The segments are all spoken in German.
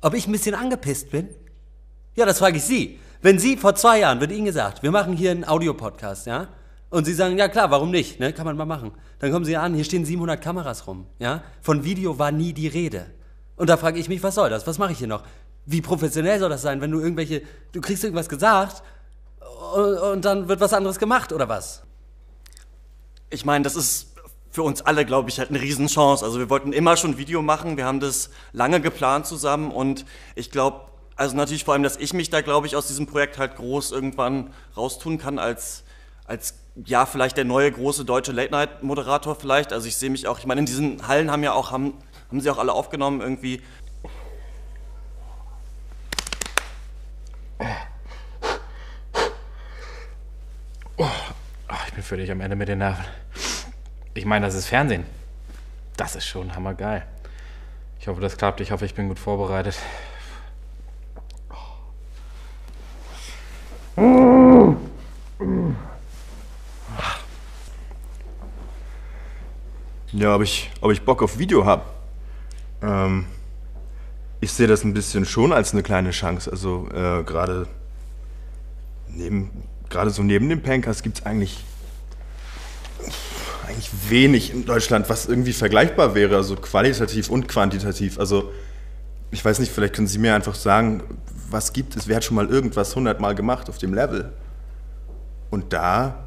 Ob ich ein bisschen angepisst bin? Ja, das frage ich Sie. Wenn Sie vor zwei Jahren, wird Ihnen gesagt, wir machen hier einen Audiopodcast, ja? Und Sie sagen, ja klar, warum nicht? Ne? Kann man mal machen. Dann kommen Sie an, hier stehen 700 Kameras rum, ja? Von Video war nie die Rede. Und da frage ich mich, was soll das? Was mache ich hier noch? Wie professionell soll das sein, wenn du irgendwelche, du kriegst irgendwas gesagt und, und dann wird was anderes gemacht oder was? Ich meine, das ist für uns alle, glaube ich, halt eine Riesenchance. Also wir wollten immer schon Video machen, wir haben das lange geplant zusammen und ich glaube, also natürlich vor allem, dass ich mich da, glaube ich, aus diesem Projekt halt groß irgendwann raustun kann als, als ja, vielleicht der neue große deutsche Late-Night-Moderator vielleicht. Also ich sehe mich auch, ich meine, in diesen Hallen haben ja auch, haben, haben sie auch alle aufgenommen irgendwie. Oh, ich bin völlig am Ende mit den Nerven. Ich meine, das ist Fernsehen. Das ist schon hammergeil. Ich hoffe, das klappt. Ich hoffe, ich bin gut vorbereitet. Ja, ob ich, ob ich Bock auf Video habe. Ähm, ich sehe das ein bisschen schon als eine kleine Chance. Also äh, gerade neben, gerade so neben dem Pankers gibt es eigentlich, eigentlich wenig in Deutschland, was irgendwie vergleichbar wäre, also qualitativ und quantitativ. Also ich weiß nicht, vielleicht können Sie mir einfach sagen, was gibt es? Wer hat schon mal irgendwas hundertmal gemacht auf dem Level? Und da,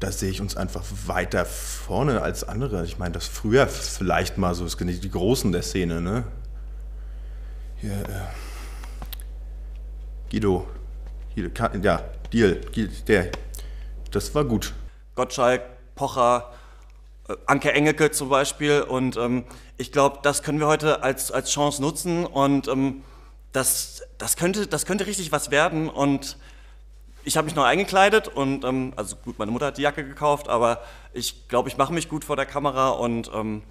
da sehe ich uns einfach weiter vorne als andere. Ich meine, das früher vielleicht mal so, es sind die Großen der Szene, ne? Hier, äh, Guido, Ka- ja, Deal, der, das war gut. Gottschalk, Pocher, äh, Anke Engelke zum Beispiel. Und ähm, ich glaube, das können wir heute als, als Chance nutzen und ähm, das, das, könnte, das könnte richtig was werden. Und ich habe mich noch eingekleidet und, ähm, also gut, meine Mutter hat die Jacke gekauft, aber ich glaube, ich mache mich gut vor der Kamera und ähm,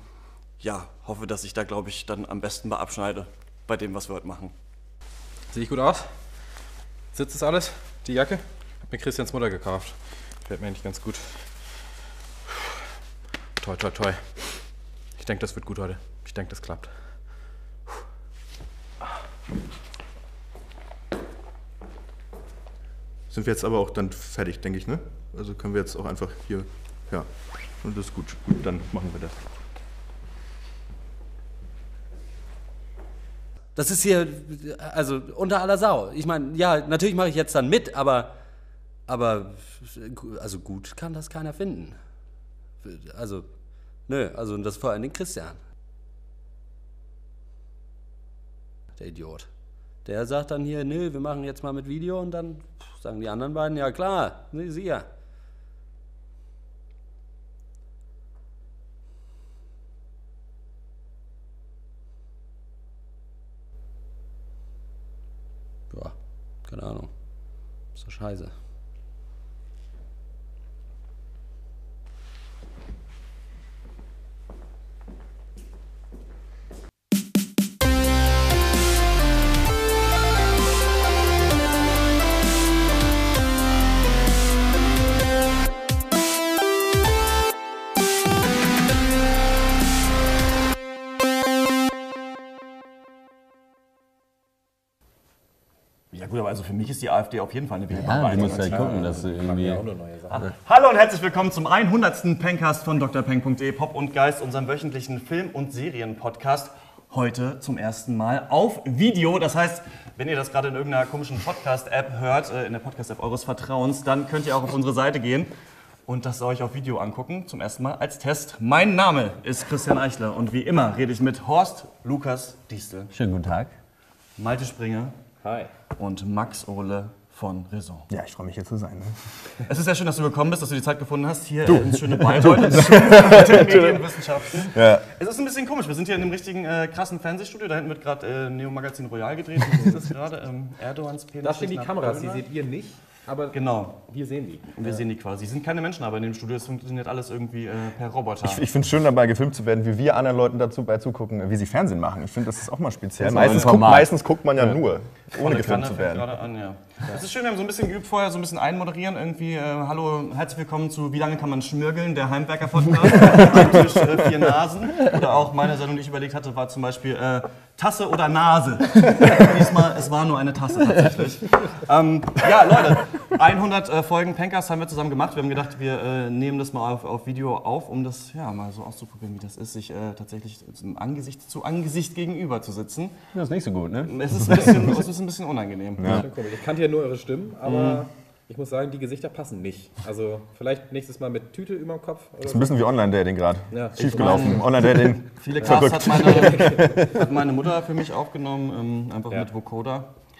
ja, hoffe, dass ich da, glaube ich, dann am besten bei abschneide bei dem, was wir heute machen. Sehe ich gut aus? Sitzt das alles? Die Jacke? Hab mir Christians Mutter gekauft. Fällt mir eigentlich ganz gut. Toi, toi, toi. Ich denke, das wird gut heute. Ich denke, das klappt. Sind wir jetzt aber auch dann fertig, denke ich, ne? Also können wir jetzt auch einfach hier, ja, und das ist gut. Gut, dann machen wir das. Das ist hier, also unter aller Sau. Ich meine, ja, natürlich mache ich jetzt dann mit, aber, aber, also gut kann das keiner finden. Also, nö, also das vor allem den Christian. Der Idiot. Der sagt dann hier, nö, wir machen jetzt mal mit Video und dann sagen die anderen beiden, ja klar, sie ja. Ja, keine Ahnung. Ist doch scheiße. Also für mich ist die AfD auf jeden Fall eine Ja, du musst halt gucken, dass du irgendwie. Hallo und herzlich willkommen zum 100. Pencast von drpeng.de Pop und Geist, unserem wöchentlichen Film- und Serien-Podcast. Heute zum ersten Mal auf Video. Das heißt, wenn ihr das gerade in irgendeiner komischen Podcast-App hört, äh, in der Podcast-App eures Vertrauens, dann könnt ihr auch auf unsere Seite gehen und das euch auf Video angucken. Zum ersten Mal als Test. Mein Name ist Christian Eichler und wie immer rede ich mit Horst Lukas Diestel, Schönen guten Tag. Malte Springer Hi. und Max Ohle von Raison. Ja, ich freue mich hier zu sein. Ne? Es ist sehr schön, dass du gekommen bist, dass du die Zeit gefunden hast, hier äh, ins schöne Bayreuth, ins schöne der Medienwissenschaften. Ja. Es ist ein bisschen komisch, wir sind hier in einem richtigen äh, krassen Fernsehstudio, da hinten wird gerade äh, Neo Magazin Royal gedreht, das gerade, ähm, Erdogans Penis. Da stehen die Kameras, die seht ihr nicht, aber Genau, wir sehen die. und wir sehen die quasi. Es sind keine Menschen aber in dem Studio, es funktioniert alles irgendwie äh, per Roboter. Ich, ich finde es schön dabei gefilmt zu werden, wie wir anderen Leuten dazu bei zugucken, wie sie Fernsehen machen. Ich finde, das ist auch mal speziell. Meistens, guckt, meistens guckt man ja nur, ohne Volle gefilmt Kanne zu fängt werden. gerade an, ja. Es ist schön, wir haben so ein bisschen geübt vorher, so ein bisschen einmoderieren. Irgendwie, äh, hallo, herzlich willkommen zu Wie lange kann man schmirgeln? Der Heimwerker-Podcast. Am Tisch äh, vier Nasen. Oder auch meine Sendung, die ich überlegt hatte, war zum Beispiel äh, Tasse oder Nase. Diesmal, es war nur eine Tasse tatsächlich. Ähm, ja, Leute, 100 äh, Folgen Pencast haben wir zusammen gemacht. Wir haben gedacht, wir äh, nehmen das mal auf, auf Video auf, um das ja mal so auszuprobieren, wie das ist, sich äh, tatsächlich zum Angesicht zu Angesicht gegenüber zu sitzen. Das ist nicht so gut, ne? Es ist ein bisschen, es ist ein bisschen unangenehm. Komisch. Ich kannte ja nur eure Stimmen, aber ich muss sagen, die Gesichter passen nicht. Also vielleicht nächstes Mal mit Tüte über dem Kopf. Oder Das ist ein bisschen wie Online-Dating gerade. Ja. Schiefgelaufen. Online-Dating. Viele Casts hat meine, hat meine Mutter für mich aufgenommen, ähm, einfach Ja. mit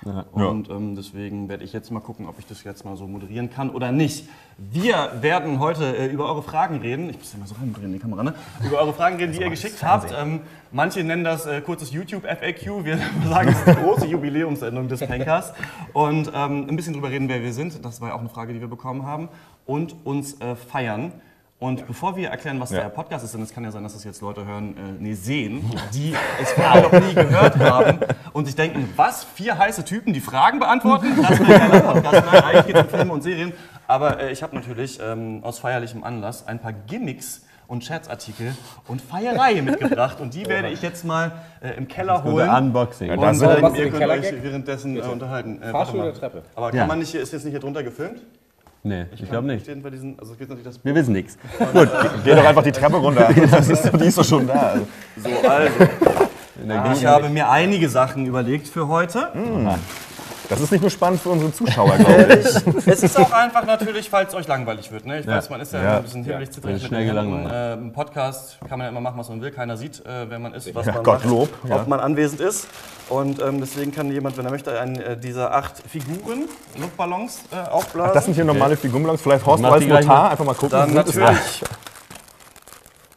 Vocoder. Und ähm, deswegen werde ich jetzt mal gucken, ob ich das jetzt mal so moderieren kann oder nicht. Wir werden heute äh, über eure Fragen reden. Ich muss ja mal so reindrehen in die Kamera, ne? Über eure Fragen reden, die ihr geschickt habt. Ähm, manche nennen das äh, kurzes YouTube-FAQ. Wir sagen, es ist die große Jubiläumsendung des Pankers. Und ähm, ein bisschen drüber reden, wer wir sind. Das war ja auch eine Frage, die wir bekommen haben. Und uns äh, feiern. Und bevor wir erklären, was der Podcast ist, denn es kann ja sein, dass das jetzt Leute hören, äh, nee, sehen, die es vorher noch nie gehört haben und sich denken, was, vier heiße Typen, die Fragen beantworten? Das ja ein Podcast. Nein, eigentlich geht es um Filme und Serien. Aber äh, ich habe natürlich ähm, aus feierlichem Anlass ein paar Gimmicks und Scherzartikel und Feierei mitgebracht. Und die werde ich jetzt mal äh, im Keller holen. Unboxing. Ja, Und das äh, ist- machst du ihr könnt euch währenddessen äh, unterhalten. Äh, Fahrstuhl oder Treppe? Aber kann Ja. man nicht hier, ist jetzt nicht hier drunter gefilmt? Nee, ich glaube nicht. Bei diesen, also es gibt natürlich das Wir wissen nichts. Geh doch einfach die Treppe runter. Das ist, die ist doch schon da. Also. So, also. Ich habe mir einige Sachen überlegt für heute. Das ist nicht nur spannend für unsere Zuschauer, glaube ich. Es ist auch einfach natürlich, falls es euch langweilig wird. Ne? Ich weiß, man ist ja, Ja. ein bisschen hibbelig Ist mit schnell gelangweilt. Äh, Im Podcast kann man ja immer machen, was man will. Keiner sieht, äh, wer man ist, was Ja, man Gottlob, macht, ja. ob man anwesend ist. Und ähm, deswegen kann jemand, wenn er möchte, einen äh, dieser acht Figuren, Luftballons äh, aufblasen. Das sind hier normale Figurbenballons. Vielleicht Horst Mach als die gleich Notar einfach mal gucken. Dann Sind es- natürlich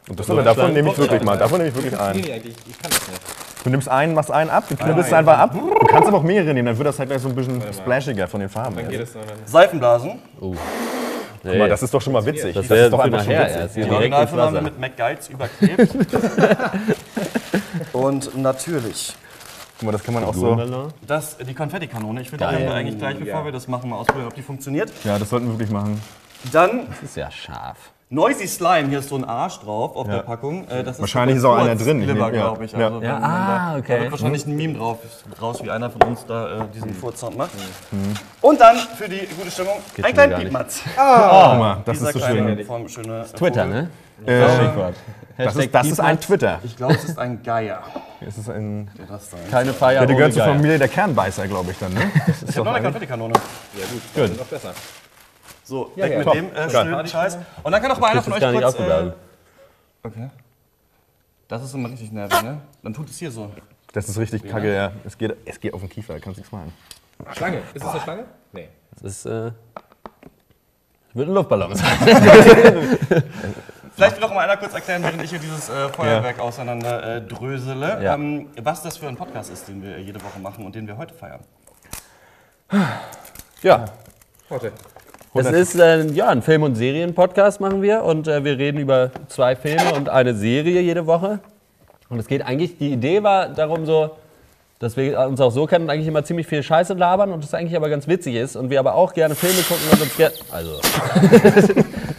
Und das, aber davon nehme ich wirklich mal. Davon nehme ich wirklich Nee, einen. nee, eigentlich, ich kann das nicht. Du nimmst einen, machst einen ab, du knibbelst einfach ab. Du kannst aber auch mehrere nehmen, dann wird das halt gleich so ein bisschen splashiger von den Farben. Dann geht es dann. Seifenblasen. Guck mal, das ist doch schon mal witzig. das ist wäre doch einfach schon witzig. Die Originalfilme haben wir mit McGuides überklebt. Und natürlich Guck mal, das kann man auch so. Das, die Konfettikanone. Ich würde Geil. gerne eigentlich gleich, bevor wir das machen, mal ausprobieren, ob die funktioniert. Ja, das sollten wir wirklich machen. Dann Das ist ja scharf. Noisy Slime, hier ist so ein Arsch drauf auf der Packung. Äh, Das ist Wahrscheinlich so ist auch einer drin. Glibber, ja. glaube ich. Ja. Also, Ja, ah, da, okay. Da wird wahrscheinlich ein Meme drauf, raus, wie einer von uns da äh, diesen Furzsound macht. Und dann für die gute Stimmung ein kleinen gar nicht. Piepmatz. Guck mal, das ist so schön. Form, schöne Twitter, Vogel. ne? Äh, das ist, das ist ein Twitter. Ich glaube, es ist ein Geier. Es ist ein, Der das sein. Keine Feier ja, der gehört zur. Familie der Kernbeißer, glaube ich dann. Ne? Ich habe noch eine Konfettikanone. Ja, gut, dann noch besser. So, weg mit Top. dem äh, Scheiß. Und dann kann doch mal einer von euch gar nicht kurz... Äh, okay. Das ist immer richtig nervig, ne? Dann tut es hier so. Das ist richtig kacke, ja. Es geht, es geht auf den Kiefer, kannst du nichts machen. Schlange. Ist das eine Schlange? Nee. Das ist, äh, wird ein Luftballon sein. Vielleicht will doch mal einer kurz erklären, während ich hier dieses äh, Feuerwerk auseinander äh, drösele, Ja. ähm, was das für ein Podcast ist, den wir jede Woche machen und den wir heute feiern. Ja, Warte. Es ist äh, ja, ein Film- und Serien-Podcast machen wir und äh, wir reden über zwei Filme und eine Serie jede Woche. Und es geht eigentlich, die Idee war darum so, dass wir uns auch so kennen und eigentlich immer ziemlich viel Scheiße labern und das eigentlich aber ganz witzig ist und wir aber auch gerne Filme gucken und uns gerne, also,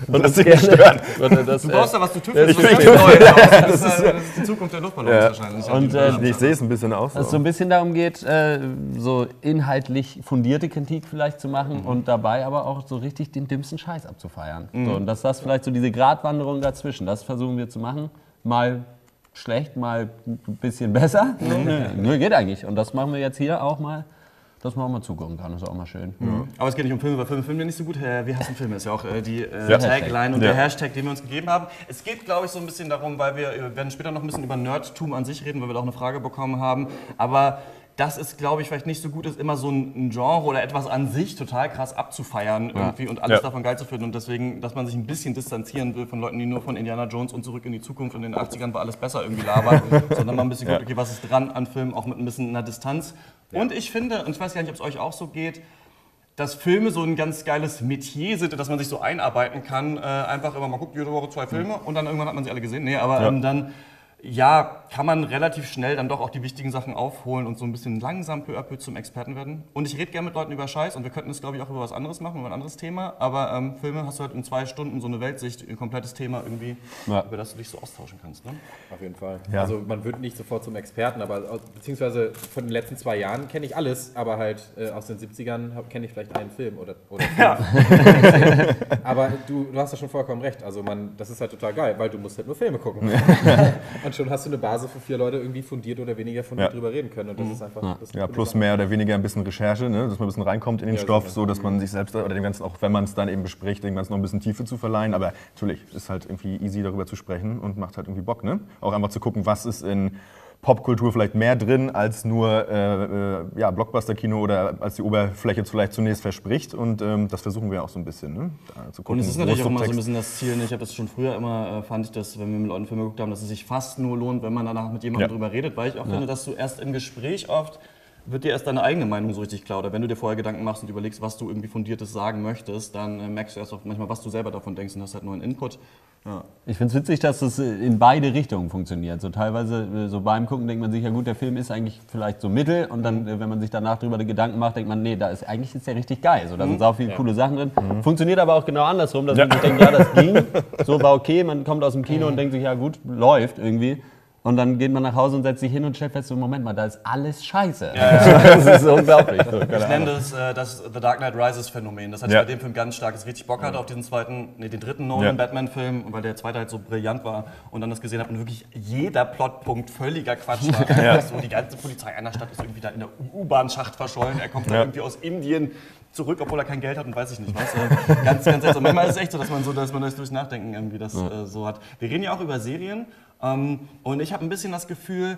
und uns gerne, und, das, Du äh, brauchst da was zu tüfteln. ich so tüftel. ganz neu aus. Das, ist, äh, das ist die Zukunft der Luftballons wahrscheinlich. Und, äh, Ich sehe es ein bisschen aus. dass es so ein bisschen darum geht, äh, so inhaltlich fundierte Kritik vielleicht zu machen und dabei aber auch so richtig den dümmsten Scheiß abzufeiern. So, und dass das vielleicht so diese Gratwanderung dazwischen, das versuchen wir zu machen. Mal schlecht, mal ein bisschen besser. Nö, geht eigentlich. Und das machen wir jetzt hier auch mal, dass man auch mal zugucken kann. Das ist auch mal schön. Aber es geht nicht um Filme, weil Filme filmen wir nicht so gut. Wir hassen Filme ist ja auch äh, die äh, Ja. Tagline und Ja. der Hashtag, den wir uns gegeben haben. Es geht, glaube ich, so ein bisschen darum, weil wir äh, werden später noch ein bisschen über Nerdtum an sich reden, weil wir da auch eine Frage bekommen haben. Aber das ist, glaube ich, vielleicht nicht so gut ist, immer so ein Genre oder etwas an sich total krass abzufeiern irgendwie und alles Ja. davon geil zu finden. Und deswegen, dass man sich ein bisschen distanzieren will von Leuten, die nur von Indiana Jones und zurück in die Zukunft und in den 80ern war alles besser irgendwie labern, sondern mal ein bisschen guckt, okay, was ist dran an Filmen, auch mit ein bisschen einer Distanz. Und ich finde, und ich weiß gar nicht, ob es euch auch so geht, dass Filme so ein ganz geiles Metier sind, dass man sich so einarbeiten kann. Äh, einfach immer mal guckt, jede Woche zwei Filme und dann irgendwann hat man sie alle gesehen. Nee, aber ähm, dann ja, kann man relativ schnell dann doch auch die wichtigen Sachen aufholen und so ein bisschen langsam peu à peu zum Experten werden. Und ich rede gerne mit Leuten über Scheiß und wir könnten es, glaube ich, auch über was anderes machen, über ein anderes Thema. Aber ähm, Filme hast du halt in zwei Stunden so eine Weltsicht, ein komplettes Thema irgendwie, Ja. über das du dich so austauschen kannst. Ne? Auf jeden Fall. Ja. Also man wird nicht sofort zum Experten, aber beziehungsweise von den letzten zwei Jahren kenne ich alles, aber halt äh, aus den 70ern hab- kenne ich vielleicht einen Film oder, oder fünf. aber du, du hast ja schon vollkommen recht. Also man, das ist halt total geil, weil du musst halt nur Filme gucken. und schon hast du eine Basis, wo vier Leute irgendwie fundiert oder weniger fundiert Ja. drüber reden können. Und das ist einfach. Das Ja, plus mehr oder weniger ein bisschen Recherche, ne? dass man ein bisschen reinkommt in den Ja, Stoff, sicher. so dass man sich selbst, oder dem Ganzen, auch wenn man es dann eben bespricht, dem Ganzen noch ein bisschen Tiefe zu verleihen. Aber natürlich, es ist halt irgendwie easy darüber zu sprechen und macht halt irgendwie Bock. Ne? Auch einfach zu gucken, was ist in Popkultur vielleicht mehr drin als nur äh, äh, ja, Blockbuster-Kino oder als die Oberfläche vielleicht zunächst verspricht. Und ähm, das versuchen wir auch so ein bisschen. Ne? Zu Und gucken, es ist natürlich auch immer so ein bisschen das Ziel. ne? Ich habe das schon früher immer, äh, fand ich das, wenn wir mit Leuten Filme geguckt haben, dass es sich fast nur lohnt, wenn man danach mit jemandem Ja. drüber redet, weil ich auch finde, dass du erst im Gespräch oft wird dir erst deine eigene Meinung so richtig klar. Oder wenn du dir vorher Gedanken machst und überlegst, was du irgendwie Fundiertes sagen möchtest, dann äh, merkst du erst auch manchmal, was du selber davon denkst und hast halt nur einen Input. Ja. Ich finde es witzig, dass das in beide Richtungen funktioniert. So teilweise, äh, so beim Gucken denkt man sich, ja gut, der Film ist eigentlich vielleicht so mittel und dann, äh, wenn man sich danach darüber Gedanken macht, denkt man, nee, da ist eigentlich ist der richtig geil. So, da sind sau viele coole Sachen drin. Funktioniert aber auch genau andersrum, dass man sich denkt, ja, das ging, so war okay, man kommt aus dem Kino und denkt sich, ja gut, läuft irgendwie. Und dann geht man nach Hause und setzt sich hin und stellt fest, so, Moment mal, da ist alles scheiße. das ist unglaublich. So, Ich nenne das äh, das The Dark Knight Rises Phänomen. Das hatte Ja. ich bei dem Film ganz stark, dass ich richtig Bock hatte auf diesen zweiten, nee, den dritten Nolan Ja. Batman-Film, weil der zweite halt so brillant war und dann das gesehen habe und wirklich jeder Plotpunkt völliger Quatsch war. So, die ganze Polizei einer Stadt ist irgendwie da in der U-Bahn-Schacht verschollen. Er kommt da Ja. irgendwie aus Indien zurück, obwohl er kein Geld hat und weiß ich nicht was. Ganz, ganz seltsam. Manchmal ist es echt so, dass man so, dass man das durch Nachdenken irgendwie das äh, so hat. Wir reden ja auch über Serien und ich habe ein bisschen das Gefühl,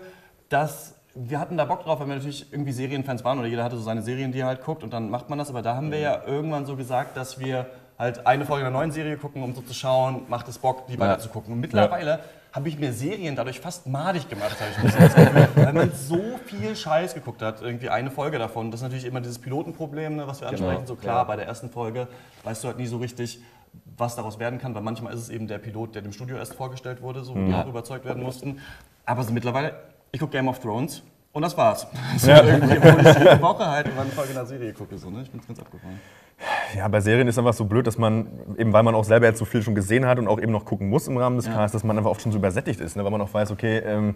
dass wir hatten da Bock drauf, weil wir natürlich irgendwie Serienfans waren oder jeder hatte so seine Serien, die er halt guckt und dann macht man das. Aber da haben wir ja irgendwann so gesagt, dass wir halt eine Folge einer neuen Serie gucken, um so zu schauen, macht es Bock, die weiter zu gucken. Und mittlerweile habe ich mir Serien dadurch fast madig gemacht, habe ich das Gefühl, weil man so viel Scheiß geguckt hat, irgendwie eine Folge davon. Das ist natürlich immer dieses Pilotenproblem, ne, was wir ansprechen. So klar, bei der ersten Folge weißt du halt nie so richtig, was daraus werden kann, weil manchmal ist es eben der Pilot, der dem Studio erst vorgestellt wurde, so, wo die auch überzeugt werden mussten. Aber so mittlerweile, ich gucke Game of Thrones und das war's. So irgendwie, obwohl ich jede Woche halt immer eine Folge einer Serie gucke, so, ne? Ich bin's ganz abgefahren. Ja, bei Serien ist einfach so blöd, dass man, eben weil man auch selber jetzt so viel schon gesehen hat und auch eben noch gucken muss im Rahmen des Casts, dass man einfach oft schon so übersättigt ist, ne? weil man auch weiß, okay, ähm,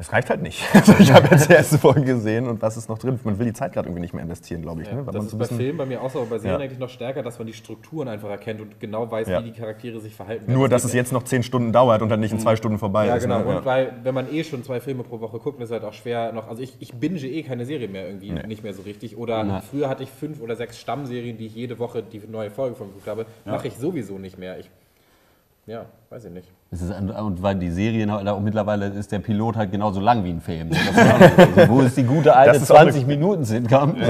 es reicht halt nicht. Also ich habe jetzt die erste Folge gesehen und was ist noch drin? Man will die Zeit gerade irgendwie nicht mehr investieren, glaube ich. Ne? Weil Das ist so bei Filmen bei mir auch so, aber bei Serien Ja. eigentlich noch stärker, dass man die Strukturen einfach erkennt und genau weiß, Ja. wie die Charaktere sich verhalten. nur, dass es jetzt noch zehn Stunden dauert und dann nicht in zwei Stunden vorbei Ja, ist. genau. Ne? Und weil, wenn man eh schon zwei Filme pro Woche guckt, ist es halt auch schwer noch. Also ich, ich binge eh keine Serie mehr irgendwie, nicht mehr so richtig. Oder früher hatte ich fünf oder sechs Stammserien, die ich jede Woche die neue Folge von geguckt habe. Mache ich sowieso nicht mehr. Ich, ja, weiß ich nicht. Es ist, und weil die Serien halt auch mittlerweile ist der Pilot halt genauso lang wie ein Film. So, also, wo ist die gute alte Das ist auch 20 Minuten Sitcom? Ja,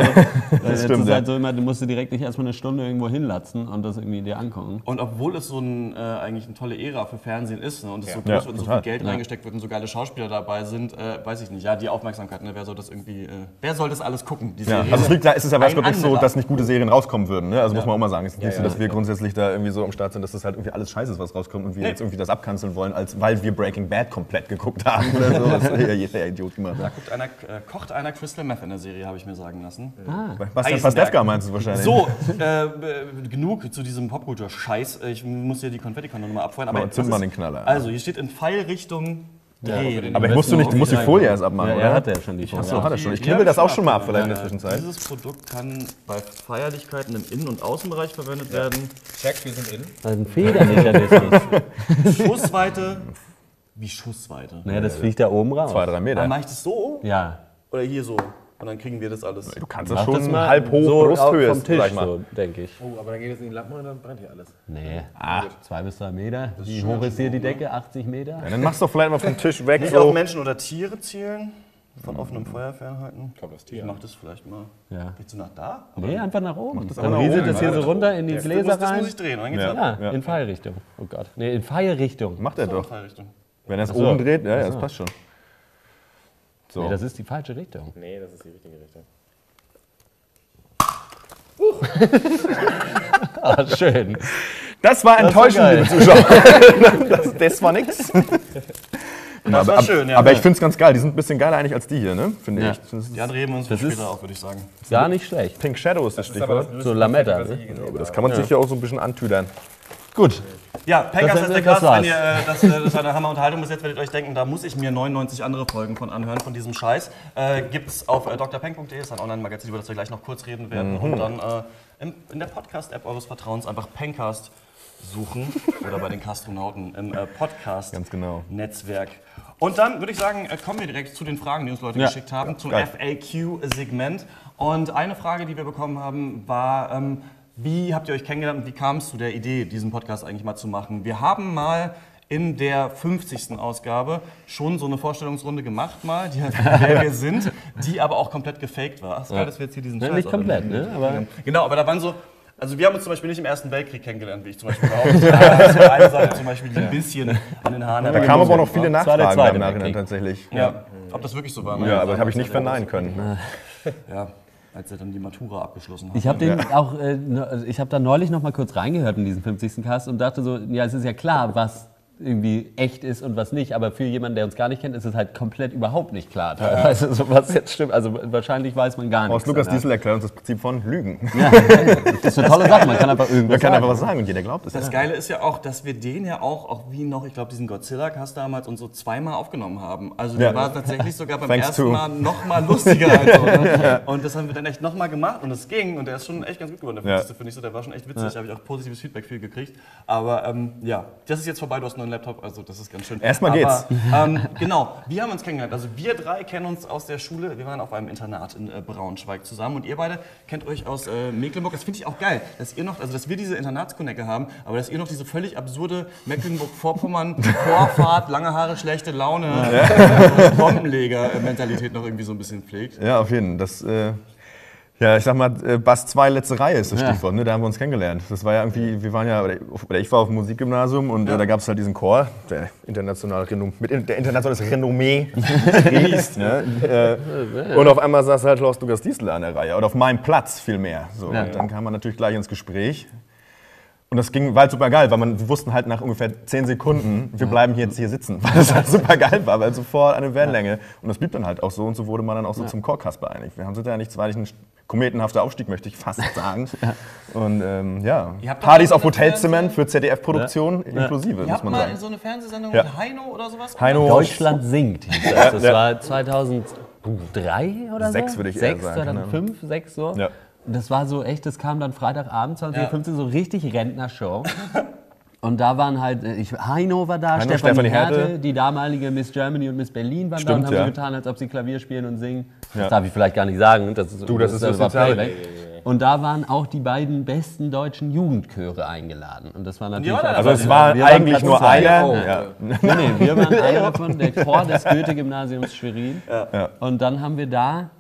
das stimmt, ist ja. halt so immer, du musst dir direkt nicht erstmal eine Stunde irgendwo hinlatzen und das irgendwie dir angucken. Und obwohl es so ein, äh, eigentlich eine tolle Ära für Fernsehen ist ne, und es so groß Ja, wird und so total. viel Geld reingesteckt wird und so geile Schauspieler dabei sind, äh, weiß ich nicht. Ja, die Aufmerksamkeit, ne, wer soll das irgendwie, äh, wer soll das alles gucken? Die Ja, Serien? also es liegt, da ist es ja wirklich so, dass nicht gute Serien rauskommen würden. Ne? Also muss man auch mal sagen. Es ist nicht so, ja, dass wir grundsätzlich da irgendwie so am Start sind, dass das halt irgendwie alles scheiße ist, was rauskommt und wir Nee. jetzt irgendwie das abkanzeln wollen, als weil wir Breaking Bad komplett geguckt haben oder so. Das hat ja jeder Idiot gemacht. Da guckt einer, äh, kocht einer Crystal Meth in der Serie, habe ich mir sagen lassen. Bastian Eisenberg. Pastewka meinst du wahrscheinlich? So, äh, äh, genug zu diesem Popkultur-Scheiß. Ich muss hier die Konfettikanone nochmal abfeuern. Aber Aber zünd was mal den Knaller. Also, hier steht in Pfeilrichtung drehen. Aber ich musst du nicht, du musst die Folie erst abmachen, Ja, oder? er hat ja schon die Folie. Achso, hat er schon. Ich knibbel das auch schon mal ab, vielleicht in der Zwischenzeit. Dieses Produkt kann bei Feierlichkeiten im Innen- und Außenbereich verwendet werden. Check, wir sind in. Ein Federmechanismus. Schussweite. Wie Schussweite? naja, das fliegt da oben raus. Zwei, drei Dann Meter. mache ich das so Ja. oder hier so. Und dann kriegen wir das alles. Du kannst das Mach schon das mal halb hoch so Brusthöhe, vom Tisch, ich so, denke ich. Oh, aber dann geht es in die Lampen und dann brennt hier alles. Nee, zwei bis drei Meter. Wie hoch ist hier die Decke? 80 Meter? Ja, dann machst du vielleicht mal vom Tisch weg. Nicht auf So. Menschen oder Tiere zielen. Von offenem Feuer fernhalten. Kommt das Ich Tier. mach das vielleicht mal. Ja. Willst du nach da? Nee, einfach nach oben. einfach Dann rieselt das hier ja. so runter in die Das Gläser muss, das rein. muss ich drehen. Dann geht's Ja. ab. Ja, in Pfeilrichtung. Oh Gott. Nee, in Pfeilrichtung. Macht er doch. Wenn er es oben dreht, ja, ja, das passt schon. So. Nee, das ist die falsche Richtung. Nee, das ist die richtige Richtung. Ah, schön. Das war enttäuschend, liebe Zuschauer. das, das war nix. Das war aber, schön, ja. aber ich finde es ganz geil. Die sind ein bisschen geiler eigentlich als die hier, ne? Finde Ja. ich. Das ist Die anderen reden wir uns Das später auf, würde ich sagen. Gar nicht schlecht. Pink Shadow ist das Stichwort. So Lametta. Ne? Aber das kann man sich ja auch so ein bisschen antüdern. Gut. Ja, Das- ist der Cast. Wenn ihr äh, das, äh, das war eine Hammerunterhaltung bis jetzt, werdet ihr euch denken, da muss ich mir 99 andere Folgen von anhören, von diesem Scheiß. Äh, gibt's auf äh, drpeng.de, ist ein Online-Magazin, über das wir gleich noch kurz reden werden. Mhm. Und dann äh, in, in der Podcast-App eures Vertrauens einfach Pencast suchen oder bei den Kastronauten im äh, Podcast Ganz genau. Und dann würde ich sagen, äh, kommen wir direkt zu den Fragen, die uns Leute Ja. geschickt haben, zum. FAQ-Segment. Und eine Frage, die wir bekommen haben, war, ähm, wie habt ihr euch kennengelernt und wie kam es zu der Idee, diesen Podcast eigentlich mal zu machen? Wir haben mal in der 50. Ausgabe schon so eine Vorstellungsrunde gemacht mal, die, wer wir sind, die aber auch komplett gefaked war. Ach, geil, dass wir jetzt hier diesen Ja, Scheiß nicht auch- komplett, ne? Aber Genau, aber da waren so, also wir haben uns zum Beispiel nicht im Ersten Weltkrieg kennengelernt, wie ich zum Beispiel behaupte. Das war eine Sache zum Beispiel, die ein bisschen an den Haaren Da kamen aber auch noch viele Nachfragen im Nachhinein tatsächlich. Ja, ob das wirklich so war. Ja, aber das habe ich nicht verneinen können. Ja, als er dann die Matura abgeschlossen hat. Ich habe den auch, äh, ne- also ich habe da neulich noch mal kurz reingehört in diesen 50. Cast und dachte so, ja, es ist ja klar, was irgendwie echt ist und was nicht, aber für jemanden, der uns gar nicht kennt, ist es halt komplett überhaupt nicht klar, teilweise, so, was jetzt stimmt. Also wahrscheinlich weiß man gar nichts. Aus Lukas Diesel erklärt uns das Prinzip von Lügen. ja. Das ist eine tolle Sache, man kann einfach irgendwas Man kann sagen. einfach was sagen und jeder glaubt es. Das Geile ist ja auch, dass wir den ja auch, auch wie noch, ich glaube, diesen Godzilla-Cast damals und so zweimal aufgenommen haben. Also der Ja. war tatsächlich sogar beim Thanks ersten to. Mal noch mal lustiger. als so? Und das haben wir dann echt noch mal gemacht und es ging und der ist schon echt ganz gut geworden. Der Ja. 50. finde ich so, der war schon echt witzig. Da habe ich auch positives Feedback viel gekriegt. Aber ähm, ja, das ist jetzt vorbei, du hast einen neuen Laptop, also das ist ganz schön. Erstmal Aber, geht's. Ähm, genau, wir haben uns kennengelernt. Also wir drei kennen uns aus der Schule. Wir waren auf einem Internat in äh, Braunschweig zusammen und ihr beide kennt euch aus äh, Mecklenburg. Das finde ich auch geil, dass ihr noch, also dass wir diese Internatskonecke haben, aber dass ihr noch diese völlig absurde Mecklenburg-Vorpommern Vorfahrt, lange Haare, schlechte Laune, äh, Bombenleger-Mentalität noch irgendwie so ein bisschen pflegt. Ja, auf jeden Fall. Das, äh, ja, ich sag mal, äh, Bass 2 letzte Reihe ist das Ja. Stichwort. Ne? Da haben wir uns kennengelernt. Das war ja irgendwie, wir waren ja, oder ich war auf dem Musikgymnasium und äh, da gab es halt diesen Chor, der international Renom mit der internationales Renommee riest. ne? äh, und auf einmal saß halt Horst Lukas Diesel an der Reihe oder auf meinem Platz vielmehr. So. Ja. Und dann kam man natürlich gleich ins Gespräch. Und das ging, war halt super geil, weil man, wir wussten halt nach ungefähr 10 Sekunden, wir bleiben hier jetzt hier sitzen, weil das halt super geil war, weil sofort eine Wellenlänge. Und das blieb dann halt auch so und so wurde man dann auch so zum Chorcast beeinigt. Wir haben sind ja nicht, zwar nicht ein kometenhafter Aufstieg, möchte ich fast sagen. Und ähm, ja, Partys auf Hotelzement für ZDF-Produktion inklusive, Ihr muss habt man mal sagen. so eine Fernsehsendung Ja. mit Heino oder sowas? Heino, Deutschland singt hieß das. Das Ja. war 2003 oder Sechs, so? würde ich eher Sechs, sagen, 2005, sechs so. Ja. Das war so echt, das kam dann Freitagabend 2015, so richtig Rentnershow. Und da waren halt, äh, ich, Heino war da, Heino, Stefanie Stefanie Härte, Härte. die damalige Miss Germany und Miss Berlin waren Stimmt, da und haben ja. so getan, als ob sie Klavier spielen und singen. Ja. Das darf ich vielleicht gar nicht sagen. Das ist, Du, das ist das war. Playback. Und da waren auch die beiden besten deutschen Jugendchöre eingeladen. Und das war natürlich. Ja, Also es war eigentlich nur einer. Oh. Ja. Nee, nee, wir waren einer davon, der Chor des Goethe-Gymnasiums Schwerin. Ja. Und dann haben wir da,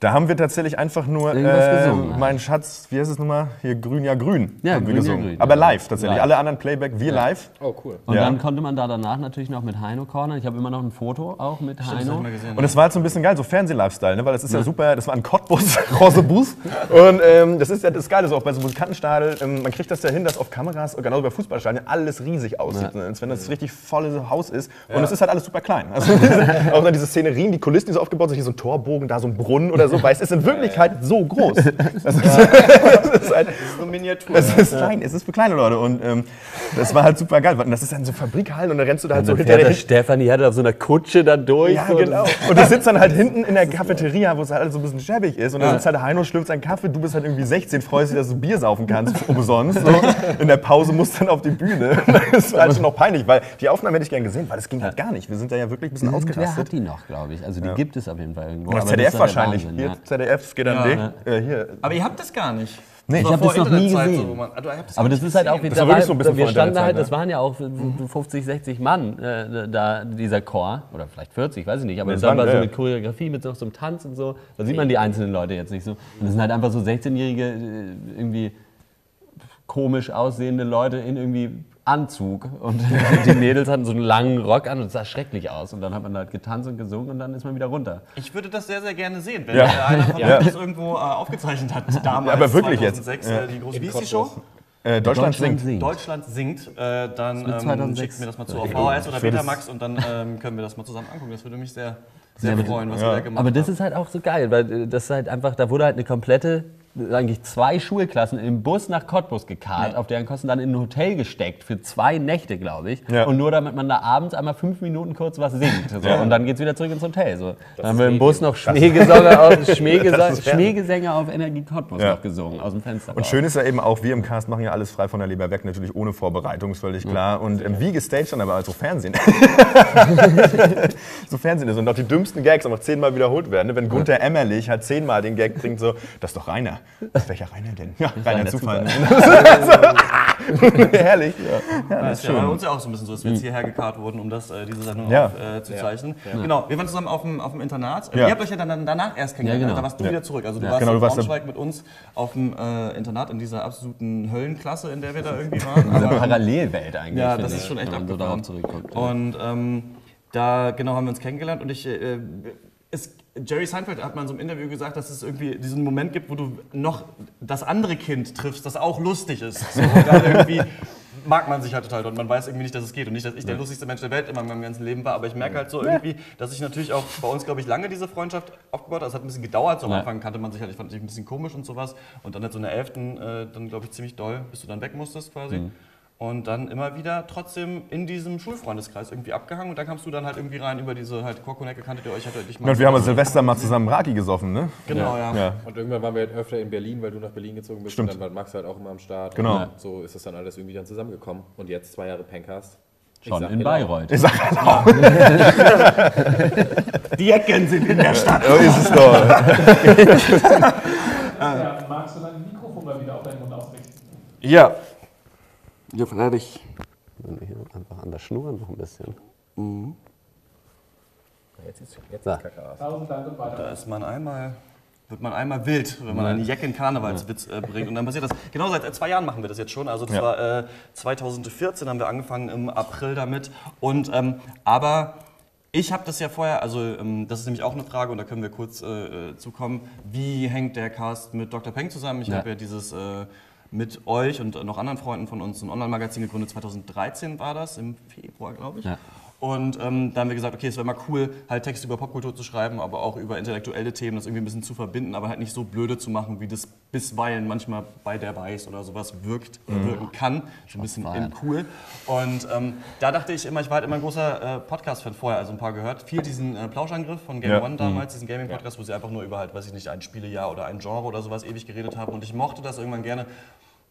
Da haben wir tatsächlich einfach nur Irgendwas äh, gesungen, halt. mein Schatz, wie heißt es nochmal? Hier grün, ja grün. Ja, haben wir Grün, ja, gesungen. Grün, Aber ja. live tatsächlich. Live. Alle anderen Playback, wir live. Oh, cool. und Ja. dann konnte man da danach natürlich noch mit Heino cornern. Ich habe immer noch ein Foto auch mit Heino. Und es war halt so ein bisschen geil, so Fernseh-Lifestyle, ne? weil das ist ja, super, das war ein Cottbus, Rosebus. Und ähm, das ist ja das Geile, so auch bei so Musikantenstadel, ähm, man kriegt das ja hin, dass auf Kameras, genauso bei Fußballstadien, alles riesig aussieht. Ne? Als wenn das richtig volle Haus ist. Und es ist halt alles super klein. Also, auch dann diese Szenerien, die Kulissen, die so aufgebaut sind, hier so ein Torbogen, da so ein Brunnen oder so, weil es ist in Wirklichkeit so groß. Das ist, das ist halt, So eine Miniatur. es ist klein, es ist für kleine Leute. Und ähm, das war halt super geil. Und das ist dann so Fabrikhallen und da rennst du da halt so Dann hinter fährt der der Stefanie hatte auf so einer Kutsche da durch. ja, so. genau. Und du sitzt dann halt hinten in der Cafeteria, wo es halt alles so ein bisschen schäbig ist. Und dann sitzt halt der Heino, schlürft seinen Kaffee. Du bist halt irgendwie 16, freust dich, dass du Bier saufen kannst, umsonst. So. In der Pause musst du dann auf die Bühne. Das war halt schon noch peinlich, weil die Aufnahmen hätte ich gern gesehen, weil das ging halt gar nicht. Wir sind da ja wirklich ein bisschen Wer hat ausgerastet. die noch, glaube ich? Also die gibt es auf jeden Fall irgendwo. Und das ZDF ist ja der wahrscheinlich. Hier, ja. ZDF geht an Ja. dich. Äh, hier. Aber ihr habt das gar nicht. Nee, So ich hab vor das noch nie Internetzeit, gesehen. wo man- habt Aber das ist halt auch, gesehen. Das war wirklich so ein bisschen wir standen da halt, Internetzeit, das waren ja auch 50, 60 Mann, äh, da dieser Chor, oder vielleicht 40, weiß ich nicht, aber Das dann waren- war so ja, eine ja. Choreografie mit noch so einem Tanz und so, da sieht man die einzelnen Leute jetzt nicht so. Und das sind halt einfach so 16-jährige, äh, irgendwie komisch aussehende Leute in irgendwie Anzug und die Mädels hatten so einen langen Rock an und es sah schrecklich aus und dann hat man halt getanzt und gesungen und dann ist man wieder runter. Ich würde das sehr, sehr gerne sehen, wenn Ja. einer von Ja. uns das irgendwo äh, aufgezeichnet hat. Damals, aber wirklich jetzt. 2006, Ja. äh, die große, wie hieß die Show? Äh, Deutschland, Deutschland singt. singt. Deutschland singt, äh, dann ähm, 2006 schickt mir das mal zu auf Ja, VHS oder Betamax und dann ähm, können wir das mal zusammen angucken. Das würde mich sehr, sehr bitte. freuen, was Ja. ihr da gemacht Aber das habt. ist halt auch so geil, weil äh, das ist halt einfach, da wurde halt eine komplette, eigentlich zwei Schulklassen im Bus nach Cottbus gekarrt, auf deren Kosten dann in ein Hotel gesteckt für zwei Nächte, glaube ich. Ja. Und nur damit man da abends einmal fünf Minuten kurz was singt. So. Ja. Und dann geht's wieder zurück ins Hotel. So. Dann haben wir im. Bus noch Schmähgesänge auf, Fernsehen. Schmähgesänge auf Energie Cottbus Ja. noch gesungen, aus dem Fenster. Und schön ist ja eben auch, wir im Cast machen ja alles frei von der Leber weg, natürlich ohne Vorbereitung, ist völlig klar. Und ähm, wie gestaged dann aber also Fernsehen. so Fernsehen ist und auch die dümmsten Gags einfach zehnmal wiederholt werden. ne? Wenn Gunther Emmerlich halt zehnmal den Gag bringt, so, das ist doch Rainer. Welcher Rainer denn? Ja, Rainer Rainer Zufall. Herrlich. Ja, ist ja bei uns ja auch so ein bisschen so, dass wir jetzt hierher gekarrt wurden, um das, äh, diese Sendung Ja. auf, äh, zu zeichnen. Genau, wir waren zusammen auf dem, auf dem Internat. Ja. Ihr habt euch ja dann danach erst kennengelernt. Ja, genau. Da warst du Ja. wieder zurück. Also du Ja. warst Genau, in Braunschweig mit uns auf dem äh, Internat in dieser absoluten Höllenklasse, in der wir da irgendwie waren. Eine Aber, Parallelwelt eigentlich. Ja, das ist schon echt wenn man so abgefahren. Und ähm, da genau haben wir uns kennengelernt und ich äh, es, Jerry Seinfeld hat mal in so einem Interview gesagt, dass es irgendwie diesen Moment gibt, wo du noch das andere Kind triffst, das auch lustig ist. So, und dann irgendwie mag man sich halt total und man weiß irgendwie nicht, dass es geht und nicht, dass ich der lustigste Mensch der Welt immer in meinem ganzen Leben war, aber ich merke halt so irgendwie, dass ich natürlich auch bei uns, glaube ich, lange diese Freundschaft aufgebaut habe. Es hat ein bisschen gedauert, so am. Anfang kannte man sich halt, ich fand dich ein bisschen komisch und sowas und dann halt so in der 11. Äh, dann, glaube ich, ziemlich doll, bis du dann weg musstest quasi. Und dann immer wieder trotzdem in diesem Schulfreundeskreis irgendwie abgehangen. Und dann kamst du dann halt irgendwie rein über diese halt Korkonecke, kanntet ihr euch, hattet dich mal. Und wir haben Silvester mal zusammen Raki gesoffen, ne? Genau, ja. Ja. Und irgendwann waren wir halt öfter in Berlin, weil du nach Berlin gezogen bist. Stimmt. Und dann war Max halt auch immer am Start. Genau. Und so ist das dann alles irgendwie dann zusammengekommen. Und jetzt zwei Jahre Pencast. Schon in genau. Bayreuth. Ich sag halt auch, Die Ecken sind in der Stadt. so ist es doch. Ja, magst du dein Mikrofon mal wieder auf deinen Mund ausrichten? Ja. Ja, fertig. Hier einfach an der Schnur noch ein bisschen. Jetzt ist jetzt ist Kacke aus. Da ist man einmal, wird man einmal wild, wenn man einen Jack in Karnevalswitz äh, bringt. Und dann passiert das. Genau seit äh, zwei Jahren machen wir das jetzt schon. Also das Ja. war äh, 2014 haben wir angefangen im April damit. Und ähm, aber ich habe das ja vorher, also ähm, das ist nämlich auch eine Frage und da können wir kurz äh, äh, zukommen. Wie hängt der Cast mit Dr. Peng zusammen? Ich Ja. habe ja dieses äh, mit euch und noch anderen Freunden von uns ein Online-Magazin gegründet. 2013 war das, im Februar, glaube ich. Ja. Und ähm, da haben wir gesagt, okay, es wäre mal cool, halt Texte über Popkultur zu schreiben, aber auch über intellektuelle Themen, das irgendwie ein bisschen zu verbinden, aber halt nicht so blöde zu machen, wie das bisweilen manchmal bei der Weiß oder sowas wirkt, wirken kann. Schon ein bisschen feiern. cool. Und ähm, da dachte ich immer, ich war halt immer ein großer äh, Podcast-Fan vorher, also ein paar gehört. Viel diesen äh, Plauschangriff von Game Ja. One damals, diesen Gaming-Podcast, wo sie einfach nur über halt, weiß ich nicht, ein Spielejahr oder ein Genre oder sowas ewig geredet haben. Und ich mochte das irgendwann gerne.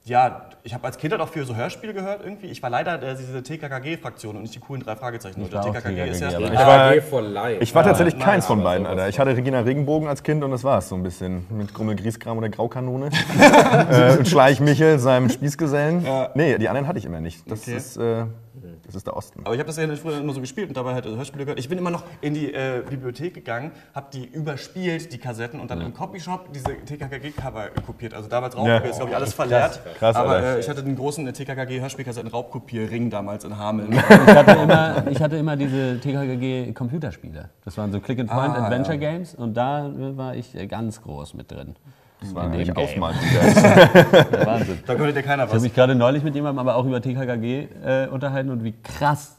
Ja, ich habe als Kind halt auch viel so Hörspiele gehört irgendwie. Ich war leider der, diese TKKG-Fraktion und nicht die coolen drei Fragezeichen. Ich war auch TKKG ist ja... TKKG, aber- Ich war-. Ich war tatsächlich keins von beiden, Alter. Ich hatte Regina Regenbogen als Kind und das war's so ein bisschen. Mit Grummel Grießkram oder Graukanone. äh, und Schleich Michel, seinem Spießgesellen. Nee, die anderen hatte ich immer nicht. Das, Okay. ist, äh, das ist der Osten. Aber ich habe das ja früher immer so gespielt und dabei halt Hörspiele gehört. Ich bin immer noch in die äh, Bibliothek gegangen, habe die überspielt, die Kassetten, und dann im Copyshop diese TKKG-Cover kopiert. Also damals Raubkopier, ist glaube ich alles verleert. Krass, Aber äh, ich hatte den großen TKKG-Hörspielkassetten-Raubkopierring damals in Hameln. Ich hatte immer, ich hatte immer diese TKKG-Computerspiele. Das waren so Click-and-Point Ah, Games und da war ich äh, ganz groß mit drin. Das war in dem. Der Wahnsinn. Da konnte dir keiner Ich habe was. mich gerade neulich mit jemandem aber auch über TKKG äh, unterhalten und wie krass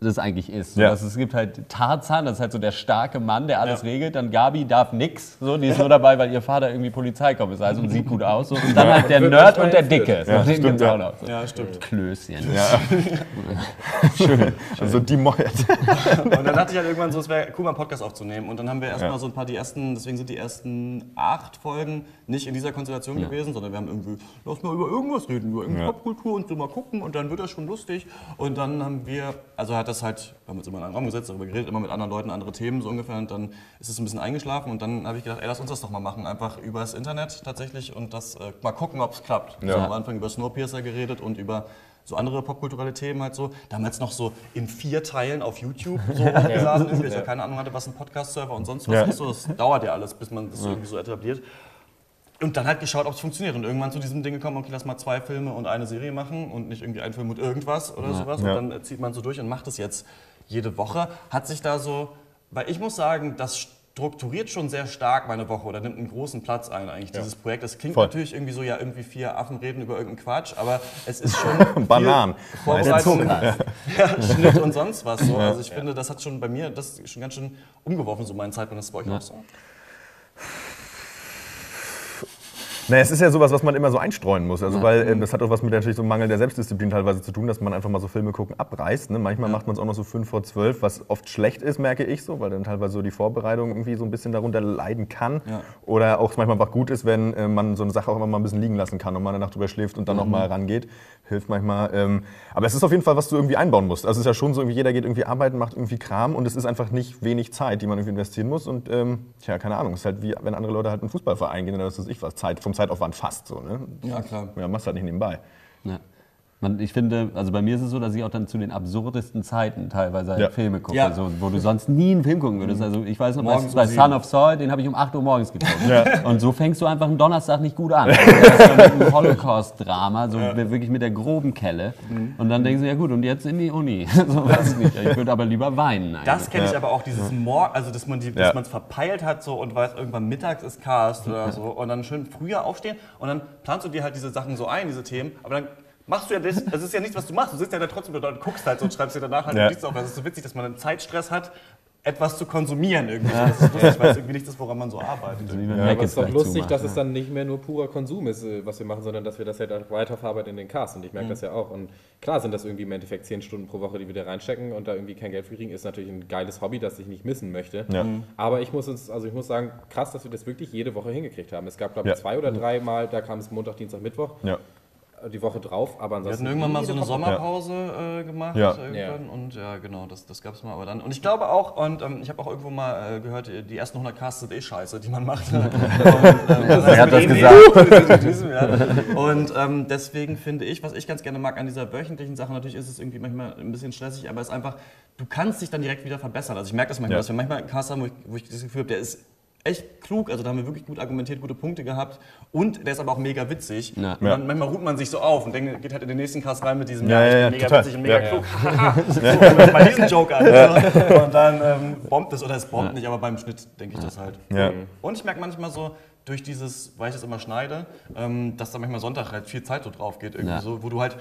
das eigentlich ist. So, Ja. dass es gibt halt Tarzan, das ist halt so der starke Mann, der alles Ja. regelt. Dann Gabi darf nix, so, die ist nur dabei, weil ihr Vater irgendwie Polizeikommissar ist und sieht gut aus. So. Und dann halt der Nerd und der. Dicke. So, Ja, den stimmt, gibt's ja. auch noch. So. Ja, stimmt. Klößchen. Ja. Schön. Also die Mold. Und dann dachte ich halt irgendwann so, es wäre cool, mal einen Podcast aufzunehmen. Und dann haben wir erstmal Ja. so ein paar, die ersten, deswegen sind die ersten acht Folgen nicht in dieser Konstellation gewesen, sondern wir haben irgendwie, lass mal über irgendwas reden, über irgendeine Ja. Popkultur und so mal gucken und dann wird das schon lustig. Und dann haben wir, also hat das halt, wir haben uns immer in einen Raum gesetzt, darüber geredet, immer mit anderen Leuten, andere Themen so ungefähr. Und dann ist es ein bisschen eingeschlafen und dann habe ich gedacht, ey, lass uns das doch mal machen, einfach übers Internet tatsächlich und das äh, mal gucken, ob es klappt. Ja. Wir haben am Anfang über Snowpiercer geredet und über so andere popkulturelle Themen halt so. Damals noch so in vier Teilen auf YouTube so hochgeladen. Irgendwie, ich auch keine Ahnung hatte, was ein Podcast-Server und sonst was Ja. ist. So, das dauert ja alles, bis man das irgendwie so etabliert. Und dann halt geschaut, ob es funktioniert. Und irgendwann zu diesem Ding gekommen, okay, lass mal zwei Filme und eine Serie machen und nicht irgendwie ein Film und irgendwas oder sowas. Ja. Und dann äh, zieht man so durch und macht es jetzt jede Woche. Hat sich da so, weil ich muss sagen, das strukturiert schon sehr stark meine Woche oder nimmt einen großen Platz ein eigentlich, dieses Projekt. Das klingt Voll. natürlich irgendwie so, ja, irgendwie vier Affen reden über irgendeinen Quatsch, aber es ist schon Bananen. Vorbereitung, ja, Schnitt und sonst was. So. Also ich finde, das hat schon bei mir das schon ganz schön umgeworfen, so meinen Zeitplan. Das ist bei euch auch so. Naja, es ist ja sowas, was man immer so einstreuen muss. Also, weil ähm, das hat auch was mit natürlich so einem Mangel der Selbstdisziplin teilweise zu tun, dass man einfach mal so Filme gucken abreißt. Ne? Manchmal macht man es auch noch so fünf vor zwölf, was oft schlecht ist, merke ich so, weil dann teilweise so die Vorbereitung irgendwie so ein bisschen darunter leiden kann. Oder auch es manchmal einfach gut ist, wenn äh, man so eine Sache auch immer mal ein bisschen liegen lassen kann und mal eine Nacht drüber schläft und dann noch mal rangeht. Hilft manchmal. Ähm, aber es ist auf jeden Fall, was du irgendwie einbauen musst. Also es ist ja schon so, irgendwie jeder geht irgendwie arbeiten, macht irgendwie Kram und es ist einfach nicht wenig Zeit, die man irgendwie investieren muss. Und ähm, tja, keine Ahnung, es ist halt wie, wenn andere Leute halt in einen Fußballverein gehen oder was weiß ich was, Zeit, vom Zeitaufwand fast so. Ne? Ja, klar. Ja, machst halt nicht nebenbei. Ja. Man, ich finde, also bei mir ist es so, dass ich auch dann zu den absurdesten Zeiten teilweise halt Ja. Filme gucke, Ja. so, wo du sonst nie einen Film gucken würdest. Also ich weiß noch, bei, Morgens bei. Son of Saul, den habe ich um 8 Uhr morgens geguckt. Und so fängst du einfach einen Donnerstag nicht gut an. Also das ist so mit einem Holocaust-Drama, so wirklich mit der groben Kelle. Und dann denkst du, ja gut, und jetzt in die Uni. so weiß ich nicht. Ich würde aber lieber weinen. Eigentlich. Das kenne ich aber auch, dieses Morgen, also dass man die, Ja. dass man es verpeilt hat so und weiß, irgendwann mittags ist Cast oder so und dann schön früher aufstehen und dann planst du dir halt diese Sachen so ein, diese Themen, aber dann machst du ja das, das ist ja nichts, was du machst, du sitzt ja da trotzdem da und guckst halt so und schreibst dir danach halt Ja. Notizen auf. Das ist so witzig, dass man einen Zeitstress hat, etwas zu konsumieren irgendwie. Das ist lustig, weil es irgendwie nicht ist, woran man so arbeitet. Ja, Mac aber es ist doch lustig, zumacht, dass ja. es dann nicht mehr nur purer Konsum ist, äh, was wir machen, sondern dass wir das halt auch weiterverarbeiten in den Cast. Und ich Mhm. merke das ja auch. Und klar sind das irgendwie im Endeffekt zehn Stunden pro Woche, die wir da reinstecken und da irgendwie kein Geld für kriegen, ist natürlich ein geiles Hobby, das ich nicht missen möchte. Ja. Aber ich muss uns, also ich muss sagen, krass, dass wir das wirklich jede Woche hingekriegt haben. Es gab, glaube ich, Ja. zwei oder drei Mal, da kam es Montag, Dienstag, Mittwoch, Ja. Die Woche drauf, aber Wir ansonsten. hatten irgendwann mal so eine. Sommerpause äh, gemacht Ja. irgendwann und ja genau, das, das gab es mal aber dann. Und ich glaube auch, und ähm, ich habe auch irgendwo mal äh, gehört, die ersten 100 Casts sind eh scheiße, die man macht. und, ähm, Wer hat das gesagt? Diesem, ja. Und ähm, deswegen finde ich, was ich ganz gerne mag an dieser wöchentlichen Sache, natürlich ist es irgendwie manchmal ein bisschen stressig, aber es ist einfach, du kannst dich dann direkt wieder verbessern. Also ich merke das manchmal, Ja. dass wir manchmal einen Cast haben, wo ich, wo ich das Gefühl habe, der ist echt klug, also da haben wir wirklich gut argumentiert, gute Punkte gehabt und der ist aber auch mega witzig. Ja. Und dann, manchmal ruht man sich so auf und denkt, geht halt in den nächsten Cast rein mit diesem, Ja, ja, ja, mega total. witzig und mega Ja. klug, so, bei diesem Joke an. Und dann ähm, bombt es oder es bombt nicht, aber beim Schnitt denke ich das halt. Ja. Und ich merke manchmal so, durch dieses, weil ich das immer schneide, ähm, dass da manchmal Sonntag halt viel Zeit so drauf geht, irgendwie Ja. so, wo du halt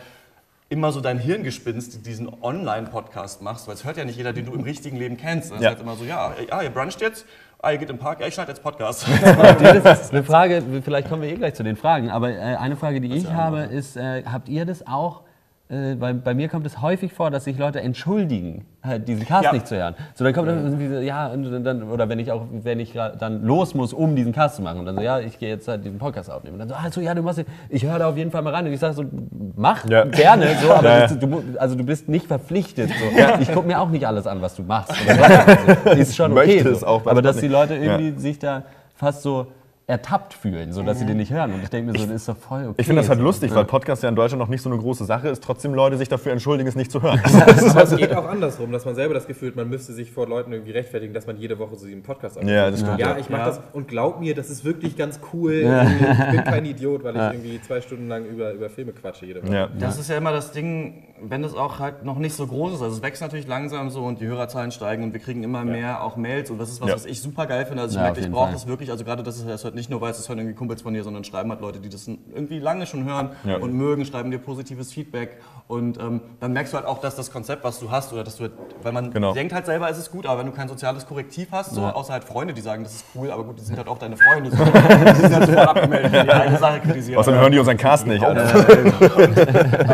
immer so dein Hirngespinst diesen Online-Podcast machst, weil es hört ja nicht jeder, den du im richtigen Leben kennst. Das Ja. ist halt immer so, ja, ah, ihr bruncht jetzt, ah, ihr geht im Park, ja, ich schneide jetzt Podcast. Das ist eine Frage, vielleicht kommen wir eh gleich zu den Fragen, aber äh, eine Frage, die ich habe, ist, äh, habt ihr das auch? Äh, bei, bei mir kommt es häufig vor, dass sich Leute entschuldigen, halt diesen Cast Ja. nicht zu hören. So dann kommt dann irgendwie so, ja, und dann, oder wenn ich auch, wenn ich dann los muss, um diesen Cast zu machen und dann so, ja, ich gehe jetzt halt diesen Podcast aufnehmen. Und dann so, also ja, du machst, ich höre da auf jeden Fall mal rein. Und ich sage so, mach Ja. gerne, so, aber Ja, Du, also du bist nicht verpflichtet. So. Ich gucke mir auch nicht alles an, was du machst. Oder was. ist schon okay. So. aber dass die Leute irgendwie sich da fast so ertappt fühlen, so dass sie den nicht hören. Und ich denke mir so, das ist doch voll okay. Ich finde das halt lustig, weil Podcast ja in Deutschland noch nicht so eine große Sache ist, trotzdem Leute sich dafür entschuldigen, es nicht zu hören. Aber es geht auch andersrum, dass man selber das Gefühl hat, man müsste sich vor Leuten irgendwie rechtfertigen, dass man jede Woche so einen Podcast aufnimmt. Ja, das stimmt, Ja, ja. ich mache Ja. das und glaub mir, das ist wirklich ganz cool. Ich bin kein Idiot, weil ich irgendwie zwei Stunden lang über, über Filme quatsche jede Woche. Ja. Das ist ja immer das Ding, wenn das auch halt noch nicht so groß ist. Also es wächst natürlich langsam so und die Hörerzahlen steigen und wir kriegen immer mehr auch Mails und das ist was, Ja. was ich super geil finde. Also ich Ja, merke, ich brauche das wirklich. Also gerade das ist das hört nicht nur, weil es das hören irgendwie Kumpels von dir, sondern schreiben halt Leute, die das irgendwie lange schon hören Ja. und mögen, schreiben dir positives Feedback und ähm, dann merkst du halt auch, dass das Konzept, was du hast oder dass du, halt- weil man Genau. denkt halt selber, es ist gut, aber wenn du kein soziales Korrektiv hast, so, außer halt Freunde, die sagen, das ist cool, aber gut, die sind halt auch deine Freunde. So. Die sind halt sofort abgemeldet, wenn die eine Sache kritisieren. Außerdem hören die unseren Cast nicht. Alter.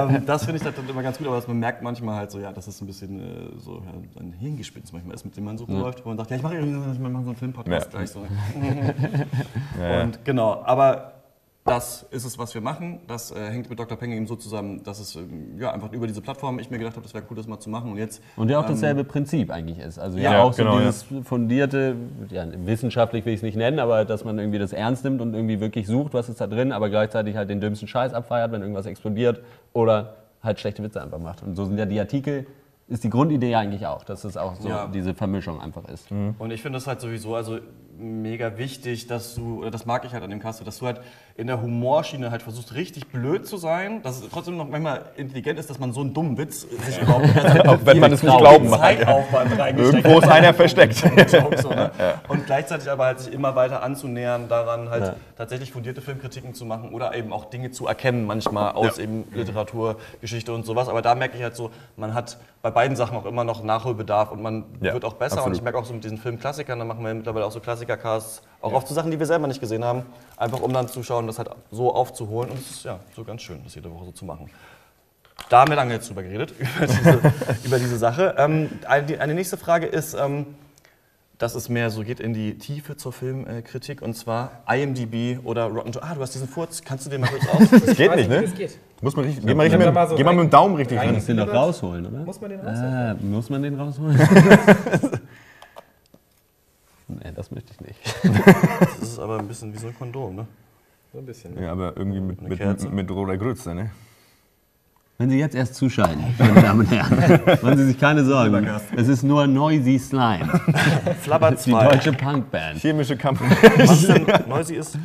Ähm, das finde ich halt immer ganz gut, aber man merkt manchmal halt so, ja, dass es ein bisschen äh, so ja, ein Hirngespinst manchmal ist, mit dem man so rumläuft, wo man sagt, ja, ich mache mache so einen Filmpodcast Ja. gleich so. Und genau, aber das ist es, was wir machen. Das äh, hängt mit Dr. Penge eben so zusammen, dass es ähm, ja, einfach über diese Plattform ich mir gedacht habe, das wäre cool, das mal zu machen. Und jetzt Und ja auch dasselbe Prinzip eigentlich ist. Also ja, Ja, auch so genau, dieses fundierte, ja, wissenschaftlich will ich es nicht nennen, aber dass man irgendwie das ernst nimmt und irgendwie wirklich sucht, was ist da drin, aber gleichzeitig halt den dümmsten Scheiß abfeiert, wenn irgendwas explodiert oder halt schlechte Witze einfach macht. Und so sind ja die Artikel, ist die Grundidee ja eigentlich auch, dass es auch so Ja. diese Vermischung einfach ist. Und ich finde das halt sowieso, also mega wichtig, dass du, oder das mag ich halt an dem Cast, dass du halt in der Humorschiene halt versuchst, richtig blöd zu sein, dass es trotzdem noch manchmal intelligent ist, dass man so einen dummen Witz sich überhaupt Auch wenn man es nicht glauben mag. Irgendwo ist einer versteckt. So, ne? Und gleichzeitig aber halt sich immer weiter anzunähern, daran halt tatsächlich fundierte Filmkritiken zu machen oder eben auch Dinge zu erkennen, manchmal aus eben Literatur, Geschichte und sowas. Aber da merke ich halt so, man hat bei beiden Sachen auch immer noch Nachholbedarf und man Ja, wird auch besser. absolut. Und ich merke auch so mit diesen Filmklassikern, da machen wir mittlerweile auch so Klassikercasts, auch oft zu Sachen, die wir selber nicht gesehen haben, einfach um dann zu schauen, das halt so aufzuholen. Und es ist ja so ganz schön, das jede Woche so zu machen. Da haben wir lange jetzt drüber geredet, über diese, über diese Sache. Ähm, eine, eine nächste Frage ist, ähm, dass es mehr so geht in die Tiefe zur Filmkritik und zwar IMDb oder Rotten Tomatoes. Ah, du hast diesen Furz, kannst du den mal kurz aus? Das geht nicht, ne? Das geht. Muss man richtig, geh mal, richtig mit, mal so geh mal rein. mit dem Daumen richtig Rein. Muss den noch rausholen, oder? Muss man den raus? Ah, muss man den rausholen? Nee, das möchte ich nicht. Das ist aber ein bisschen wie so ein Kondom, ne? So ein bisschen. Ja, aber irgendwie mit, mit, mit, mit roter Grütze, ne? Wenn Sie jetzt erst zuschalten, meine Damen und Herren, machen Sie sich keine Sorgen. Es ist nur Noisy Slime. Flabber Die 2. deutsche Punkband. Chemische Kampf. Was denn Noisy ist?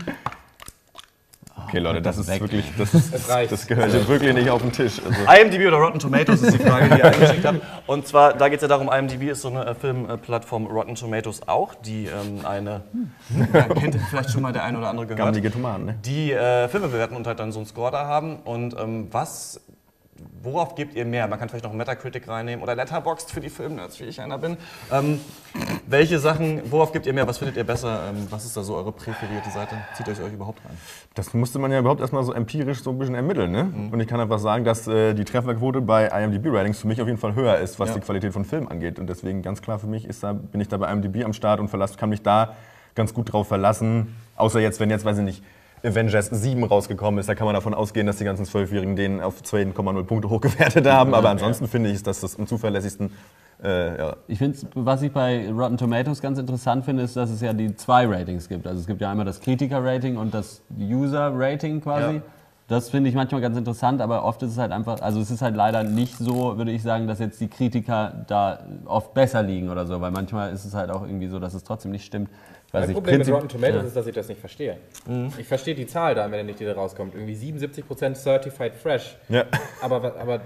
Okay, Leute, das ist Weg. wirklich, das, ist, das gehört jetzt wirklich nicht auf den Tisch. Also, IMDb oder Rotten Tomatoes ist die Frage, die ihr eingeschickt habt. Und zwar, da geht es ja darum, IMDb ist so eine äh, Filmplattform, Rotten Tomatoes auch, die ähm, eine, ja, kennt vielleicht schon mal der eine oder andere gehört, Tomaten, ne? die äh, Filme bewerten und halt dann so einen Score da haben. Und ähm, was, worauf gebt ihr mehr? Man kann vielleicht noch Metacritic reinnehmen oder Letterboxd für die Filmnerds, wie ich einer bin. Ähm, welche Sachen, worauf gebt ihr mehr? Was findet ihr besser? Ähm, was ist da so eure präferierte Seite? Zieht euch euch überhaupt rein? Das musste man ja überhaupt erstmal so empirisch so ein bisschen ermitteln. Ne? Und ich kann einfach sagen, dass äh, die Trefferquote bei IMDb-Ratings für mich auf jeden Fall höher ist, was Ja. die Qualität von Filmen angeht. Und deswegen ganz klar für mich ist da, bin ich da bei IMDb am Start und verlass, kann mich da ganz gut drauf verlassen. Außer jetzt, wenn jetzt, weiß ich nicht, Avengers 7 rausgekommen ist, da kann man davon ausgehen, dass die ganzen Zwölfjährigen den auf 2,0 Punkte hochgewertet haben. Aber ansonsten finde ich, ist das das am zuverlässigsten. Äh, ja. Ich finde, was ich bei Rotten Tomatoes ganz interessant finde, ist, dass es ja die zwei Ratings gibt. Also es gibt ja einmal das Kritiker-Rating und das User-Rating quasi. Ja. Das finde ich manchmal ganz interessant, aber oft ist es halt einfach, also es ist halt leider nicht so, würde ich sagen, dass jetzt die Kritiker da oft besser liegen oder so, weil manchmal ist es halt auch irgendwie so, dass es trotzdem nicht stimmt. Weiß Mein nicht, Problem mit Rotten Tomatoes ja. ist, dass ich das nicht verstehe. Ich verstehe die Zahl da, wenn nicht die da rauskommt. Irgendwie 77% Certified Fresh. Ja. Aber, aber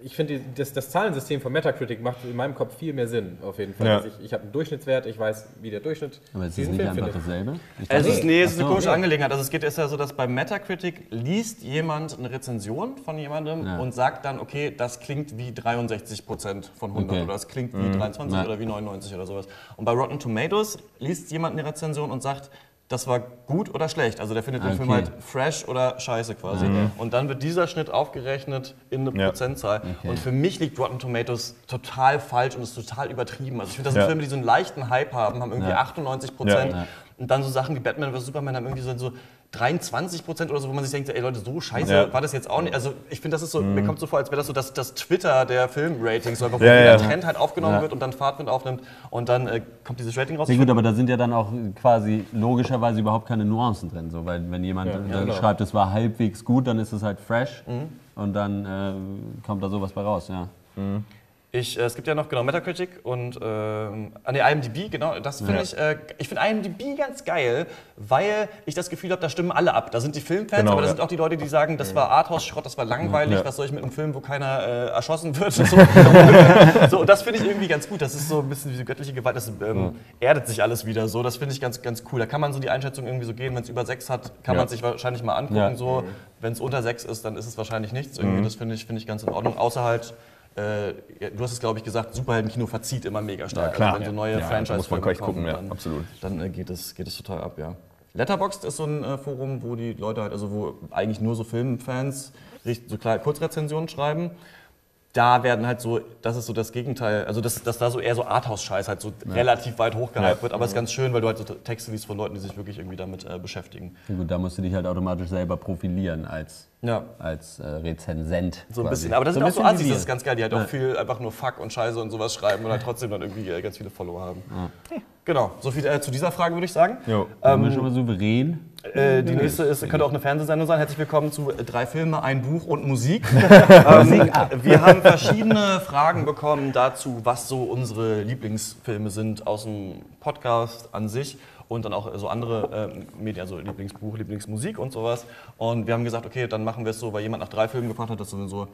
ich finde, das, das Zahlensystem von Metacritic macht in meinem Kopf viel mehr Sinn, auf jeden Fall. Ja. Also ich ich habe einen Durchschnittswert, ich weiß, wie der Durchschnitt Aber ist es diesen nicht Film einfach findet. dasselbe? Ich Es ist, nee, es ist eine komische Angelegenheit. Also es geht ist ja so, dass bei Metacritic liest jemand eine Rezension von jemandem Ja. und sagt dann, okay, das klingt wie 63 Prozent von 100 Okay. oder das klingt wie 23 Ja. oder wie 99 oder sowas. Und bei Rotten Tomatoes liest jemand eine Rezension und sagt, das war gut oder schlecht. Also der findet den Okay. Film halt fresh oder scheiße quasi. Und dann wird dieser Schnitt aufgerechnet in eine Ja. Prozentzahl. Und für mich liegt Rotten Tomatoes total falsch und ist total übertrieben. Also ich finde, das sind Ja. Filme, die so einen leichten Hype haben, haben irgendwie Ja. 98 Prozent. Und dann so Sachen wie Batman vs. Superman haben irgendwie so, so 23 Prozent oder so, wo man sich denkt, ey Leute, so scheiße Ja. war das jetzt auch nicht. Also ich finde, das ist so, mir kommt so vor, als wäre das so das, das Twitter der Filmratings, so einfach, wo Ja, jeder ja. Trend halt aufgenommen Ja. wird und dann Fahrtwind aufnimmt und dann äh, kommt dieses Rating raus. Ja gut, aber da sind ja dann auch quasi logischerweise überhaupt keine Nuancen drin. So, weil wenn jemand äh, genau. schreibt, es war halbwegs gut, dann ist es halt fresh Mhm. und dann äh, kommt da sowas bei raus. Ja. Ich, äh, es gibt ja noch genau Metacritic und ähm, an der IMDb, genau, das finde Ja. ich, äh, ich finde IMDb ganz geil, weil ich das Gefühl habe, da stimmen alle ab. Da sind die Filmfans, Genau, aber da ja. sind auch die Leute, die sagen, das war Arthouse-Schrott, das war langweilig, Ja. was soll ich mit einem Film, wo keiner äh, erschossen wird? So, so, und das finde ich irgendwie ganz gut. Das ist so ein bisschen wie so göttliche Gewalt, das ähm, erdet sich alles wieder so. Das finde ich ganz, ganz cool. Da kann man so die Einschätzung irgendwie so gehen, wenn es über sechs hat, kann man sich wahrscheinlich mal angucken. So. Wenn es unter sechs ist, dann ist es wahrscheinlich nichts. Irgendwie. Das finde ich, finde ich ganz in Ordnung. Außer halt, äh, ja, du hast es glaube ich gesagt, Superheldenkino verzieht immer mega stark. Ja, klar. Also wenn so neue Ja, franchise muss man gleich gucken, ja, dann, absolut. Dann äh, geht, es, geht es total ab, ja. Letterboxd ist so ein äh, Forum, wo die Leute halt, also wo eigentlich nur so Filmfans so kleine Kurzrezensionen schreiben. Da werden halt so, das ist so das Gegenteil, also dass, dass da so eher so Arthouse-Scheiß halt so relativ weit hochgehypt Ja. wird, aber es ist ganz schön, weil du halt so Texte liest von Leuten, die sich wirklich irgendwie damit äh, beschäftigen. Ja, gut, da musst du dich halt automatisch selber profilieren als, Ja. als äh, Rezensent. So ein quasi. bisschen. Aber das So sind auch so Assis, wie das ist ganz geil, die halt Ja. auch viel einfach nur Fuck und Scheiße und sowas schreiben und halt trotzdem dann irgendwie äh, ganz viele Follower haben. Genau, so viel äh, zu dieser Frage würde ich sagen. Jo. Sind wir schon mal souverän? Äh, die nächste ist, könnte auch eine Fernsehsendung sein. Herzlich willkommen zu drei Filme, ein Buch und Musik. ähm, wir haben verschiedene Fragen bekommen dazu, was so unsere Lieblingsfilme sind aus dem Podcast an sich. und dann auch so andere äh, Medien, also Lieblingsbuch, Lieblingsmusik und sowas. Und wir haben gesagt, okay, dann machen wir es so, weil jemand nach drei Filmen gefragt hat, dass wir so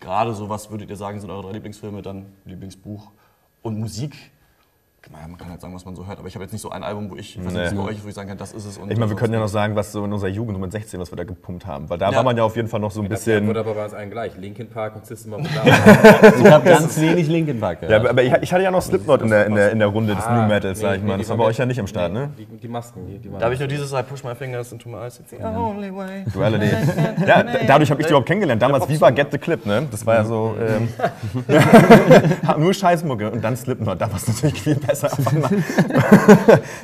gerade so, was würdet ihr sagen, sind eure drei Lieblingsfilme, dann Lieblingsbuch und Musik. Naja, man kann halt sagen, was man so hört, aber ich habe jetzt nicht so ein Album, wo ich, was Nee. bei euch, wo ich sagen kann, das ist es. Und Ich meine, wir können ja noch sagen, was so in unserer Jugend, so mit 16, was wir da gepumpt haben. Weil da Ja. war man ja auf jeden Fall noch so ein bisschen. wurde aber bei uns allen gleich. Linkin Park und System of a Down. Ich habe ganz wenig Linkin Park Ja, gehört. aber ich, ich hatte ja noch Slipknot in der, in der, in der Runde des Ah, New Metals, nee, sag ich nee, mal. Das war bei ja- euch ja nicht am Start, ne? Die, die Masken, die, die waren Da habe ich nur dieses I push my fingers into my eyes, it's the only way. Duality. Ja, d- dadurch habe ich die überhaupt kennengelernt. Damals Viva Get the Clip, ne? Das war ja so. Ähm, nur Scheißmucke und dann Slipknot. Da war es natürlich viel besser. Auf einmal.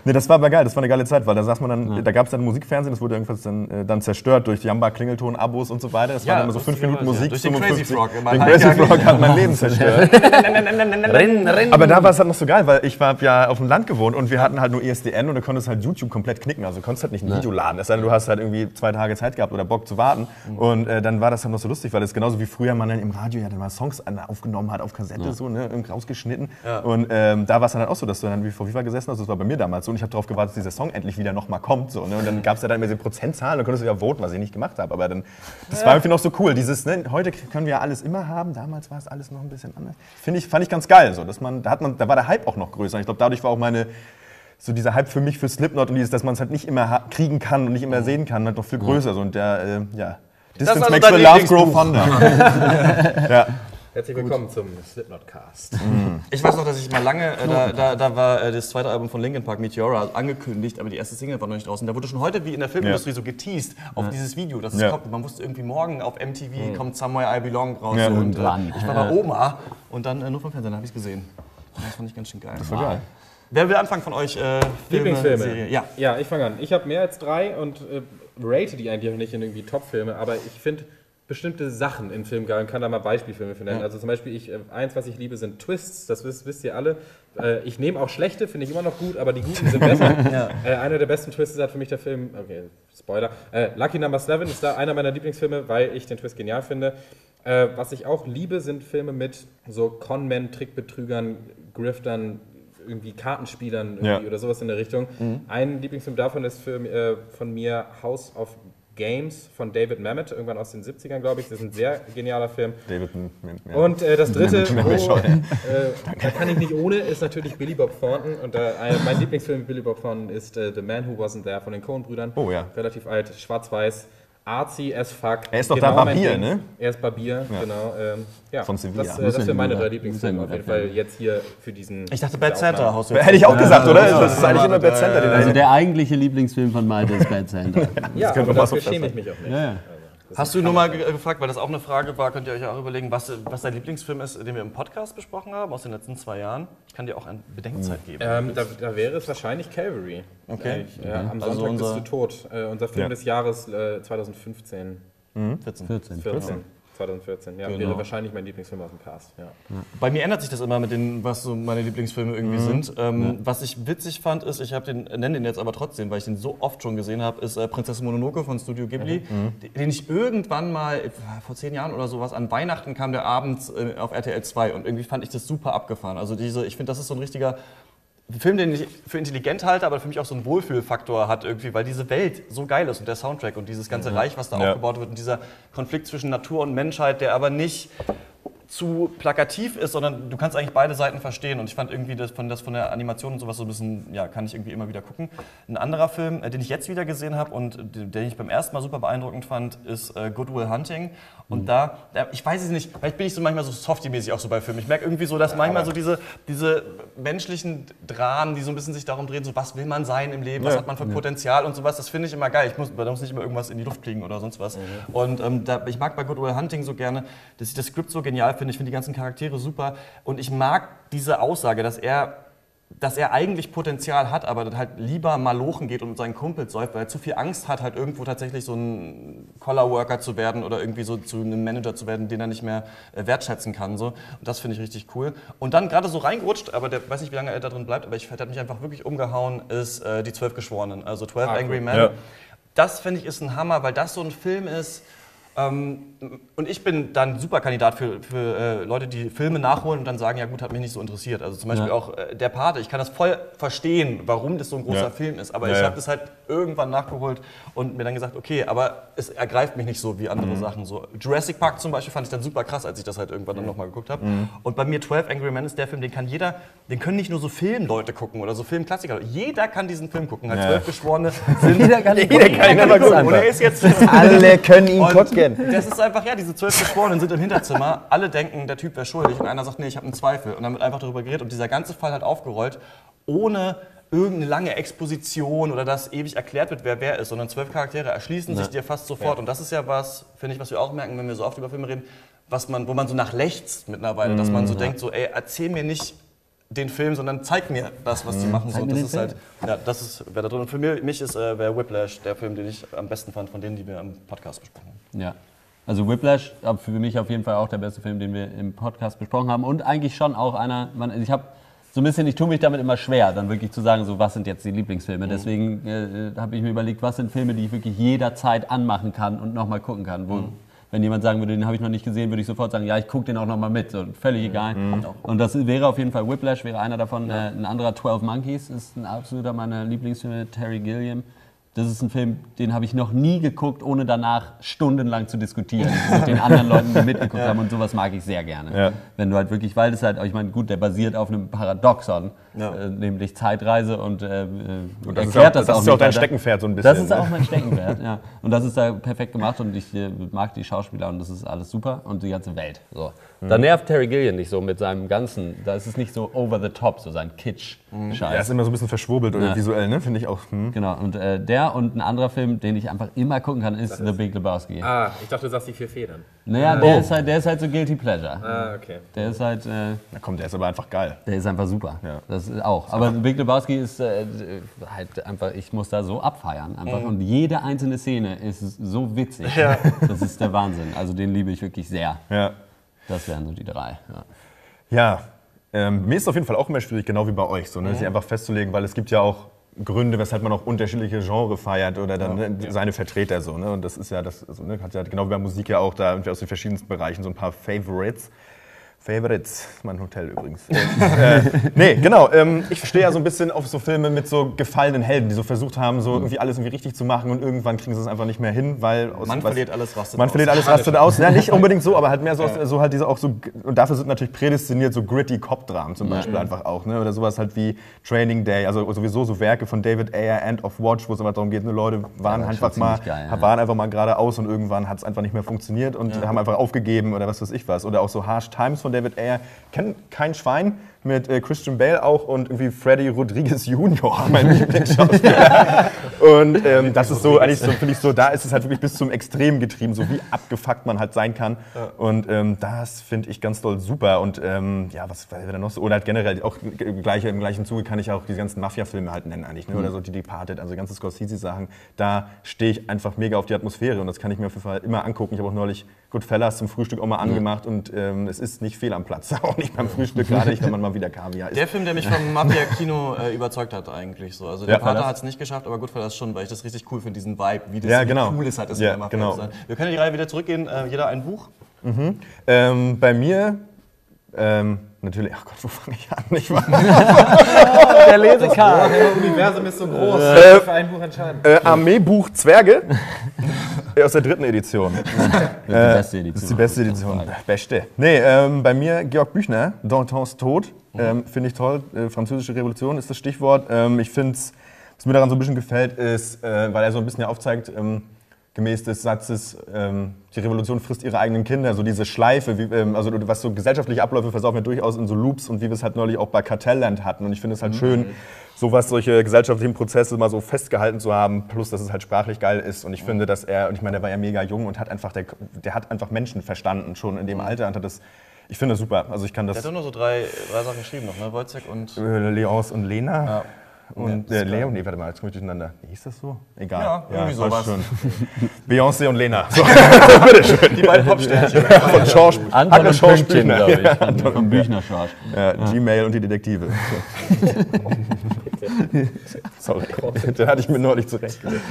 ne, das war aber geil, das war eine geile Zeit, weil da saß man dann, da gab es dann Musikfernsehen, das wurde irgendwas dann, äh, dann zerstört durch Jamba, Klingelton, Abos und so weiter. Das Ja, waren immer so fünf Minuten lustigerweise, ja. Musik. Durch den Crazy 55. Frog Den Crazy Frog hat mein Leben zerstört. Aber da war es halt noch so geil, weil ich war ja auf dem Land gewohnt und wir hatten halt nur ISDN und du konntest halt YouTube komplett knicken. Also du konntest halt nicht ein Video laden. Es sei denn, du hast halt irgendwie zwei Tage Zeit gehabt oder Bock zu warten. Und äh, dann war das halt noch so lustig, weil es genauso wie früher man dann im Radio ja dann mal Songs aufgenommen hat auf Kassette, so, ne, rausgeschnitten. Und ähm, da war es dann halt auch so, dass du dann wie vor Viva gesessen hast. Das war bei mir damals so. Und ich habe darauf gewartet, dass dieser Song endlich wieder nochmal kommt. So, ne? Und dann gab es ja dann immer diese Prozentzahlen, dann konntest du ja voten, was ich nicht gemacht habe. Aber dann, das war irgendwie noch so cool. Dieses, ne, heute können wir ja alles immer haben. Damals war es alles noch ein bisschen anders. Finde ich, fand ich ganz geil. So, dass man, da, hat man, da war der Hype auch noch größer. Ich glaube, dadurch war auch meine, so dieser Hype für mich für Slipknot und dieses, dass man es halt nicht immer kriegen kann und nicht immer sehen kann, halt noch viel größer. So, und der, äh, ja. Distance also makes dein the love grow fonder. ja. Herzlich willkommen zum Slipknot Cast. Ich weiß noch, dass ich mal lange, äh, da, da, da war äh, das zweite Album von Linkin Park, Meteora, angekündigt, aber die erste Single war noch nicht draußen. Da wurde schon heute, wie in der Filmindustrie, so geteased auf dieses Video, dass es Ja. kommt. Man wusste irgendwie morgen auf MTV kommt Somewhere I Belong raus. Ja. so, und, äh, ich war bei Oma und dann äh, nur vom Fernsehen, habe ich es gesehen. Das fand ich ganz schön geil. Das war geil. Wer will anfangen von euch? Äh, Filme, Lieblingsfilme? Serie? Ja. Ja, ich fange an. Ich habe mehr als drei und äh, rate die eigentlich auch nicht in irgendwie Top-Filme, aber ich finde bestimmte Sachen in Filmen geil und kann da mal Beispielfilme für nennen. Also zum Beispiel, ich, äh, eins, was ich liebe, sind Twists, das wisst, wisst ihr alle. Äh, ich nehme auch schlechte, finde ich immer noch gut, aber die guten sind besser. äh, einer der besten Twists ist halt für mich der Film, okay, Spoiler, äh, Lucky Number 7 ist da einer meiner Lieblingsfilme, weil ich den Twist genial finde. Äh, was ich auch liebe, sind Filme mit so Conmen, Trickbetrügern, Griftern, irgendwie Kartenspielern irgendwie Ja. oder sowas in der Richtung. Ein Lieblingsfilm davon ist für, äh, von mir House of Games von David Mamet, irgendwann aus den 70ern, glaube ich. Das ist ein sehr genialer Film. David, ja. Und äh, das dritte, schon. äh, da kann ich nicht ohne, ist natürlich Billy Bob Thornton. Und äh, ein- mein Lieblingsfilm mit Billy Bob Thornton ist äh, The Man Who Wasn't There von den Coen-Brüdern. Oh ja. Relativ alt, schwarz-weiß. Artsy as fuck. Er ist doch da mein Barbier, ne? Er ist Barbier, genau. Ähm, ja. Von Sevilla. Das, äh, das ja sind meine drei Lieblingsfilme auf jeden ja Fall jetzt hier für diesen. Ich dachte Bad Santa, Aufnahme. Haus Hätte ich auch gesagt, oder? Das ist eigentlich immer Bad Center. Also der eigentliche Lieblingsfilm von Malte ist Bad Santa. Ja, können wir aber dafür schäme ich mich auch nicht. Hast du nur mal ge- gefragt, weil das auch eine Frage war, könnt ihr euch auch überlegen, was, was dein Lieblingsfilm ist, den wir im Podcast besprochen haben aus den letzten zwei Jahren? Ich kann dir auch eine Bedenkzeit geben. Ähm, da, da wäre es wahrscheinlich Calvary. Okay. Äh, ja, am Also Sonntag unser- bist du tot. Äh, unser Film Ja. des Jahres äh, 2015. 14. 14. 14. 2014, ja. Genau. Wäre wahrscheinlich mein Lieblingsfilm aus dem Cast. Ja. Bei mir ändert sich das immer mit den, was so meine Lieblingsfilme irgendwie sind. Ähm, Was ich witzig fand, ist, ich habe den, nenne den jetzt aber trotzdem, weil ich den so oft schon gesehen habe, ist äh, Prinzessin Mononoke von Studio Ghibli, den- den ich irgendwann mal äh, vor zehn Jahren oder sowas an Weihnachten kam der abends äh, auf RTL 2 und irgendwie fand ich das super abgefahren. Also diese, ich finde, das ist so ein richtiger Film, den ich für intelligent halte, aber für mich auch so einen Wohlfühlfaktor hat irgendwie, weil diese Welt so geil ist und der Soundtrack und dieses ganze Reich, was da Ja. aufgebaut wird und dieser Konflikt zwischen Natur und Menschheit, der aber nicht zu plakativ ist, sondern du kannst eigentlich beide Seiten verstehen. Und ich fand irgendwie das von, das von der Animation und sowas so ein bisschen, ja, kann ich irgendwie immer wieder gucken. Ein anderer Film, äh, den ich jetzt wieder gesehen habe und den, ich beim ersten Mal super beeindruckend fand, ist äh, Good Will Hunting. Und da, da, ich weiß es nicht, vielleicht bin ich so manchmal so softy-mäßig auch so bei Filmen. Ich merke irgendwie so, dass manchmal so diese, diese menschlichen Dramen, die so ein bisschen sich darum drehen, so was will man sein im Leben, was hat man für Potenzial und sowas, das finde ich immer geil. Ich muss, da muss nicht immer irgendwas in die Luft fliegen oder sonst was. Und ähm, da, ich mag bei Good Will Hunting so gerne, dass ich das Skript so genial finde. Ich finde die ganzen Charaktere super. Und ich mag diese Aussage, dass er dass er eigentlich Potenzial hat, aber dann halt lieber malochen geht und mit seinen Kumpels säuft, weil er zu viel Angst hat, halt irgendwo tatsächlich so ein Collar-Worker zu werden oder irgendwie so zu einem Manager zu werden, den er nicht mehr äh, wertschätzen kann. So. Und das finde ich richtig cool. Und dann gerade so reingerutscht, aber der weiß nicht, wie lange er da drin bleibt, aber ich, der hat mich einfach wirklich umgehauen, ist äh, die Zwölf Geschworenen, also 12 Ah, Angry cool. Men. Ja. Das finde ich ist ein Hammer, weil das so ein Film ist, Ähm, und ich bin dann super Kandidat für, für äh, Leute, die Filme nachholen und dann sagen, ja gut, hat mich nicht so interessiert. Also zum Beispiel Ja. auch äh, Der Pate. Ich kann das voll verstehen, warum das so ein großer Ja. Film ist. Aber Ja, ich habe das halt irgendwann nachgeholt und mir dann gesagt, okay, aber es ergreift mich nicht so wie andere Mhm. Sachen. So Jurassic Park zum Beispiel fand ich dann super krass, als ich das halt irgendwann dann nochmal geguckt habe. Mhm. Und bei mir 12 Angry Men ist der Film, den kann jeder, den können nicht nur so Filmleute gucken oder so Filmklassiker. Jeder kann diesen Film gucken. Halt Ja. zwölf Geschworene sind Jeder kann ihn jeder gucken. kann ihn Einfach gucken. einfach. Und er ist jetzt Alle können ihn gucken. Das ist einfach, ja, diese zwölf Geschworenen sind im Hinterzimmer, alle denken, der Typ wäre schuldig und einer sagt, nee, ich habe einen Zweifel. Und dann wird einfach darüber geredet und dieser ganze Fall hat aufgerollt, ohne irgendeine lange Exposition oder dass ewig erklärt wird, wer wer ist, sondern zwölf Charaktere erschließen sich dir fast sofort. Und das ist ja was, finde ich, was wir auch merken, wenn wir so oft über Filme reden, was man, wo man so nachlächzt mittlerweile, dass man so denkt, so, ey, erzähl mir nicht den Film, sondern zeig mir das, was die machen. So, das ist halt, ja, das ist, wer da drin. Und für mich, mich ist äh, wär Whiplash der Film, den ich am besten fand von denen, die wir am Podcast besprochen haben. Ja. Also Whiplash, ab- für mich auf jeden Fall auch der beste Film, den wir im Podcast besprochen haben. Und eigentlich schon auch einer, man, ich habe so ein bisschen, ich tue mich damit immer schwer, dann wirklich zu sagen, so was sind jetzt die Lieblingsfilme. Deswegen äh, habe ich mir überlegt, was sind Filme, die ich wirklich jederzeit anmachen kann und nochmal gucken kann. Wo, Wenn jemand sagen würde, den habe ich noch nicht gesehen, würde ich sofort sagen, ja, ich gucke den auch nochmal mit. So, völlig egal. Und das wäre auf jeden Fall Whiplash, wäre einer davon. Äh, ein anderer 12 Monkeys ist ein absoluter meiner Lieblingsfilme, Terry Gilliam. Das ist ein Film, den habe ich noch nie geguckt, ohne danach stundenlang zu diskutieren mit den anderen Leuten, die mitgeguckt haben. Und sowas mag ich sehr gerne. Ja. Wenn du halt wirklich, weil das halt, ich meine, gut, der basiert auf einem Paradoxon, Ja. äh, nämlich Zeitreise und, äh, äh, Und das ist erklärt auch- das, das auch ist ja auch dein weiter. Steckenpferd so ein bisschen, Das ist ne? auch mein Steckenpferd, ja. Und das ist da perfekt gemacht und ich äh, mag die Schauspieler und das ist alles super und die ganze Welt. So. Da nervt Terry Gilliam nicht so mit seinem ganzen, da ist es nicht so over the top, so sein Kitsch-Scheiß. Er ist immer so ein bisschen verschwurbelt oder Ja. visuell, ne? Finde ich auch. Hm. Genau, und äh, der und ein anderer Film, den ich einfach immer gucken kann, ist The Big Lebowski. Ah, ich dachte, du sagst die vier Federn. Naja, der, ist halt, der ist halt so Guilty Pleasure. Ah, okay. Der ist halt, äh, Na komm, der ist aber einfach geil. der ist einfach super. Ja. Das ist auch. Aber Big Lebowski ist äh, halt einfach, ich muss da so abfeiern einfach. Und jede einzelne Szene ist so witzig. Das ist der Wahnsinn. Also den liebe ich wirklich sehr. Ja. Das wären so die drei. Ja. Ja, ähm, mir ist es auf jeden Fall auch immer schwierig, genau wie bei euch, so, ne, sich einfach festzulegen, weil es gibt ja auch Gründe, weshalb man auch unterschiedliche Genre feiert oder dann ne, seine Vertreter so. Ne? Und das ist ja, das also, ne, hat ja genau wie bei Musik ja auch da irgendwie aus den verschiedensten Bereichen so ein paar Favorites. Favorites, mein Hotel übrigens. äh, nee, genau. Ähm, ich stehe ja so ein bisschen auf so Filme mit so gefallenen Helden, die so versucht haben, so irgendwie alles irgendwie richtig zu machen und irgendwann kriegen sie es einfach nicht mehr hin, weil aus, Man was- verliert alles, rastet Man aus. verliert alles, rastet aus. Ja, nicht unbedingt so, aber halt mehr so, aus, so halt diese auch so und dafür sind natürlich prädestiniert so gritty Cop-Dramen zum Beispiel einfach auch, ne? Oder sowas halt wie Training Day, also sowieso so Werke von David Ayer, End of Watch, wo es einfach darum geht, ne, Leute waren das ist einfach mal, geil, ja. waren einfach mal geradeaus und irgendwann hat es einfach nicht mehr funktioniert und haben einfach aufgegeben oder was weiß ich was. Oder auch so Harsh Times von David Ayer, kennt kein Schwein mit äh, Christian Bale auch und irgendwie Freddy Rodriguez Jr., mein Lieblingsschauspieler. und ähm, das ist so, eigentlich so, finde ich so, da ist es halt wirklich bis zum Extrem getrieben, so wie abgefuckt man halt sein kann. Und ähm, das finde ich ganz doll super. Und ähm, ja, was wäre denn noch so? Oder halt generell, auch im gleichen, im gleichen Zuge kann ich auch die ganzen Mafia-Filme halt nennen eigentlich. Ne? Oder so die Departed, also ganze Scorsese-Sachen. Da stehe ich einfach mega auf die Atmosphäre und das kann ich mir auf jeden Fall immer angucken. Ich habe auch neulich Goodfellas zum Frühstück auch mal angemacht und ähm, es ist nicht fehl am Platz, auch nicht beim Frühstück, gerade nicht, wenn man mal wieder Kaviar isst. Der Film, der mich vom Mafia-Kino äh, überzeugt hat eigentlich so. Also Ja, der Vater Goodfellas. hat es nicht geschafft, aber Goodfellas schon, weil ich das richtig cool finde, diesen Vibe, wie das Ja, wie genau. cool es ist, Ja, in der Mafia genau. zu sein. Wir können in die Reihe wieder zurückgehen, äh, jeder ein Buch. Ähm, bei mir, ähm, natürlich, ach Gott, wo fange ich an? Ich war, Der Lesekar. Das Universum ist so groß. Äh, für ein Buch entscheiden. äh, Armeebuch Zwerge aus der dritten Edition. Das ist die beste Edition. Das ist die beste Edition. Beste. Nee, ähm, bei mir Georg Büchner, Dantons Tod. Ähm, finde ich toll. Äh, Französische Revolution ist das Stichwort. Ähm, ich finde es, was mir daran so ein bisschen gefällt, ist, äh, weil er so ein bisschen ja aufzeigt, ähm, gemäß des Satzes, ähm, die Revolution frisst ihre eigenen Kinder, so diese Schleife, wie, ähm, also was so gesellschaftliche Abläufe versaufen ja durchaus in so Loops und wie wir es halt neulich auch bei Kartellland hatten. Und ich finde es halt schön, sowas, solche gesellschaftlichen Prozesse mal so festgehalten zu haben, plus dass es halt sprachlich geil ist. Und ich finde, dass er, und ich meine, der war ja mega jung und hat einfach, der, der hat einfach Menschen verstanden schon in dem Alter und hat das, ich finde das super. Also ich kann Der das, hat doch nur so drei, drei Sachen geschrieben noch, ne? Wojciech und... äh, Leons und Lena. Und äh, Leo, nee, warte mal, jetzt komme ich durcheinander. Wie hieß das so? Egal. Ja, irgendwie passt sowas. schon. Beyoncé und Lena. So, Die beiden Popsternchen. von Schorsch. Anton und Schorsch Büchner. glaube ich. Ja, Von, von Büchner Schorsch. Ja, Gmail und die Detektive. So. Sorry, den hatte ich mir neulich zurechtgelegt.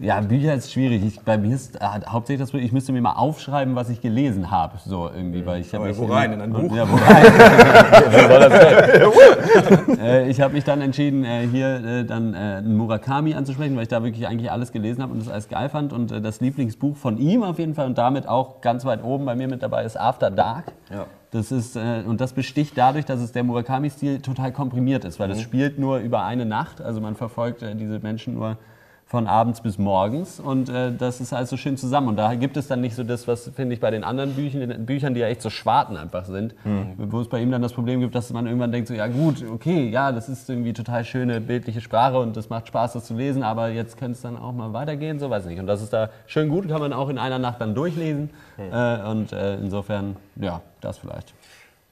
Ja, Bücher ist schwierig. Ich, bei mir ist äh, hauptsächlich das, ich müsste mir mal aufschreiben, was ich gelesen habe. So irgendwie, weil ich habe mich wo rein? In ein Buch? Ja, wo rein? Äh, ich habe mich dann entschieden, äh, hier äh, dann äh, Murakami anzusprechen, weil ich da wirklich eigentlich alles gelesen habe und das alles geil fand. Und äh, das Lieblingsbuch von ihm auf jeden Fall und damit auch ganz weit oben bei mir mit dabei ist After Dark. Ja. Das ist, äh, und das besticht dadurch, dass es der Murakami-Stil total komprimiert ist, weil es spielt nur über eine Nacht. Also man verfolgt diese Menschen nur von abends bis morgens und äh, das ist alles so schön zusammen. Und da gibt es dann nicht so das, was finde ich bei den anderen Büchern, Büchern, die ja echt so Schwarten einfach sind, wo es bei ihm dann das Problem gibt, dass man irgendwann denkt, so ja gut, okay, ja, das ist irgendwie total schöne bildliche Sprache und das macht Spaß, das zu lesen, aber jetzt könnte es dann auch mal weitergehen, so weiß ich nicht. Und das ist da schön gut, kann man auch in einer Nacht dann durchlesen äh, und äh, insofern, ja, das vielleicht.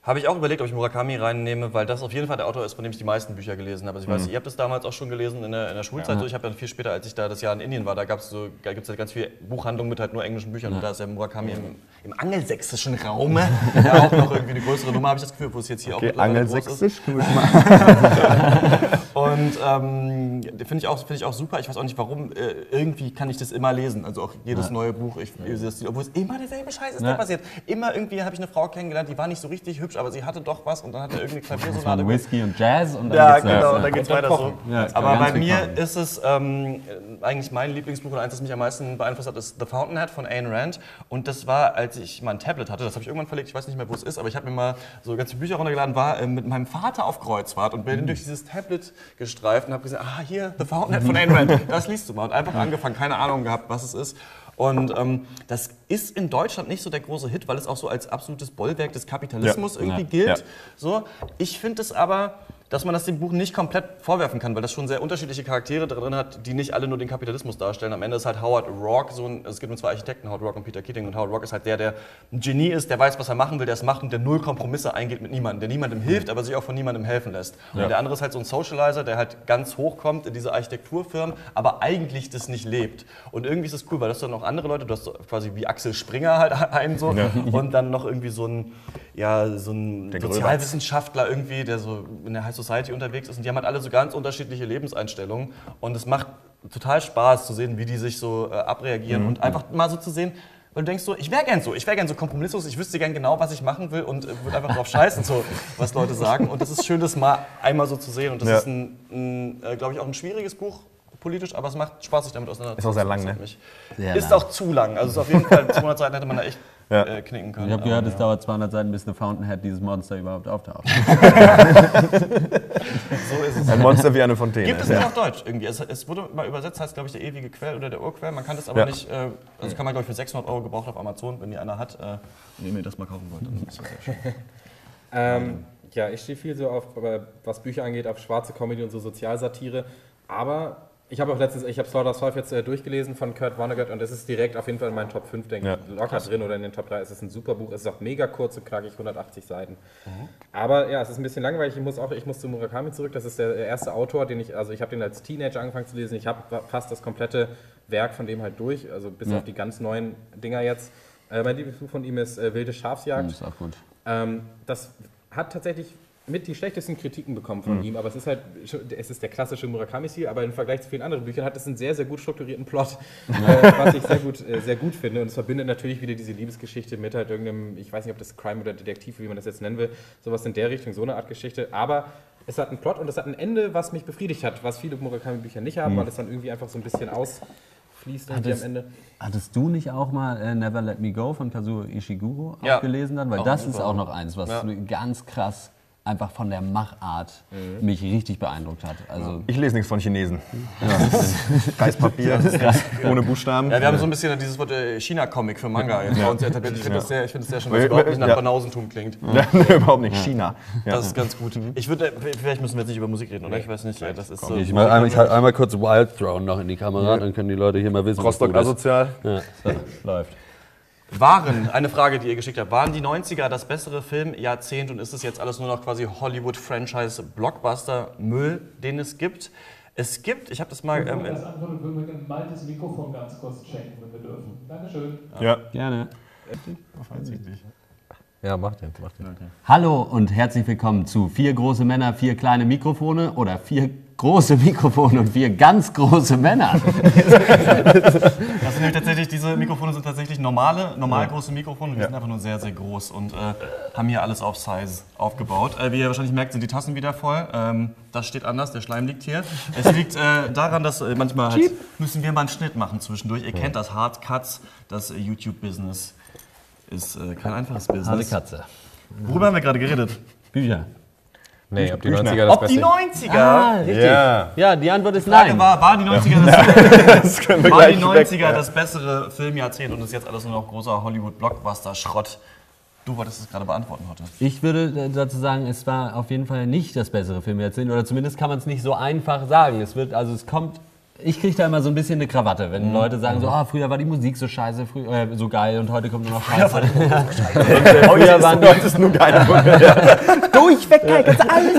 Habe ich auch überlegt, ob ich Murakami reinnehme, weil das auf jeden Fall der Autor ist, von dem ich die meisten Bücher gelesen habe. Also ich weiß, ihr habt es damals auch schon gelesen in der, in der Schulzeit. So, ich habe dann viel später, als ich da das Jahr in Indien war, da gab es so, da gibt's ja ganz viele Buchhandlungen mit halt nur englischen Büchern. Und da ist der Murakami im, im angelsächsischen Raum ja auch noch irgendwie eine größere Nummer, habe ich das Gefühl, wo es jetzt hier auch Okay, mittlerweile groß ist. angelsächsisch? Und ähm, finde ich, auch- finde ich auch super. Ich weiß auch nicht warum. Äh, irgendwie kann ich das immer lesen. Also auch jedes neue Buch. Ich lese das, obwohl es immer derselbe Scheiß ist, der Ja. passiert. Immer irgendwie habe ich eine Frau kennengelernt, die war nicht so richtig hübsch, aber sie hatte doch was und dann hat er irgendwie Klaviersonate. Whisky und Jazz und dann Ja, geht's genau, Ja. und dann geht's weiter so. Ja, es Aber bei mir kommen. ist es ähm, eigentlich mein Lieblingsbuch und eins, das mich am meisten beeinflusst hat, ist The Fountainhead von Ayn Rand. Und das war, als ich mal ein Tablet hatte, das habe ich irgendwann verlegt, ich weiß nicht mehr, wo es ist, aber ich habe mir mal so ganz viele Bücher runtergeladen, war äh, mit meinem Vater auf Kreuzfahrt und Mhm. bin durch dieses Tablet gestreift und habe gesagt, ah, hier, The Fountainhead von Ayn Rand, das liest du mal. Und einfach angefangen, keine Ahnung gehabt, was es ist. Und ähm, das ist in Deutschland nicht so der große Hit, weil es auch so als absolutes Bollwerk des Kapitalismus Ja. irgendwie Ja. gilt. Ja. So, ich finde es aber, dass man das dem Buch nicht komplett vorwerfen kann, weil das schon sehr unterschiedliche Charaktere drin hat, die nicht alle nur den Kapitalismus darstellen. Am Ende ist halt Howard Rourke so ein, es gibt nur zwei Architekten, Howard Rourke und Peter Keating. Und Howard Rourke ist halt der, der ein Genie ist, der weiß, was er machen will, der es macht und der null Kompromisse eingeht mit niemandem, der niemandem hilft, aber sich auch von niemandem helfen lässt. Und der andere ist halt so ein Socializer, der halt ganz hoch kommt in diese Architekturfirmen, aber eigentlich das nicht lebt. Und irgendwie ist es cool, weil das dann noch andere Leute, du hast quasi wie Axel Springer halt einen so und dann noch irgendwie so ein, ja, so ein Gröbers. Sozialwissenschaftler irgendwie, der so in der High Society unterwegs ist und die haben halt alle so ganz unterschiedliche Lebenseinstellungen und es macht total Spaß zu sehen, wie die sich so äh, abreagieren und einfach mal so zu sehen, weil du denkst so, ich wäre gern so, ich wäre gern so kompromisslos, ich wüsste gern genau, was ich machen will und äh, würde einfach drauf scheißen, so, was Leute sagen. Und das ist schön, das mal einmal so zu sehen. Und das Ja. ist ein, ein äh, glaube ich, auch ein schwieriges Buch politisch, aber es macht Spaß, sich damit auseinanderzusetzen. Ist auch sehr lang, ne? Sehr ist lang. auch zu lang. Also es ist auf jeden Fall 200 Seiten hätte man da echt Ja. äh, knicken können. Ich habe gehört, es dauert 200 Seiten, bis eine Fountainhead dieses Monster überhaupt auftaucht. So ist es. Ein Monster wie eine Fontäne. Gibt es ja. nicht auf Deutsch irgendwie. Es, es wurde mal übersetzt, heißt glaube ich der ewige Quell oder der Urquell. Man kann das aber Ja. nicht, äh, also kann man glaube ich für 600 Euro gebraucht auf Amazon, wenn die einer hat. Äh, wenn ihr das mal kaufen wollt, dann ist das sehr schön. Ähm, ja, ich stehe viel so auf, äh, was Bücher angeht, auf schwarze Comedy und so Sozialsatire. Aber ich habe auch letztens, ich habe Slaughter's Five jetzt äh, durchgelesen von Kurt Vonnegut und es ist direkt auf jeden Fall in meinen Top 5, denke ich, locker drin oder in den Top 3. Es ist ein super Buch, es ist auch mega kurz und knackig, 180 Seiten. Aber ja, es ist ein bisschen langweilig. Ich muss auch, ich muss zu Murakami zurück. Das ist der erste Autor, den ich, also ich habe den als Teenager angefangen zu lesen. Ich habe fast das komplette Werk von dem halt durch, also bis auf die ganz neuen Dinger jetzt. Äh, mein Lieblingsbuch von ihm ist äh, Wilde Schafsjagd. ist auch gut. Ähm, das hat tatsächlich mit die schlechtesten Kritiken bekommen von ihm, aber es ist halt, es ist der klassische Murakami-Stil, aber im Vergleich zu vielen anderen Büchern hat es einen sehr, sehr gut strukturierten Plot, äh, was ich sehr gut, äh, sehr gut finde. Und es verbindet natürlich wieder diese Liebesgeschichte mit halt irgendeinem, ich weiß nicht, ob das Crime oder Detektiv, wie man das jetzt nennen will, sowas in der Richtung, so eine Art Geschichte. Aber es hat einen Plot und es hat ein Ende, was mich befriedigt hat, was viele Murakami-Bücher nicht haben, weil es dann irgendwie einfach so ein bisschen ausfließt irgendwie am das- Ende. Hattest du nicht auch mal äh, Never Let Me Go von Kazuo Ishiguro Ja. auch gelesen dann? Weil Auch das ist auch noch eins, was Ja. ganz krass einfach von der Machart mich richtig beeindruckt hat. Also Ich lese nichts von Chinesen. Reispapier, ohne Buchstaben. Ja, wir haben so ein bisschen dieses Wort äh, China-Comic für Manga jetzt bei uns etabliert. Ich finde das, sehr- ich finde das sehr schön, weil es überhaupt nicht nach Ja. Banausentum klingt. Ja, überhaupt nicht. China. Ja. Das ist ganz gut. Ich würde, vielleicht müssen wir jetzt nicht über Musik reden, oder? Ich weiß nicht. äh, Das ist so. ich, mal, einmal, ich halt einmal kurz Wild Thrown noch in die Kamera, dann können die Leute hier mal wissen, Rostock asozial. Ja, läuft. Waren, eine Frage, die ihr geschickt habt, waren die 90er das bessere Filmjahrzehnt und ist es jetzt alles nur noch quasi Hollywood-Franchise-Blockbuster-Müll, den es gibt? Es gibt, ich habe das mal... Ähm, das antworten, würden wir mal das Mikrofon ganz kurz checken, wenn wir dürfen. Dankeschön. Ja. Gerne. Ja, macht jetzt, macht jetzt. Hallo und herzlich willkommen zu vier große Männer, vier kleine Mikrofone oder vier große Mikrofone und vier ganz große Männer. Das sind nämlich tatsächlich, diese Mikrofone sind tatsächlich normale, normal große Mikrofone. Die sind einfach nur sehr, sehr groß und äh, haben hier alles auf Size aufgebaut. Äh, wie ihr wahrscheinlich merkt, sind die Tassen wieder voll. Ähm, das steht anders, der Schleim liegt hier. Es liegt äh, daran, dass äh, manchmal halt müssen wir mal einen Schnitt machen zwischendurch. Ihr kennt das Hard Cuts, das YouTube-Business ist äh, kein einfaches Harte Business. Katze. Worüber haben wir gerade geredet? Bücher. Nee, ob die 90er das Ob die Beste 90er? Ah, richtig. Ja. Ja, die Antwort ist Frage nein. war, war die 90er das, Das war die gleich 90er weg. Ja. das bessere Filmjahrzehnt und ist jetzt alles nur noch großer Hollywood-Blockbuster-Schrott? Du wolltest es gerade beantworten heute. Ich würde dazu sagen, es war auf jeden Fall nicht das bessere Filmjahrzehnt oder zumindest kann man es nicht so einfach sagen. Es wird, also es kommt, ich kriege da immer so ein bisschen eine Krawatte, wenn Leute sagen so, ah, früher war die Musik so scheiße, früher, äh, so geil und heute kommt nur noch Scheiße. und, äh, früher waren die, Heute ist nur geiler. durchweg geil, du alles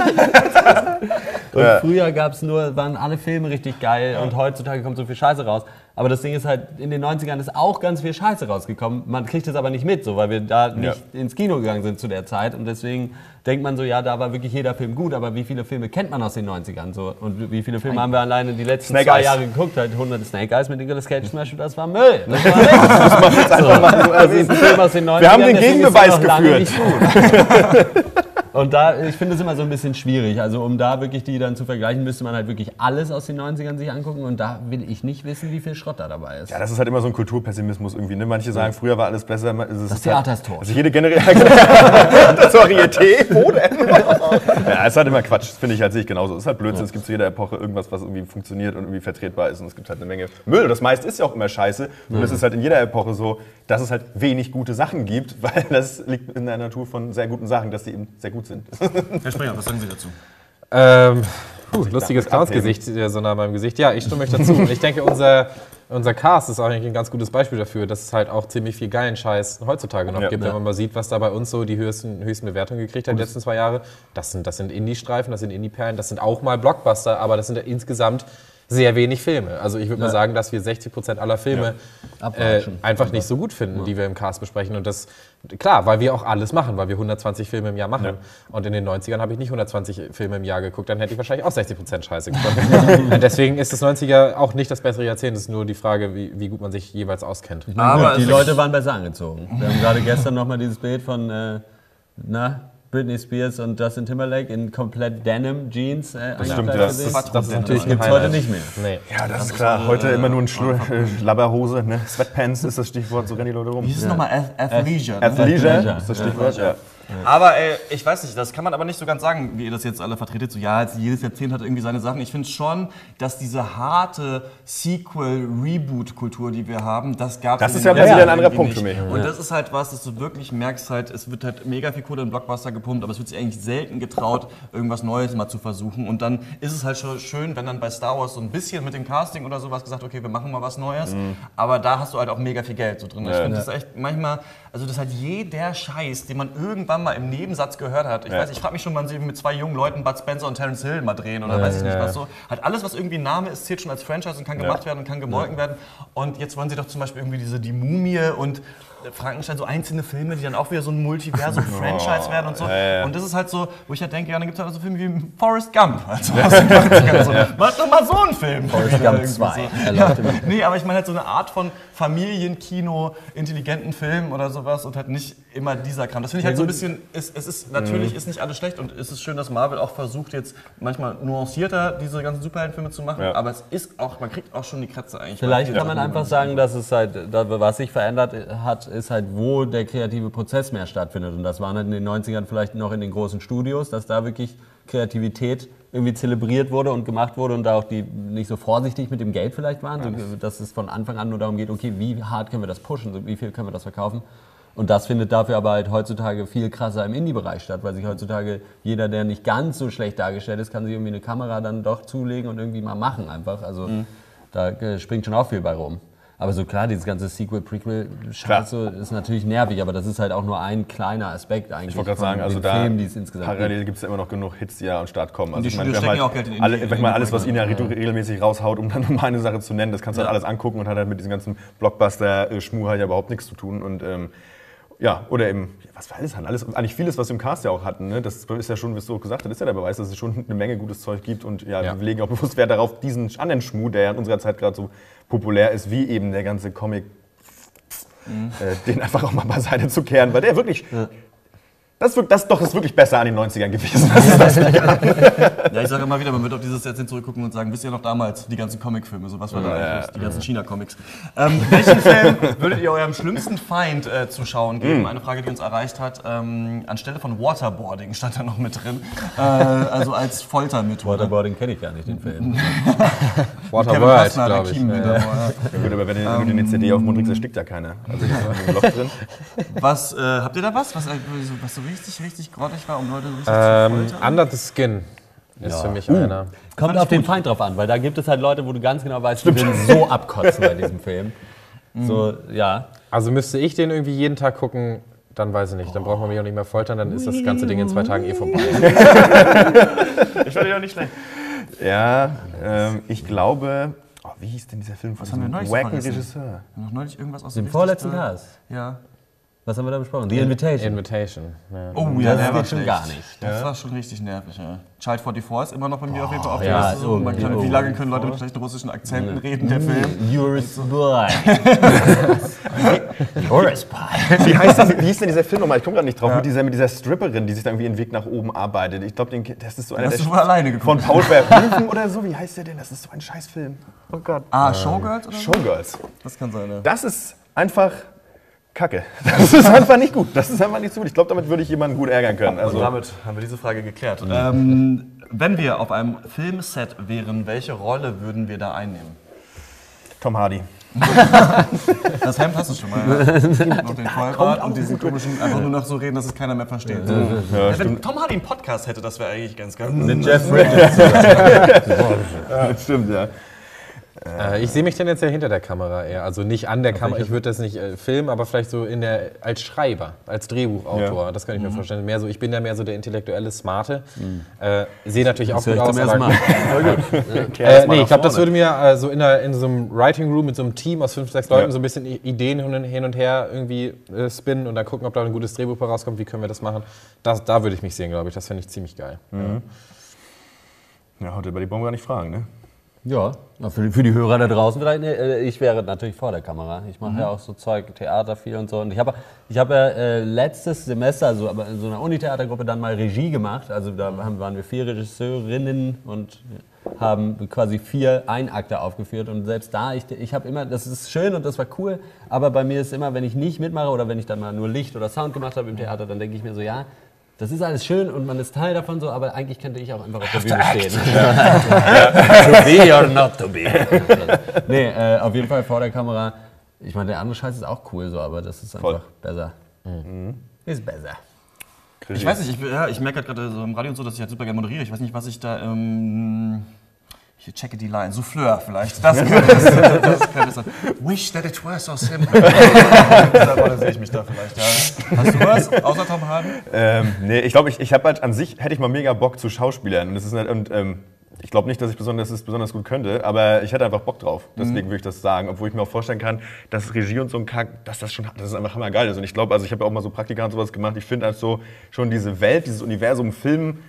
Und früher gab's nur, waren alle Filme richtig geil und heutzutage kommt so viel Scheiße raus. Aber das Ding ist halt, in den 90ern ist auch ganz viel Scheiße rausgekommen. Man kriegt es aber nicht mit, so, weil wir da nicht ins Kino gegangen sind zu der Zeit. Und deswegen denkt man so, ja, da war wirklich jeder Film gut, aber wie viele Filme kennt man aus den 90ern? So? Und wie viele Filme haben wir alleine die letzten Snake zwei Eyes. Jahre geguckt? Halt 100 Snake Eyes mit Nicolas Cage zum Beispiel, das war Müll. Das war nichts. so, das ist ein Film aus den 90ern. Wir haben den Gegenbeweis geführt. Und da, ich finde es immer so ein bisschen schwierig. Also um da wirklich die dann zu vergleichen, müsste man halt wirklich alles aus den 90ern sich angucken. Und da will ich nicht wissen, wie viel Schrott da dabei ist. Ja, das ist halt immer so ein Kulturpessimismus irgendwie. Ne? Manche sagen, früher war alles besser. Es Das Theater ist tot. Also jede Generation. das Varieté, wo denn? ja, es ist halt immer Quatsch. Finde ich halt, sehe ich genauso. Es ist halt Blödsinn. Es gibt zu jeder Epoche irgendwas, was irgendwie funktioniert und irgendwie vertretbar ist. Und es gibt halt eine Menge Müll. Das meiste ist ja auch immer scheiße. Und es ist halt in jeder Epoche so, dass es halt wenig gute Sachen gibt, weil das liegt in der Natur von sehr guten Sachen, dass die eben sehr gut sind. Herr Springer, was sagen Sie dazu? Ähm, puh, lustiges damit Clownsgesicht, äh, so nah an meinem Gesicht. Ja, ich stimme euch dazu. Und ich denke, unser, unser Cast ist eigentlich ein ganz gutes Beispiel dafür, dass es halt auch ziemlich viel geilen Scheiß heutzutage noch Ja. gibt. Ja. Wenn man mal sieht, was da bei uns so die höchsten, höchsten Bewertungen gekriegt hat die letzten zwei Jahre. Das sind, das sind Indie-Streifen, das sind Indie-Perlen, das sind auch mal Blockbuster, aber das sind ja insgesamt sehr wenig Filme. Also ich würde mal sagen, dass wir 60 Prozent aller Filme äh, Abwatschen. einfach nicht so gut finden, die wir im Cast besprechen. Und das, klar, weil wir auch alles machen, weil wir 120 Filme im Jahr machen. Und in den 90ern habe ich nicht 120 Filme im Jahr geguckt, dann hätte ich wahrscheinlich auch 60 Prozent Scheiße geguckt. Und Deswegen ist das 90er auch nicht das bessere Jahrzehnt, es ist nur die Frage, wie, wie gut man sich jeweils auskennt. Aber die Leute waren besser angezogen. Wir haben gerade gestern nochmal dieses Bild von äh, na, Britney Spears und Justin Timberlake in komplett Denim Jeans äh, stimmt, eingekleidet ja. gesehen. Das Das ist natürlich ein Gibt's heute nicht mehr. Nee. Ja, das ist klar. Heute immer nur ein Schlu äh, Labberhose, ne? Sweatpants ist das Stichwort, so rennen die Leute rum. Wie ist es nochmal? Ath- Athleisure. ne? Athleisure ist das Stichwort, ja. Aber äh, ich weiß nicht, das kann man aber nicht so ganz sagen, wie ihr das jetzt alle vertretet. So, ja, jedes Jahrzehnt hat irgendwie seine Sachen. Ich finde schon, dass diese harte Sequel-Reboot-Kultur, die wir haben, das gab Das es ist in den ja wieder ein 90ern anderer Punkt für nicht. mich. Und das ist halt was, dass du wirklich merkst halt, es wird halt mega viel Kohle in Blockbuster gepumpt, aber es wird sich eigentlich selten getraut, irgendwas Neues mal zu versuchen. Und dann ist es halt schon schön, wenn dann bei Star Wars so ein bisschen mit dem Casting oder sowas gesagt, okay, wir machen mal was Neues. Aber da hast du halt auch mega viel Geld so drin. Ich finde das echt manchmal, also das hat jeder Scheiß, den man irgendwann mal im Nebensatz gehört hat. Ich weiß, ich frage mich schon, wann sie mit zwei jungen Leuten Bud Spencer und Terence Hill mal drehen oder weiß ich nicht was so. Hat alles, was irgendwie ein Name ist, zählt schon als Franchise und kann gemacht werden und kann gemolken werden. Und jetzt wollen sie doch zum Beispiel irgendwie diese Die Mumie und Frankenstein, so einzelne Filme, die dann auch wieder so ein Multiversum-Franchise werden und so. Und das ist halt so, wo ich halt denke, ja, dann gibt es halt so Filme wie Forrest Gump. Also, 80ern so. Mach doch mal so einen Film. Forrest Gump 2. Er läuft immer. Nee, aber ich meine halt so eine Art von Familienkino, intelligenten Film oder sowas und halt nicht immer dieser Kram. Das finde ich halt so ein bisschen, es, es ist, natürlich ist nicht alles schlecht und es ist schön, dass Marvel auch versucht jetzt manchmal nuancierter diese ganzen Superheldenfilme zu machen, Ja. aber es ist auch, man kriegt auch schon die Kratze eigentlich. Vielleicht kann man einfach sagen, dass es halt, was sich verändert hat, ist halt, wo der kreative Prozess mehr stattfindet. Und das waren halt in den 90ern vielleicht noch in den großen Studios, dass da wirklich Kreativität irgendwie zelebriert wurde und gemacht wurde und da auch die nicht so vorsichtig mit dem Geld vielleicht waren, so, dass es von Anfang an nur darum geht, okay, wie hart können wir das pushen, so, wie viel können wir das verkaufen. Und das findet dafür aber halt heutzutage viel krasser im Indie-Bereich statt, weil sich heutzutage jeder, der nicht ganz so schlecht dargestellt ist, kann sich irgendwie eine Kamera dann doch zulegen und irgendwie mal machen einfach. Also da äh, springt schon auch viel bei rum. Aber so klar, dieses ganze Sequel-Prequel-Scheiß so, ist natürlich nervig, aber das ist halt auch nur ein kleiner Aspekt eigentlich Ich wollte gerade sagen, also da Filmen, die es insgesamt parallel gibt es ja immer noch genug Hits, die ja an den Start kommen. Also die ich meine, stecken halt auch Geld in alle, in ich meine, alles, was ihn ja regelmäßig raushaut, um dann nur mal eine Sache zu nennen, das kannst du halt alles angucken und hat halt mit diesem ganzen Blockbuster-Schmuh halt ja überhaupt nichts zu tun. Und ähm, ja, oder eben, ja, was wir alles haben, alles, eigentlich vieles, was wir im Cast ja auch hatten, ne? das ist ja schon, wie du gesagt hast, ist ja der Beweis, dass es schon eine Menge gutes Zeug gibt und ja, Ja. wir legen auch bewusst Wert darauf, diesen anderen Schmuh, der ja in unserer Zeit gerade so populär ist, wie eben der ganze Comic, äh, den einfach auch mal beiseite zu kehren, weil der wirklich, das, wirkt, das doch ist wirklich besser an den 90ern gewesen. Ja, ich sage immer wieder, man wird auf dieses Jahrzehnt zurückgucken und sagen, wisst ihr noch damals, die ganzen Comicfilme, so was war da eigentlich los, die ganzen China-Comics. Ähm, welchen Film würdet ihr eurem schlimmsten Feind äh, zu schauen geben? Eine Frage, die uns erreicht hat. Ähm, anstelle von Waterboarding stand da noch mit drin. Äh, also als Foltermethode. Waterboarding kenne ich gar nicht, den Film. Waterworld, glaube ich. Ja, ja. mal. Ja, gut, aber wenn du eine CD auf den Mund kriegst, erstickt ja keiner. Also da ist ein Loch drin. Was, äh, habt ihr da was, was, äh, was so richtig, richtig grottig war, um Leute richtig Ähm, zu foltern? Under the Skin ist für mich einer. Kommt auf den Feind drauf an, weil da gibt es halt Leute, wo du ganz genau weißt, die würden so abkotzen bei diesem Film. So, ja. Also müsste ich den irgendwie jeden Tag gucken, dann weiß ich nicht. Dann braucht man mich auch nicht mehr foltern, dann ist das ganze Ding in zwei Tagen eh vorbei. Ich fand den auch nicht schlecht. Ja, ähm, ich glaube. Oh, wie hieß denn dieser Film von Was haben wir diesem wacken? Regisseur? Noch neulich irgendwas aus richtig vorletzten Cast. Ja. Was haben wir da besprochen? The Invitation. Invitation. Ja. Oh ja, Das der war geht schon gar nicht. Das war schon richtig nervig, ja. Child 44 ist immer noch bei mir auf jeden Fall auf der ja, Liste. So, man kann, oh. wie lange können Leute mit schlechten russischen Akzenten reden, der Film? You're spy. You're. Wie, heißt das, wie hieß denn dieser Film nochmal? Ich komme gerade nicht drauf. Mit, dieser, mit dieser Stripperin, die sich da irgendwie ihren Weg nach oben arbeitet. Ich glaube, das ist so einer Hast du wohl alleine von geguckt? Paul Verhoeven oder so. Wie heißt der denn? Das ist so ein Scheißfilm. Oh Gott. Ah, Showgirls oder so? Showgirls. Das kann sein, ja. Das ist einfach Kacke. Das ist einfach nicht gut. Das ist einfach nicht so gut. Ich glaube, damit würde ich jemanden gut ärgern können. Also Also, damit haben wir diese Frage geklärt. Ähm, wenn wir auf einem Filmset wären, welche Rolle würden wir da einnehmen? Tom Hardy. Das Hemd hast du schon mal. Ja. Noch den Vollbart und diesen komischen, einfach nur noch so reden, dass es keiner mehr versteht. Ja, wenn Tom Hardy einen Podcast hätte, das wäre eigentlich ganz geil. Jeff Bridges. Das stimmt, ja. Äh, ich sehe mich tendenziell hinter der Kamera eher. Also nicht an der Kamera, ich würde das nicht äh, filmen, aber vielleicht so in der, als Schreiber, als Drehbuchautor. Das kann ich mir vorstellen. Mehr so, ich bin ja mehr so der intellektuelle, smarte. Äh, sehe natürlich auch höre gut aus. aber- Mal. Äh, nee, ich glaube, das würde mir äh, so in, einer, in so einem Writing Room mit so einem Team aus fünf, sechs Leuten Ja. so ein bisschen Ideen hin und, her irgendwie äh, spinnen und dann gucken, ob da ein gutes Drehbuch rauskommt, wie können wir das machen. Das, da würde ich mich sehen, glaube ich. Das fände ich ziemlich geil. Ja, heute bei die Bombe gar nicht fragen, ne? Ja, für, die- für die Hörer da draußen vielleicht. Nee, äh, ich wäre natürlich vor der Kamera. Ich mache Mhm. ja auch so Zeug, Theater viel und so. Und ich habe ich hab ja äh, letztes Semester, also aber in so einer Unitheatergruppe, dann mal Regie gemacht. Also da haben, waren wir vier Regisseurinnen und haben quasi vier Einakte aufgeführt. Und selbst da, ich, ich habe immer, das ist schön und das war cool, aber bei mir ist immer, wenn ich nicht mitmache oder wenn ich dann mal nur Licht oder Sound gemacht habe im Theater, dann denke ich mir so, ja, das ist alles schön und man ist Teil davon so, aber eigentlich könnte ich auch einfach auf der Bühne stehen. to be or not to be. nee, äh, auf jeden Fall vor der Kamera. Ich meine, der andere Scheiß ist auch cool so, aber das ist einfach Voll. besser. Ist besser. Ich weiß nicht, ich, ja, ich merke halt gerade so im Radio und so, dass ich halt super gerne moderiere. Ich weiß nicht, was ich da. Ähm, ich checke die Line. Souffleur vielleicht. Das könnte es, das könnte es sein. Wish that it were so simple. In dieser Rolle sehe ich mich da vielleicht, ja. Hast du was? Außer Tom Hardy? Ähm, nee, ich glaube, ich, ich habe halt an sich, hätte ich mal mega Bock zu Schauspielern. Und, das ist nicht, und ähm, ich glaube nicht, dass ich besonders, das besonders gut könnte, aber ich hätte einfach Bock drauf. Deswegen würde ich das sagen. Obwohl ich mir auch vorstellen kann, dass Regie und so ein Kack, dass das schon, das einfach hammergeil ist. Und ich glaube, also ich habe ja auch mal so Praktika und sowas gemacht. Ich finde halt so schon diese Welt, dieses Universum, Film,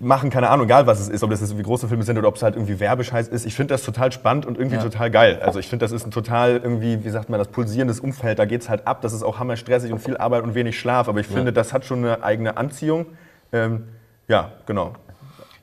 machen, keine Ahnung, egal was es ist, ob das jetzt irgendwie große Filme sind oder ob es halt irgendwie Werbescheiß ist. Ich finde das total spannend und irgendwie total geil. Also ich finde, das ist ein total irgendwie, wie sagt man, das pulsierendes Umfeld. Da geht's halt ab. Das ist auch hammerstressig und viel Arbeit und wenig Schlaf. Aber ich finde, das hat schon eine eigene Anziehung. Ähm, ja, genau.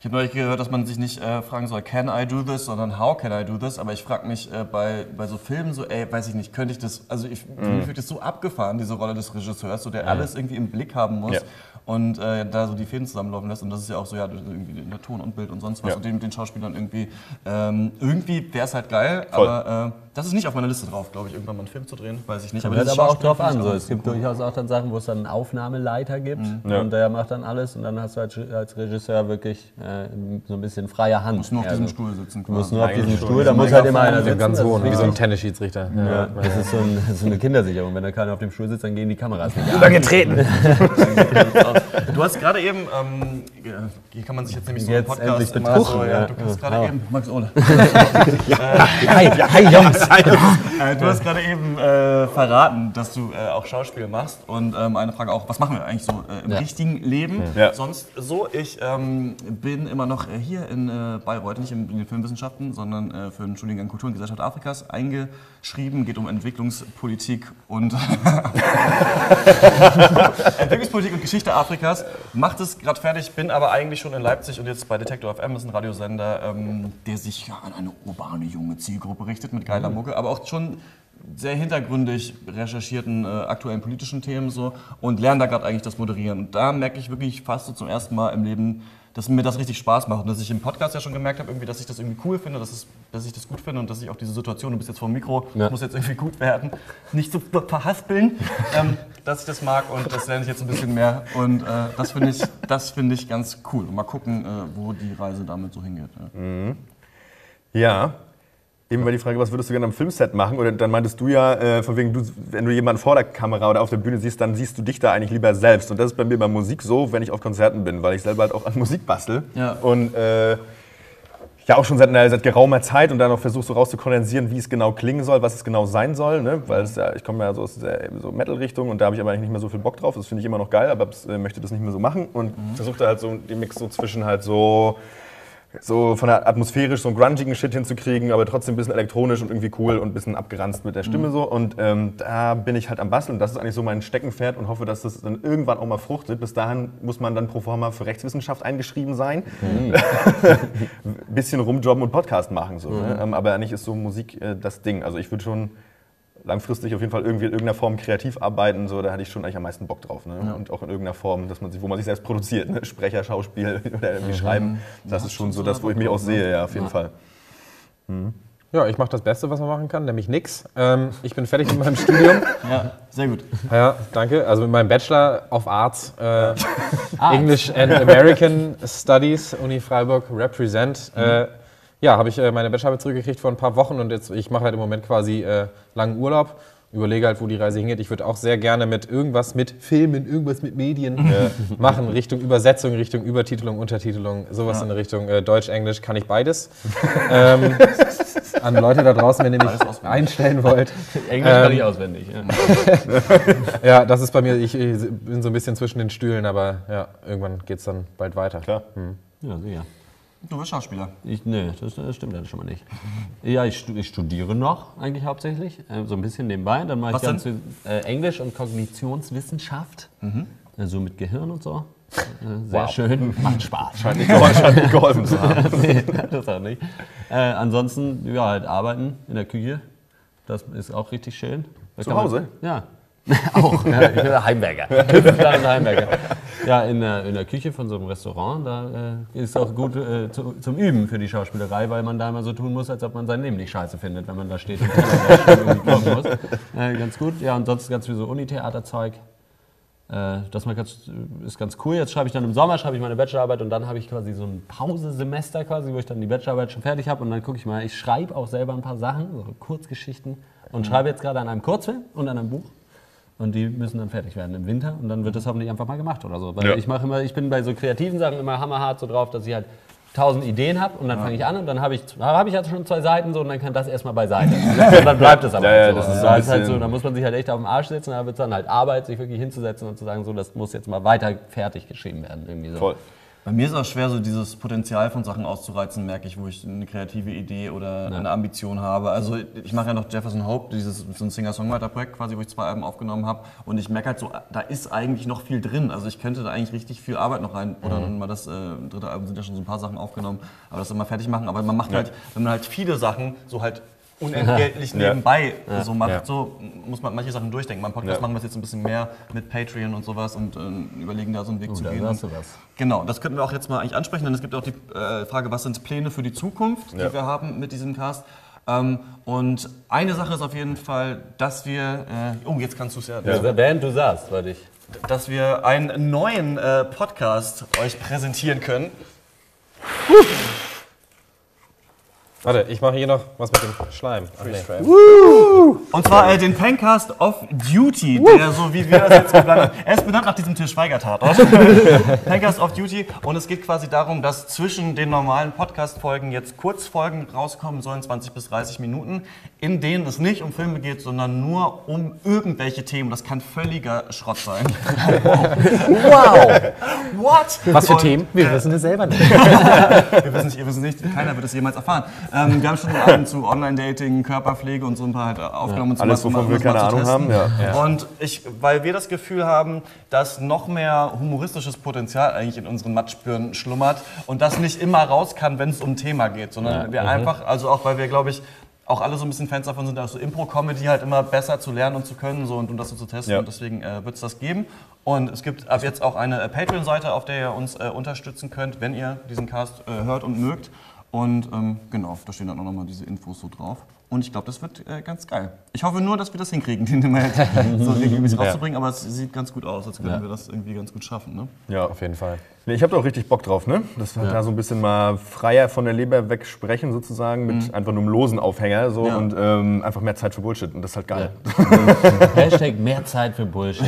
Ich habe neulich gehört, dass man sich nicht äh, fragen soll, can I do this, sondern how can I do this? Aber ich frage mich äh, bei, bei so Filmen so, ey, weiß ich nicht, könnte ich das, also ich, für mich wird das so abgefahren, diese Rolle des Regisseurs, so der alles irgendwie im Blick haben muss. Und äh, da so die Fäden zusammenlaufen lässt. Und das ist ja auch so, ja, irgendwie der Ton und Bild und sonst was. Ja. Und den mit den Schauspielern irgendwie. Ähm, irgendwie wäre es halt geil, Voll. aber äh, das ist nicht auf meiner Liste drauf, glaube ich, irgendwann mal einen Film zu drehen. Weiß ich nicht. Kommt halt dieses aber auch drauf an. So. Es gibt cool. durchaus auch dann Sachen, wo es dann einen Aufnahmeleiter gibt Ja. und der macht dann alles und dann hast du als, als Regisseur wirklich äh, so ein bisschen freie Hand. Du musst nur auf Also, diesem Stuhl sitzen. Du musst quasi. nur auf diesem Stuhl, da muss halt immer einer sitzen. ganz das hohen, wie so ein. Tennisschiedsrichter. Ja, das ist so, ein, das so eine Kindersicherung. Wenn da keiner auf dem Stuhl sitzt, dann gehen die Kameras nicht an. Übergetreten! Du hast gerade eben, ähm, hier kann man sich jetzt nämlich so Jetzt einen Podcast immer so, ja, du hast gerade Ja. eben, Max Ole, Hi, hi Jungs! äh, du hast gerade eben äh, verraten, dass du äh, auch Schauspiel machst und ähm, eine Frage auch, was machen wir eigentlich so äh, im Ja. richtigen Leben? Ja. Sonst so, ich ähm, bin immer noch äh, hier in äh, Bayreuth, nicht in, in den Filmwissenschaften, sondern äh, für den Studiengang Kultur und Gesellschaft Afrikas eingeschrieben, geht um Entwicklungspolitik und Entwicklungspolitik und Geschichte Afrikas. Macht es gerade fertig, bin aber eigentlich schon in Leipzig und jetzt bei Detektor FM, ist ein Radiosender, ähm, der sich ja an eine urbane junge Zielgruppe richtet mit geiler Mucke, aber auch schon sehr hintergründig recherchierten äh, aktuellen politischen Themen so und lerne da gerade eigentlich das Moderieren. Und da merke ich wirklich fast so zum ersten Mal im Leben, dass mir das richtig Spaß macht und dass ich im Podcast ja schon gemerkt habe, irgendwie, dass ich das irgendwie cool finde, dass, es, dass ich das gut finde und dass ich auch diese Situation, du bist jetzt vor dem Mikro, Ja. das muss jetzt irgendwie gut werden, nicht so verhaspeln, ähm, dass ich das mag und das lerne ich jetzt ein bisschen mehr und äh, das finde ich, das finde ich ganz cool. Und mal gucken, äh, wo die Reise damit so hingeht. Ja. Ja. Eben war die Frage, was würdest du gerne am Filmset machen? Oder dann meintest du ja, äh, von wegen, du, wenn du jemanden vor der Kamera oder auf der Bühne siehst, dann siehst du dich da eigentlich lieber selbst. Und das ist bei mir bei Musik so, wenn ich auf Konzerten bin, weil ich selber halt auch an Musik bastel. Ja. Und äh, ja auch schon seit, einer- seit geraumer Zeit und dann auch versuche so rauszukondensieren, wie es genau klingen soll, was es genau sein soll. Ne? Weil es, ja, ich komme ja so aus der so Metal-Richtung und da habe ich aber eigentlich nicht mehr so viel Bock drauf. Das finde ich immer noch geil, aber äh, möchte das nicht mehr so machen. Und versuche da halt so den Mix so zwischen halt so so von der atmosphärisch so einen grungigen Shit hinzukriegen, aber trotzdem ein bisschen elektronisch und irgendwie cool und ein bisschen abgeranzt mit der Stimme so. Und ähm, da bin ich halt am Basteln. Das ist eigentlich so mein Steckenpferd und hoffe, dass das dann irgendwann auch mal fruchtet. Bis dahin muss man dann pro forma für Rechtswissenschaft eingeschrieben sein. Ein bisschen rumjobben und Podcast machen. So, ne? ähm, aber eigentlich ist so Musik äh, das Ding. Also ich würde schon langfristig auf jeden Fall irgendwie in irgendeiner Form kreativ arbeiten, so, da hatte ich schon eigentlich am meisten Bock drauf. Ne? Und auch in irgendeiner Form, dass man sich, wo man sich selbst produziert, ne? Sprecher, Schauspiel oder irgendwie schreiben. Das ist schon so das, wo ich mich auch sehe, ja, auf jeden Fall. Ja, ich mache das Beste, was man machen kann, nämlich nix. Ähm, ich bin fertig mit meinem Studium. ja, sehr gut. Ja, danke. Also mit meinem Bachelor of Arts, äh, English and American Studies, Uni Freiburg, Represent. Äh, ja, habe ich äh, meine Bachelorarbeit zurückgekriegt vor ein paar Wochen und jetzt, ich mache halt im Moment quasi äh, langen Urlaub. Überlege halt, wo die Reise hingeht. Ich würde auch sehr gerne mit irgendwas mit Filmen, irgendwas mit Medien äh, machen, Richtung Übersetzung, Richtung Übertitelung, Untertitelung, sowas in der Richtung äh, Deutsch, Englisch, kann ich beides. ähm, an Leute da draußen, wenn ihr mich einstellen wollt. Englisch kann Ähm, ich auswendig. Ja. Ja, das ist bei mir, ich, ich bin so ein bisschen zwischen den Stühlen, aber ja, irgendwann geht es dann bald weiter. Klar. ja, sicher. Du bist Schauspieler. Ich, nee, das, das stimmt ja schon mal nicht. Ja, ich, ich studiere noch eigentlich hauptsächlich, äh, so ein bisschen nebenbei. Dann mache ich ganz viel äh, Englisch und Kognitionswissenschaft, also mit Gehirn und so. Äh, sehr schön, macht Spaß. Scheint nicht, geholfen, scheint nicht geholfen zu haben. nee, das auch nicht. Äh, ansonsten, ja, halt arbeiten in der Küche. Das ist auch richtig schön. Da Zu kann man- Hause? Ja. auch. Ja. Kleiner Heimwerker. Ja, in der, in der Küche von so einem Restaurant, da äh, ist auch gut äh, zu, zum Üben für die Schauspielerei, weil man da immer so tun muss, als ob man sein Leben nicht scheiße findet, wenn man da steht und irgendwie kochen muss. Äh, ganz gut. Ja, und sonst ganz viel so Unitheaterzeug. Äh, das ganz, ist ganz cool. Jetzt schreibe ich dann im Sommer schreibe ich meine Bachelorarbeit und dann habe ich quasi so ein Pausesemester quasi, wo ich dann die Bachelorarbeit schon fertig habe und dann gucke ich mal. Ich schreibe auch selber ein paar Sachen, so Kurzgeschichten und schreibe jetzt gerade an einem Kurzfilm und an einem Buch. Und die müssen dann fertig werden im Winter und dann wird das hoffentlich einfach mal gemacht oder so. Weil Ja. ich mache immer, ich bin bei so kreativen Sachen immer hammerhart so drauf, dass ich halt tausend Ideen habe und dann fange ich an und dann habe ich, habe ich halt schon zwei Seiten so und dann kann das erstmal beiseite. und dann bleibt es aber Ja, ja, halt das ist so da ein ist halt so, da muss man sich halt echt auf den Arsch setzen, da wird es dann halt Arbeit, sich wirklich hinzusetzen und zu sagen, so, das muss jetzt mal weiter fertig geschrieben werden. Irgendwie so. Voll. Bei mir ist es auch schwer, so dieses Potenzial von Sachen auszureizen, merke ich, wo ich eine kreative Idee oder eine Ambition habe. Also ich mache ja noch Jefferson Hope, dieses so ein Singer-Songwriter-Projekt quasi, wo ich zwei Alben aufgenommen habe. Und ich merke halt so, da ist eigentlich noch viel drin. Also ich könnte da eigentlich richtig viel Arbeit noch rein. Oder mal das äh, dritte Album sind ja schon so ein paar Sachen aufgenommen, aber das immer fertig machen. Aber man macht halt, wenn man halt viele Sachen so halt unentgeltlich nebenbei so macht. Ja. So muss man manche Sachen durchdenken. Beim Podcast Ja. machen wir es jetzt ein bisschen mehr mit Patreon und sowas und äh, überlegen da so einen Weg zu da gehen. Und du was. Genau, das könnten wir auch jetzt mal eigentlich ansprechen, denn es gibt auch die äh, Frage, was sind Pläne für die Zukunft, die wir haben mit diesem Cast. Ähm, und eine Sache ist auf jeden Fall, dass wir, äh, oh, jetzt kannst du es ja, Also, während du sagst, wollte ich. dass wir einen neuen äh, Podcast euch präsentieren können. Warte, ich mache hier noch was mit dem Schleim. Ach, nee. Und zwar äh, den Pencast of Duty, der so wie wir das jetzt geplant haben. Er ist benannt nach diesem Til Schweiger-Tatort. Pencast of Duty. Und es geht quasi darum, dass zwischen den normalen Podcast-Folgen jetzt Kurzfolgen rauskommen sollen, 20 bis 30 Minuten, in denen es nicht um Filme geht, sondern nur um irgendwelche Themen. Das kann völliger Schrott sein. Wow! What? Was für Und- Themen? Wir wissen es selber nicht. Wir wissen nicht, ihr wisst es nicht, keiner wird es jemals erfahren. Ähm, wir haben schon Abend zu Online-Dating, Körperpflege und so ein paar halt aufgenommen. und so Alles, wovon wir keine zu Ahnung haben, ja. Und ich, weil wir das Gefühl haben, dass noch mehr humoristisches Potenzial eigentlich in unseren Matschbirnen schlummert und das nicht immer raus kann, wenn es um ein Thema geht, sondern wir einfach, also auch weil wir, glaube ich, auch alle so ein bisschen Fans davon sind, dass so Impro-Comedy halt immer besser zu lernen und zu können so, und um das so zu testen. Ja. Und deswegen äh, wird es das geben. Und es gibt ab jetzt auch eine äh, Patreon-Seite, auf der ihr uns äh, unterstützen könnt, wenn ihr diesen Cast äh, hört und mögt. Und ähm, genau, da stehen dann auch nochmal diese Infos so drauf. Und ich glaube, das wird äh, ganz geil. Ich hoffe nur, dass wir das hinkriegen, den immer halt so regelmäßig rauszubringen. Aber es sieht ganz gut aus, als könnten wir das irgendwie ganz gut schaffen. Ne? Ja, Auf jeden Fall. Nee, ich habe da auch richtig Bock drauf, ne? Das war da so ein bisschen mal freier von der Leber wegsprechen sozusagen, mit einfach nur einem losen Aufhänger so Ja. und ähm, einfach mehr Zeit für Bullshit und das ist halt geil. Hashtag mehr Zeit für Bullshit.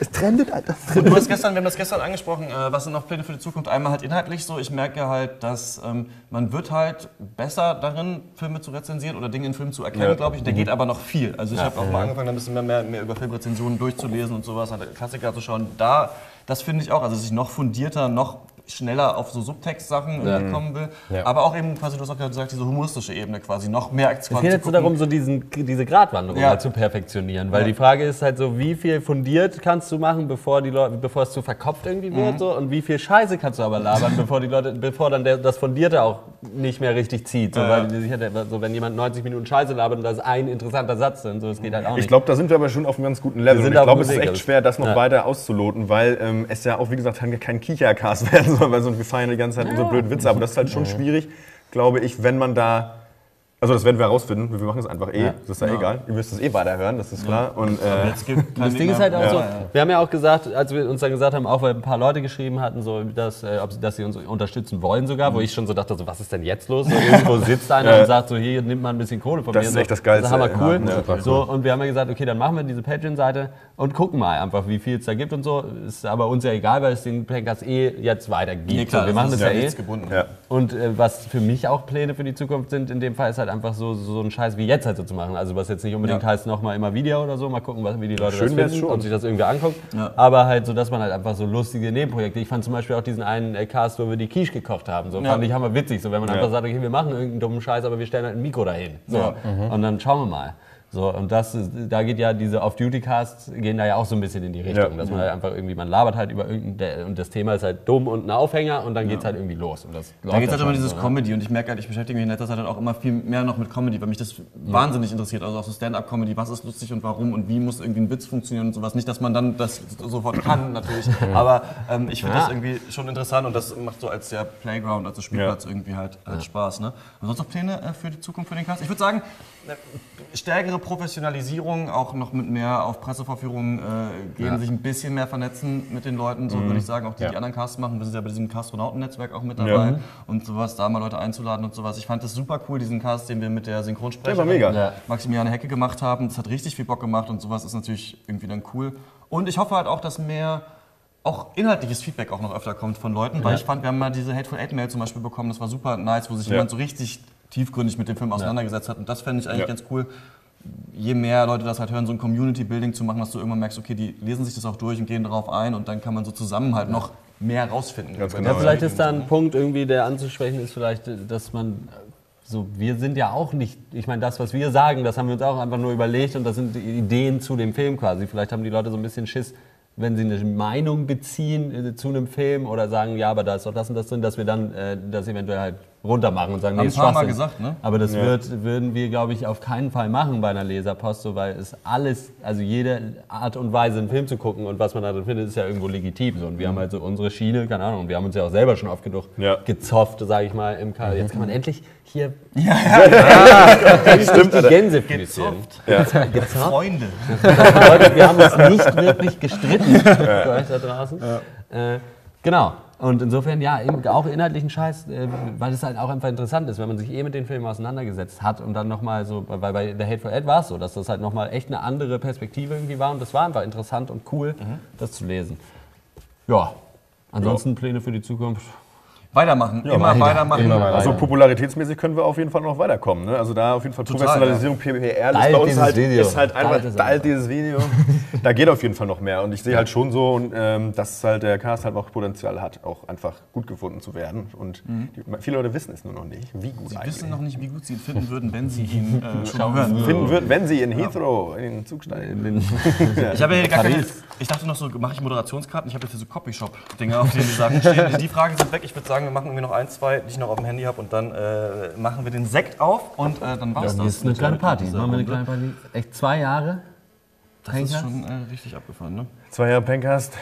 Es trendet, Alter. Und du hast gestern, wir haben das gestern angesprochen, äh, was sind noch Pläne für die Zukunft? Einmal halt inhaltlich so, ich merke halt, dass ähm, man wird halt besser darin, Filme zu rezensieren oder Dinge in Filmen zu erkennen, Ja. glaube ich. Da geht aber noch viel. Also ich habe auch mal angefangen, ein bisschen mehr, mehr, mehr über Filmrezensionen durchzulesen und sowas, halt Klassiker zu schauen. Da, das finde ich auch, also dass ich noch fundierter, noch schneller auf so Subtext-Sachen irgendwie kommen will. Ja. Aber auch eben quasi, du hast auch gerade gesagt, diese humoristische Ebene quasi, noch mehr Es geht jetzt so darum, so diesen, diese Gratwanderung Ja. halt zu perfektionieren. Weil die Frage ist halt so, wie viel fundiert kannst du machen, bevor, die Leute, bevor es zu verkopft irgendwie wird? So, und wie viel Scheiße kannst du aber labern, bevor, die Leute, bevor dann der, das Fundierte auch nicht mehr richtig zieht. So, weil halt, so, wenn jemand 90 Minuten Scheiße labert und da ist ein interessanter Satz drin, so, das geht halt auch nicht. Ich glaube, da sind wir aber schon auf einem ganz guten Level. Ich glaube, es ist echt schwer, das noch Ja. weiter auszuloten, weil ähm, es ja auch, wie gesagt, kein Kichercast werden soll, weil so, wir feiern die ganze Zeit unsere blöden Witze. Aber das ist halt schon schwierig, glaube ich, wenn man da. Also das werden wir herausfinden, wir machen es einfach eh, das ist ja, egal. Ihr müsst es eh weiterhören, das ist klar. Und, äh, Das Ding ist halt auch Ja, so, ja. wir haben ja auch gesagt, als wir uns dann gesagt haben, auch weil ein paar Leute geschrieben hatten, so, dass, äh, ob sie, dass sie uns unterstützen wollen sogar, wo ich schon so dachte, so, was ist denn jetzt los? So, irgendwo sitzt einer Ja. und sagt so, hier, nimmt mal ein bisschen Kohle von Das mir. ist so, echt das Geilste, Das ist hammer cool. ja, super so, und wir haben ja gesagt, okay, dann machen wir diese Patreon-Seite und gucken mal einfach, wie viel es da gibt und so. Ist aber uns ja egal, weil es den Podcast eh jetzt weitergibt. Nee, klar, so, wir machen das ist ja, eh. gebunden. ja. Und äh, was für mich auch Pläne für die Zukunft sind, in dem Fall ist halt einfach so, so ein Scheiß wie jetzt halt so zu machen. Also was jetzt nicht unbedingt Ja. heißt, nochmal immer Video oder so, mal gucken, was, wie die Leute schön das finden und sich das irgendwie anguckt. Ja. Aber halt so, dass man halt einfach so lustige Nebenprojekte. Ich fand zum Beispiel auch diesen einen äh, Cast, wo wir die Quiche gekocht haben. So Ja. fand ich hammer witzig. So wenn man einfach sagt, okay, wir machen irgendeinen dummen Scheiß, aber wir stellen halt ein Mikro dahin. So. Ja. Und dann schauen wir mal. So, und das, ist- da geht ja diese Off-Duty-Casts gehen da ja auch so ein bisschen in die Richtung, Ja. dass man halt einfach irgendwie, man labert halt über irgendein, und das Thema ist halt dumm und ein Aufhänger und dann geht's halt irgendwie los. Und das Da geht es halt läuft immer dieses so, ne? Comedy und ich merke halt, ich beschäftige mich in letzter Zeit halt auch immer viel mehr noch mit Comedy, weil mich das wahnsinnig interessiert. Also auch so Stand-up-Comedy, was ist lustig und warum und wie muss irgendwie ein Witz funktionieren und sowas. Nicht, dass man dann das sofort kann, natürlich, aber ähm, ich finde Ja. das irgendwie schon interessant und das macht so als der Playground, als der Spielplatz irgendwie halt, halt Spaß. Ne? Und sonst noch Pläne äh, für die Zukunft für den Cast? Ich würde sagen, stärkere Professionalisierung, auch noch mit mehr auf Pressevorführungen äh, gehen, sich ein bisschen mehr vernetzen mit den Leuten, so würde ich sagen, auch die, die anderen Casts machen. Wir sind ja bei diesem Castronauten-Netzwerk auch mit dabei Ja. und sowas, da mal Leute einzuladen und sowas. Ich fand das super cool, diesen Cast, den wir mit der Synchronsprecherin. Ja. Maximiliane Hecke gemacht haben. Das hat richtig viel Bock gemacht und sowas ist natürlich irgendwie dann cool. Und ich hoffe halt auch, dass mehr auch inhaltliches Feedback auch noch öfter kommt von Leuten, weil ich fand, wir haben mal diese Hateful Eight Mail zum Beispiel bekommen, das war super nice, wo sich Ja. jemand so richtig tiefgründig mit dem Film auseinandergesetzt hat und das fände ich eigentlich Ja. ganz cool. Je mehr Leute das halt hören, so ein Community-Building zu machen, dass du irgendwann merkst, okay, die lesen sich das auch durch und gehen darauf ein und dann kann man so zusammen halt noch mehr rausfinden. Ganz genau, Ja, vielleicht ist da ein Punkt irgendwie, der anzusprechen ist, vielleicht, dass man so, wir sind ja auch nicht, ich meine, das, was wir sagen, das haben wir uns auch einfach nur überlegt und das sind die Ideen zu dem Film quasi. Vielleicht haben die Leute so ein bisschen Schiss, wenn sie eine Meinung beziehen äh, zu einem Film oder sagen, ja, aber da ist doch das und das drin, dass wir dann äh, das eventuell halt runter machen und sagen, nee, Haben ist paar Mal Schwachsinn. gesagt, ne? Aber das wird, würden wir, glaube ich, auf keinen Fall machen bei einer Leserpost, so, weil es alles, also jede Art und Weise, einen Film zu gucken und was man da drin findet, ist ja irgendwo legitim. So. Und wir haben halt so unsere Schiene, keine Ahnung, und wir haben uns ja auch selber schon oft genug Ja. gezofft, sage ich mal, im Kanal. Jetzt kann man endlich hier Stimmt, die Gänsefüßchen. Gezofft. Freunde. Das bedeutet, wir haben uns nicht wirklich gestritten für euch da draußen. Äh, genau. Und insofern, ja, auch inhaltlichen Scheiß, äh, weil es halt auch einfach interessant ist, wenn man sich eh mit den Filmen auseinandergesetzt hat und dann nochmal so, weil bei The Hateful Eight war es so, dass das halt nochmal echt eine andere Perspektive irgendwie war und das war einfach interessant und cool, das zu lesen. Ja, ansonsten Pläne für die Zukunft. Weitermachen, immer weitermachen. Immer weiter. Also popularitätsmäßig können wir auf jeden Fall noch weiterkommen. Ne? Also da auf jeden Fall Professionalisierung, PPR, das bei uns halt, Video. ist halt einfach dalt dieses Video. da geht auf jeden Fall noch mehr. Und ich sehe halt schon so, und, ähm, dass halt der Cast halt auch Potenzial hat, auch einfach gut gefunden zu werden. Und die, viele Leute wissen es nur noch nicht, wie gut Sie eigentlich. wissen noch nicht, wie gut sie ihn finden würden, wenn sie ihn äh, schon hören würden. finden wird, wenn sie in Heathrow in den Zug steigen. Ich habe ja hier gar keine, ich dachte noch so, mache ich Moderationskarten? Ich habe jetzt hier so Copyshop-Dinger, auf denen die Sachen stehen. Die Fragen sind weg. Ich würde sagen, wir machen irgendwie noch ein, zwei, die ich noch auf dem Handy habe und dann äh, machen wir den Sekt auf und äh, dann war's Ja, das. ist eine kleine Party. Machen wir eine kleine Party. Echt zwei Jahre? Das ist schon äh, richtig abgefahren, ne? Zwei Jahre Pencast,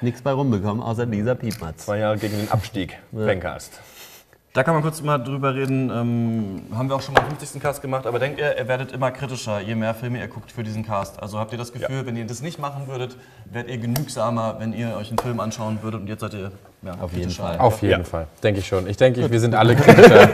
Nichts bei rumbekommen, außer dieser Piepmatz. zwei Jahre gegen den Abstieg. Pencast. Da kann man kurz mal drüber reden. Ähm, haben wir auch schon mal den 50. Cast gemacht, aber denkt ihr, ihr werdet immer kritischer, je mehr Filme ihr guckt für diesen Cast? Also habt ihr das Gefühl, wenn ihr das nicht machen würdet, werdet ihr genügsamer, wenn ihr euch einen Film anschauen würdet und jetzt seid ihr ja, Auf jeden. Fall. Auf jeden Fall, denke ich schon. Ich denke, wir sind alle kritischer,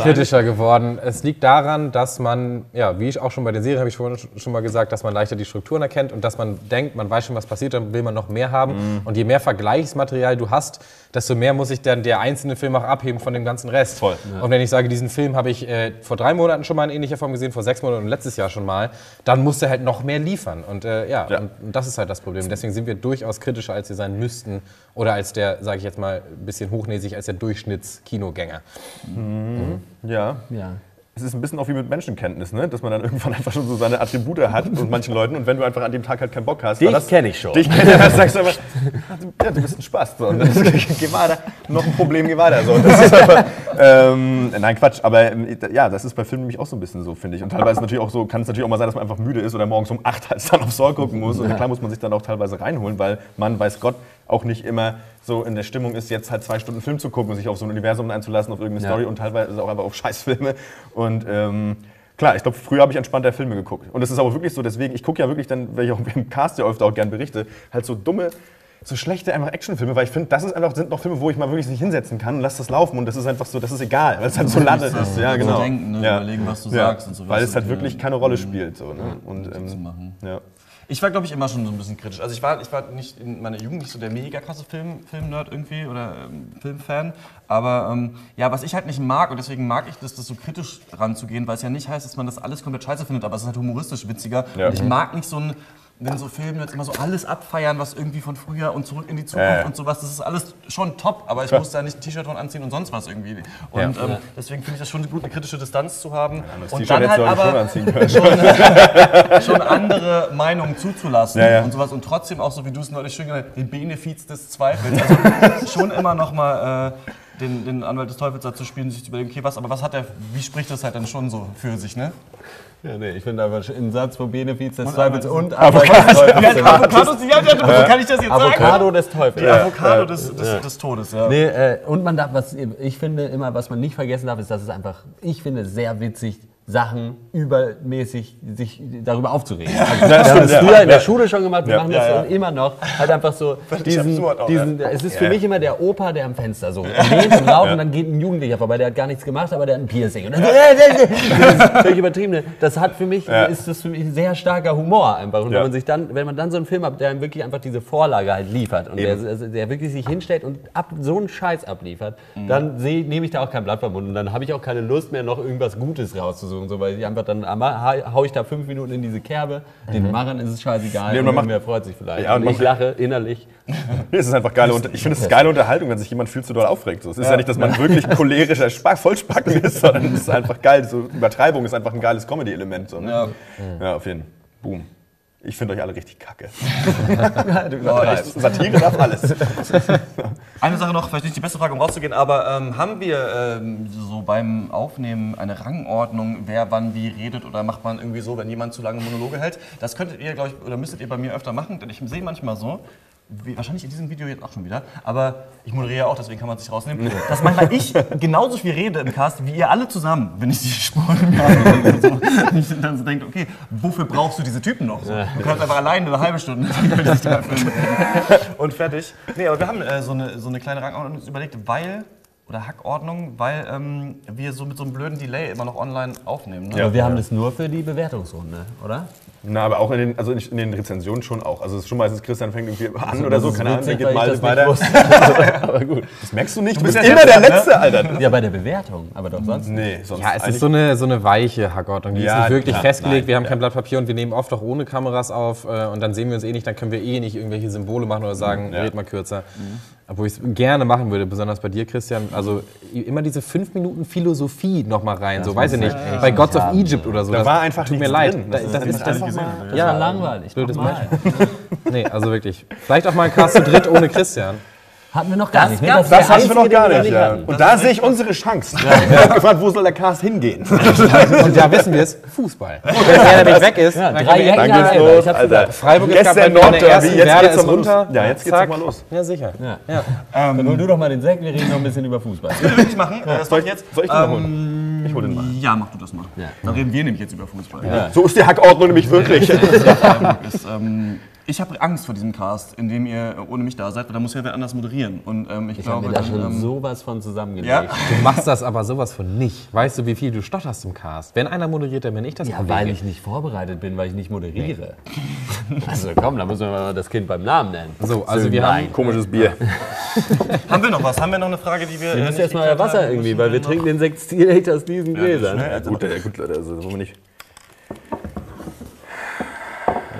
kritischer geworden. Es liegt daran, dass man, ja, wie ich auch schon bei den Serien habe ich vorhin schon mal gesagt, dass man leichter die Strukturen erkennt und dass man denkt, man weiß schon, was passiert, dann will man noch mehr haben. Und je mehr Vergleichsmaterial du hast, desto mehr muss sich dann der einzelne Film auch abheben von dem ganzen Rest. Voll. Und wenn ich sage, diesen Film habe ich äh, vor drei Monaten schon mal in ähnlicher Form gesehen, vor sechs Monaten und letztes Jahr schon mal, dann muss er halt noch mehr liefern. Und äh, ja, Ja. Und, und das ist halt das Problem. Deswegen sind wir durchaus kritischer, als wir sein müssten. Oder als der, sage ich jetzt mal, ein bisschen hochnäsig, als der Durchschnittskinoganger. Ja. Ja. Es ist ein bisschen auch wie mit Menschenkenntnis, ne? dass man dann irgendwann einfach schon so seine Attribute hat und manchen Leuten und wenn du einfach an dem Tag halt keinen Bock hast, Dich dann das- kenn ich schon. Dich kenn ich, dann sagst du einfach, ja, du bist ein Spaß. So, und dann geh weiter, noch ein Problem, geh weiter. So, und das ist einfach, ähm, nein, Quatsch, aber ähm, ja, das ist bei Filmen nämlich auch so ein bisschen so, finde ich. Und teilweise natürlich auch so, kann es natürlich auch mal sein, dass man einfach müde ist oder morgens um 8 halt dann auf Saw gucken muss. Und klar muss man sich dann auch teilweise reinholen, weil man, weiß Gott, auch nicht immer so in der Stimmung ist, jetzt halt zwei Stunden Film zu gucken und sich auf so ein Universum einzulassen, auf irgendeine Ja. Story und teilweise auch einfach auf Scheißfilme. Und ähm, klar, ich glaube, früher habe ich entspannter Filme geguckt. Und es ist aber wirklich so, deswegen, ich gucke ja wirklich dann, weil ich auch im Cast ja öfter auch gern berichte, halt so dumme, so schlechte einfach Actionfilme, weil ich finde, das ist einfach, sind noch Filme, wo ich mal wirklich nicht hinsetzen kann und lass das laufen und das ist einfach so, das ist egal, weil es halt so landet ist. Ja, genau. denken, ne? ja. Überlegen, was du ja. sagst und so Weil es halt wirklich äh, keine Rolle spielt. So, ne? Und, zu ähm, machen. ja. Ich war, glaube ich, immer schon so ein bisschen kritisch. Also ich war, ich war nicht in meiner Jugend nicht so der mega krasse Film, Film-Nerd irgendwie oder ähm, Filmfan. Aber ähm, ja, was ich halt nicht mag, und deswegen mag ich das, das so kritisch ranzugehen, weil es ja nicht heißt, dass man das alles komplett scheiße findet, aber es ist halt humoristisch witziger. Ja. Und ich mag nicht so ein, wenn so Filme jetzt immer so alles abfeiern, was irgendwie von früher und zurück in die Zukunft Ja. und sowas, das ist alles schon top, aber ich muss da nicht ein T-Shirt von anziehen und sonst was irgendwie. Und Ja. ähm, deswegen finde ich das schon gut, eine kritische Distanz zu haben. Das und dann halt schon aber anziehen können. schon andere Meinungen zuzulassen Ja, ja. und sowas und trotzdem auch so wie du es neulich schön genannt hast, den Benefiz des Zweifels. Also schon immer noch mal äh, den, den Anwalt des Teufels dazu spielen, sich zu überlegen, okay, was, aber was hat er, wie spricht das halt dann schon so für sich, ne? Ja, nee, ich finde einfach einen Satz von Benefiz des Avocado. und Avocado des Teufels. Avocados, ja, ja, wo kann ich das jetzt Avocado des Teufels. Avocado des, des, des Todes, ja. Nee, äh, und man darf, was ich finde immer, was man nicht vergessen darf, ist, dass es einfach, ich finde, sehr witzig, Sachen übermäßig sich darüber aufzuregen. Also, wir haben das früher in der Schule schon gemacht, wir Ja, machen das ja, ja. dann immer noch. Halt einfach so diesen, auch, diesen ja. es ist für mich immer der Opa, der am Fenster so lehnt und raucht und dann geht ein Jugendlicher vorbei, der hat gar nichts gemacht, aber der hat ein Piercing. Und dann, das ist völlig übertrieben. Das hat für mich, Ja. ist das für mich sehr starker Humor einfach. Und Ja. wenn man sich dann, wenn man dann so einen Film hat, der einem wirklich einfach diese Vorlage halt liefert und der, der wirklich sich hinstellt und ab, so einen Scheiß abliefert, dann seh- nehme ich da auch kein Blatt vom Mund und dann habe ich auch keine Lust mehr, noch irgendwas Gutes rauszusuchen, so, weil ich einfach dann ha- hau ich da fünf Minuten in diese Kerbe, den Machern ist es scheißegal, Nee, und und man macht- irgendwer freut sich vielleicht. Ja, und und ich lache innerlich. Es ist einfach geile Unter ich finde es ist geile Unterhaltung, wenn sich jemand viel zu doll aufregt. So, Es ist ja, nicht, dass man wirklich cholerischer Spack, Vollspacken ist, sondern es ist einfach geil. So, Übertreibung ist einfach ein geiles Comedy-Element. So, ne? Ja. ja, auf jeden Fall. Boom. Ich finde euch alle richtig kacke. du übertreibst. Satire darf alles. Eine Sache noch, vielleicht nicht die beste Frage, um rauszugehen, aber ähm, haben wir ähm, so beim Aufnehmen eine Rangordnung, wer wann wie redet oder macht man irgendwie so, wenn jemand zu lange Monologe hält? Das könntet ihr, glaube ich, oder müsstet ihr bei mir öfter machen, denn ich sehe manchmal so, wahrscheinlich in diesem Video jetzt auch schon wieder, aber ich moderiere ja auch, deswegen kann man es sich rausnehmen, dass manchmal ich genauso viel rede im Cast wie ihr alle zusammen, wenn ich die Spuren mache. so. Und ich dann so denke, okay, wofür brauchst du diese Typen noch? So? Du kannst einfach alleine eine halbe Stunde und fertig. Nee, aber wir haben äh, so, eine, so eine kleine Rangordnung uns überlegt, weil, oder Hackordnung, weil ähm, wir so mit so einem blöden Delay immer noch online aufnehmen. Ne? Aber wir haben das nur für die Bewertungsrunde, oder? Na, aber auch in den, also in den Rezensionen schon auch. Also es ist schon meistens, Christian fängt irgendwie an oder so, keine Ahnung, geht mal weiter. wusste. aber gut, das merkst du nicht. Du, bist, bist ja immer der selbst, Letzte, Alter. Ja, bei der Bewertung, aber doch sonst. Nee, sonst Ja, es ist so eine, so eine weiche Hackordnung. Die Ja, ist nicht wirklich klar, festgelegt. nein, wir haben ja. kein Blatt Papier und wir nehmen oft auch ohne Kameras auf äh, und dann sehen wir uns eh nicht. Dann können wir eh nicht irgendwelche Symbole machen oder sagen, Ja. red mal kürzer. Obwohl ich es gerne machen würde, besonders bei dir, Christian. Also immer diese fünf Minuten Philosophie noch mal rein. so, weiß ich nicht. Bei Gods of Egypt oder so. Da das war einfach Tut mir leid. drin. Das, Das das, ist das alles gesehen. Das ja, war langweilig. blödes Nochmal. Nee, also wirklich. Vielleicht auch mal ein Cast zu dritt ohne Christian. Hatten wir noch gar nicht. Ne? Das der hatten wir noch gar nicht. Ja. Und da sehe ich unsere Chance. Er hat gefragt, wo soll der Cast hingehen? Und da wissen wir es, Fußball. Wenn er nämlich weg ist, Ja, dann drei Jahre Dann geht's los, ich hab's Alter. Freiburg ist Gestern gerade der Nordderby, ersten, jetzt Werder geht's ist doch mal los. runter. Ja, jetzt geht's mal los. Ja, sicher. Ja. Dann hol du doch mal den Sekt, wir reden noch ein bisschen über Fußball. will ich machen. Äh, Das soll ich jetzt. Soll ich den mal holen? Ich hol den mal. Ja, mach du das mal. Ja. Dann reden wir nämlich jetzt über Fußball. So ist die Hackordnung nämlich wirklich. ich habe Angst vor diesem Cast, in dem ihr ohne mich da seid, weil da muss ja wer anders moderieren. Und ähm, ich, Ich habe glaube, mir da dann, schon ähm, sowas von zusammengelegt. ja. Du machst das aber sowas von nicht. Weißt du, wie viel du stotterst im Cast? Wenn einer moderiert, dann bin ich das Ja, bewege. weil ich nicht vorbereitet bin, weil ich nicht moderiere. Also komm, da müssen wir mal das Kind beim Namen nennen. So, also wir haben- Komisches Bier. Haben wir noch was? Haben wir noch eine Frage, die wir. Wir äh, müssen erstmal Wasser irgendwie, weil wir trinken den Sekt direkt aus diesen Gläsern. Ja, Gut, ja, gut, Leute, also wollen wir nicht.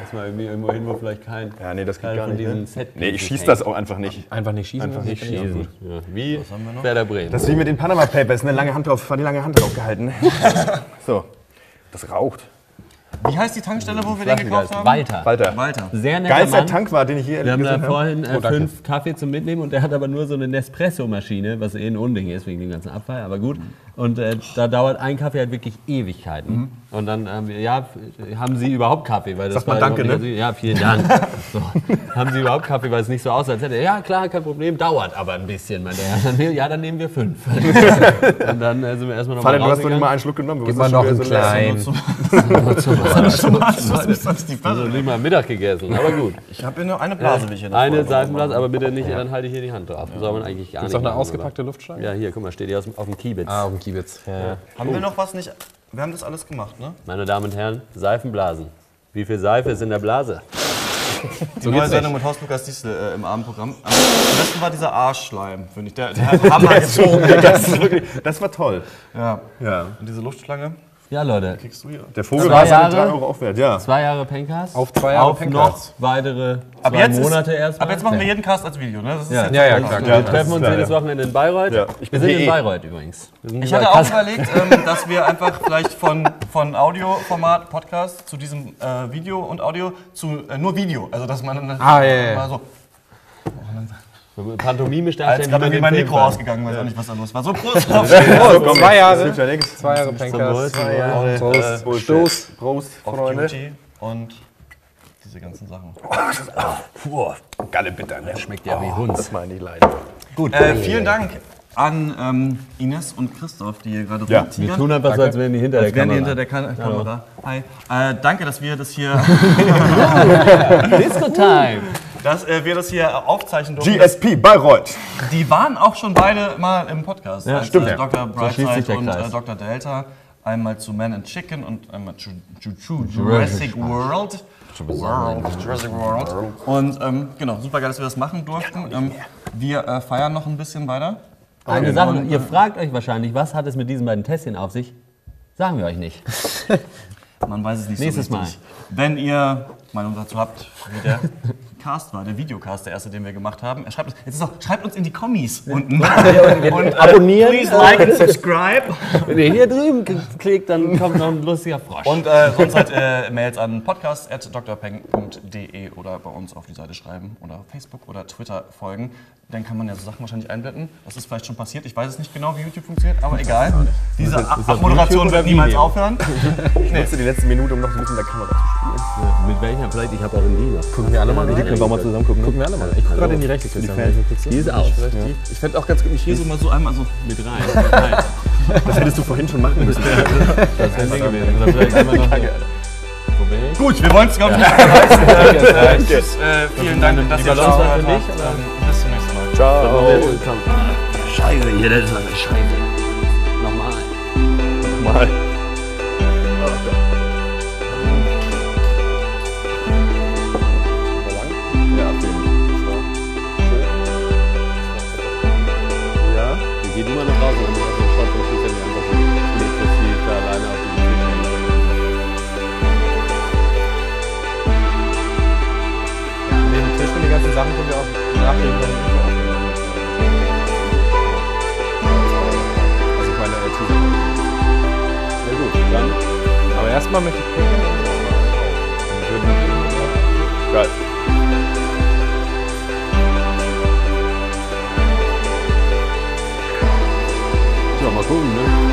Erstmal irgendwie irgendwo hin, wo vielleicht kein. Ja, nee, das geht gar nicht. diesen Ne? Set Nee, ich schieße das auch einfach nicht. Einfach nicht schießen. Einfach nicht schießen. Ja, wie Werder Bremen. Das ist wie mit den Panama Papers, eine lange Hand drauf, war die lange Hand drauf gehalten. So, das raucht. Wie heißt die Tankstelle, wo wir den gekauft haben? Walter. Walter. Walter. Sehr netter Geilster Mann. Tank war, den ich hier Wir haben da vorhin äh, Oh, fünf Kaffee zum Mitnehmen und der hat aber nur so eine Nespresso-Maschine, was eh ein Unding ist wegen dem ganzen Abfall, aber gut. Und äh, da dauert ein Kaffee halt wirklich Ewigkeiten. Und dann haben wir, ja, haben Sie überhaupt Kaffee? Weil das Sag mal war danke, ne? nicht- Ja, vielen Dank. so. Haben Sie überhaupt Kaffee, weil es nicht so aussah, als hätte er, ja klar, kein Problem, dauert aber ein bisschen. Meinte er. Ja, dann nehmen wir fünf. und dann äh, sind wir erstmal nochmal Vater, du hast doch nicht mal einen Schluck genommen. Du Gib mal noch einen so ist sonst die Also nicht mal Mittag gegessen, aber gut. Ich habe hier nur eine Blase, wie ich hier Eine Seifenblase, aber bitte nicht, dann halte ich hier die Hand drauf. Soll man eigentlich gar Ist nicht auch eine machen, ausgepackte Luftschlange? Ja, hier, guck mal, steht hier auf dem Kiebitz. Ah, auf dem Kiebitz. Haben wir noch was nicht? Wir haben das alles gemacht, ne? Meine Damen und Herren, Seifenblasen. Wie viel Seife ist in der Blase? Die neue Sendung mit Horst Lukas Diesel äh, im Abendprogramm. Am besten war dieser Arschschleim, finde ich. Der, der hat Hammer gezogen. Das, ist wirklich, das war toll. Ja. Ja. Und diese Luftschlange Ja, Leute, kriegst du hier. Der Vogel Zwei war seine Jahre? 3 Euro aufwert, ja. zwei Jahre Pencast. Auf zwei Jahre Auf Pencast. noch weitere Ab zwei jetzt, Monate erstmal. ab jetzt machen wir jeden Cast als Video, ne? Das ist Ja. jetzt Ja, ja, klar, klar. wir treffen uns klar, jedes. Wochenende in Bayreuth. Ja, ich wir bin sind in Bayreuth übrigens. Wir Ich hatte auch überlegt, ähm, dass wir einfach vielleicht von, von Audioformat, Podcast zu diesem äh, Video und Audio zu äh, nur Video. Also, dass man dann Ah, ja, ja, ja. mal so, Pantomimisch als darstellen, gerade wie irgendwie man mein Mikro Film ausgegangen, weiß auch nicht, was da los war. So, Prost drauf. Oh, zwei Jahre. ja nichts. Zwei Jahre Pencast. Zwei Jahre. Prost. Prost. Stoß. Prost, auf Freunde. Duty und diese ganzen Sachen. Galle bitter, ne? Schmeckt ja wie Hund. Das meine ich leider. Gut. Äh, vielen Dank an ähm, Ines und Christoph, die hier gerade Ja. rumtigern. Wir tun einfach so, als wären die hinter der Wären Kamera. die hinter der Kan Kamera. Hi. Äh, danke, dass wir das hier, Disco Time. Dass äh, wir das hier aufzeichnen durften. GSP Bayreuth. Die waren auch schon beide mal im Podcast. Ja, als, stimmt. Äh, Dr. So Brightside der und äh, Dr. Delta. Einmal zu Man and Chicken und einmal zu, zu, zu Jurassic World. World. Jurassic World. Und ähm, genau, super geil, dass wir das machen durften. Ähm, wir äh, feiern noch ein bisschen weiter. Eine Sache, ihr fragt euch wahrscheinlich, was hat es mit diesen beiden Tässchen auf sich? Sagen wir euch nicht. Man weiß es nicht Nächstes so richtig. Wenn ihr Meinung dazu habt, wie der Cast war, der Videocast, der erste, den wir gemacht haben. Er schreibt, uns, jetzt ist auch, schreibt uns in die Kommis unten. Und abonnieren. Please like and subscribe. Wenn ihr hier drüben klickt, dann kommt noch ein lustiger Frosch. Und äh, sonst halt äh, Mails an podcast.drpeng.de oder bei uns auf die Seite schreiben oder Facebook oder Twitter folgen. Dann kann man ja so Sachen wahrscheinlich einblenden. Das ist vielleicht schon passiert. Ich weiß es nicht genau, wie YouTube funktioniert, aber egal. Diese Abmoderation wird niemals aufhören. Ich nutze die letzte Minute, um noch ein bisschen in der Kamera zu spielen. Mit welcher? Vielleicht, ich habe auch in die noch. Gucken wir alle mal Die können wir auch mal zusammen gucken. Gucken wir alle mal. Ich gucke gerade in die rechte Christian. Die ist aus. Ich fände auch ganz gut, mich hier so mal so einmal so. Mit rein. Das hättest du vorhin schon machen müssen. Das wäre ein Ding gewesen. Gut, wir wollen es, glaube ich, nicht Danke. Tschüss, äh, vielen Dank, dass ihr Balance war zugehört für habt. mich, oder? Ähm, Bis zum nächsten Mal. Ciao. Scheiße, hier, das ist eine Scheiße. Nochmal. Mal. Sachen können wir auch nach dem Film Also meine, Teaser. Ja gut, dann Aber erstmal möchte ich gucken. Geil. ja, mal gucken, ne?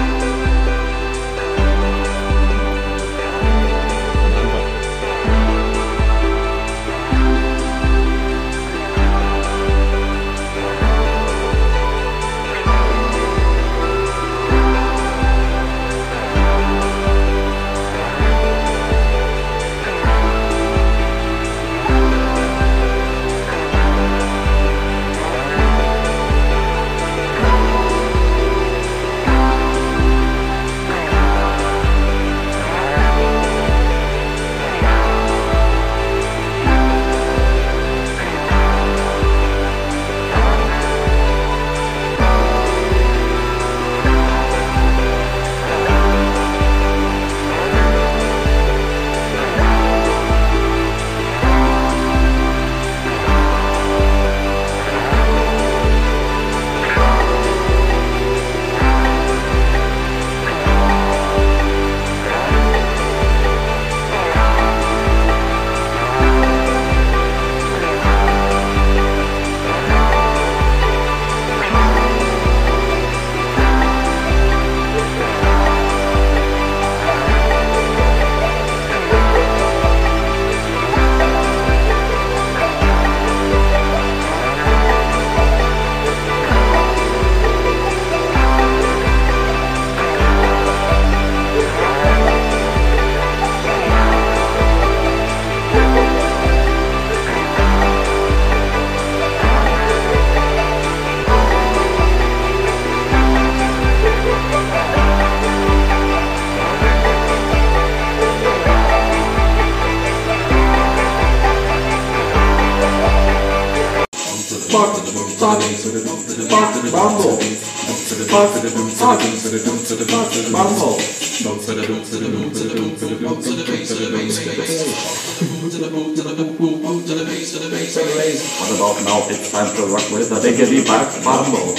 About now? It's time to rock with the Diggity Back Bumble.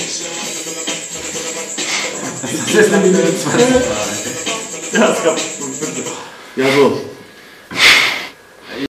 Ja, es gab. Ja,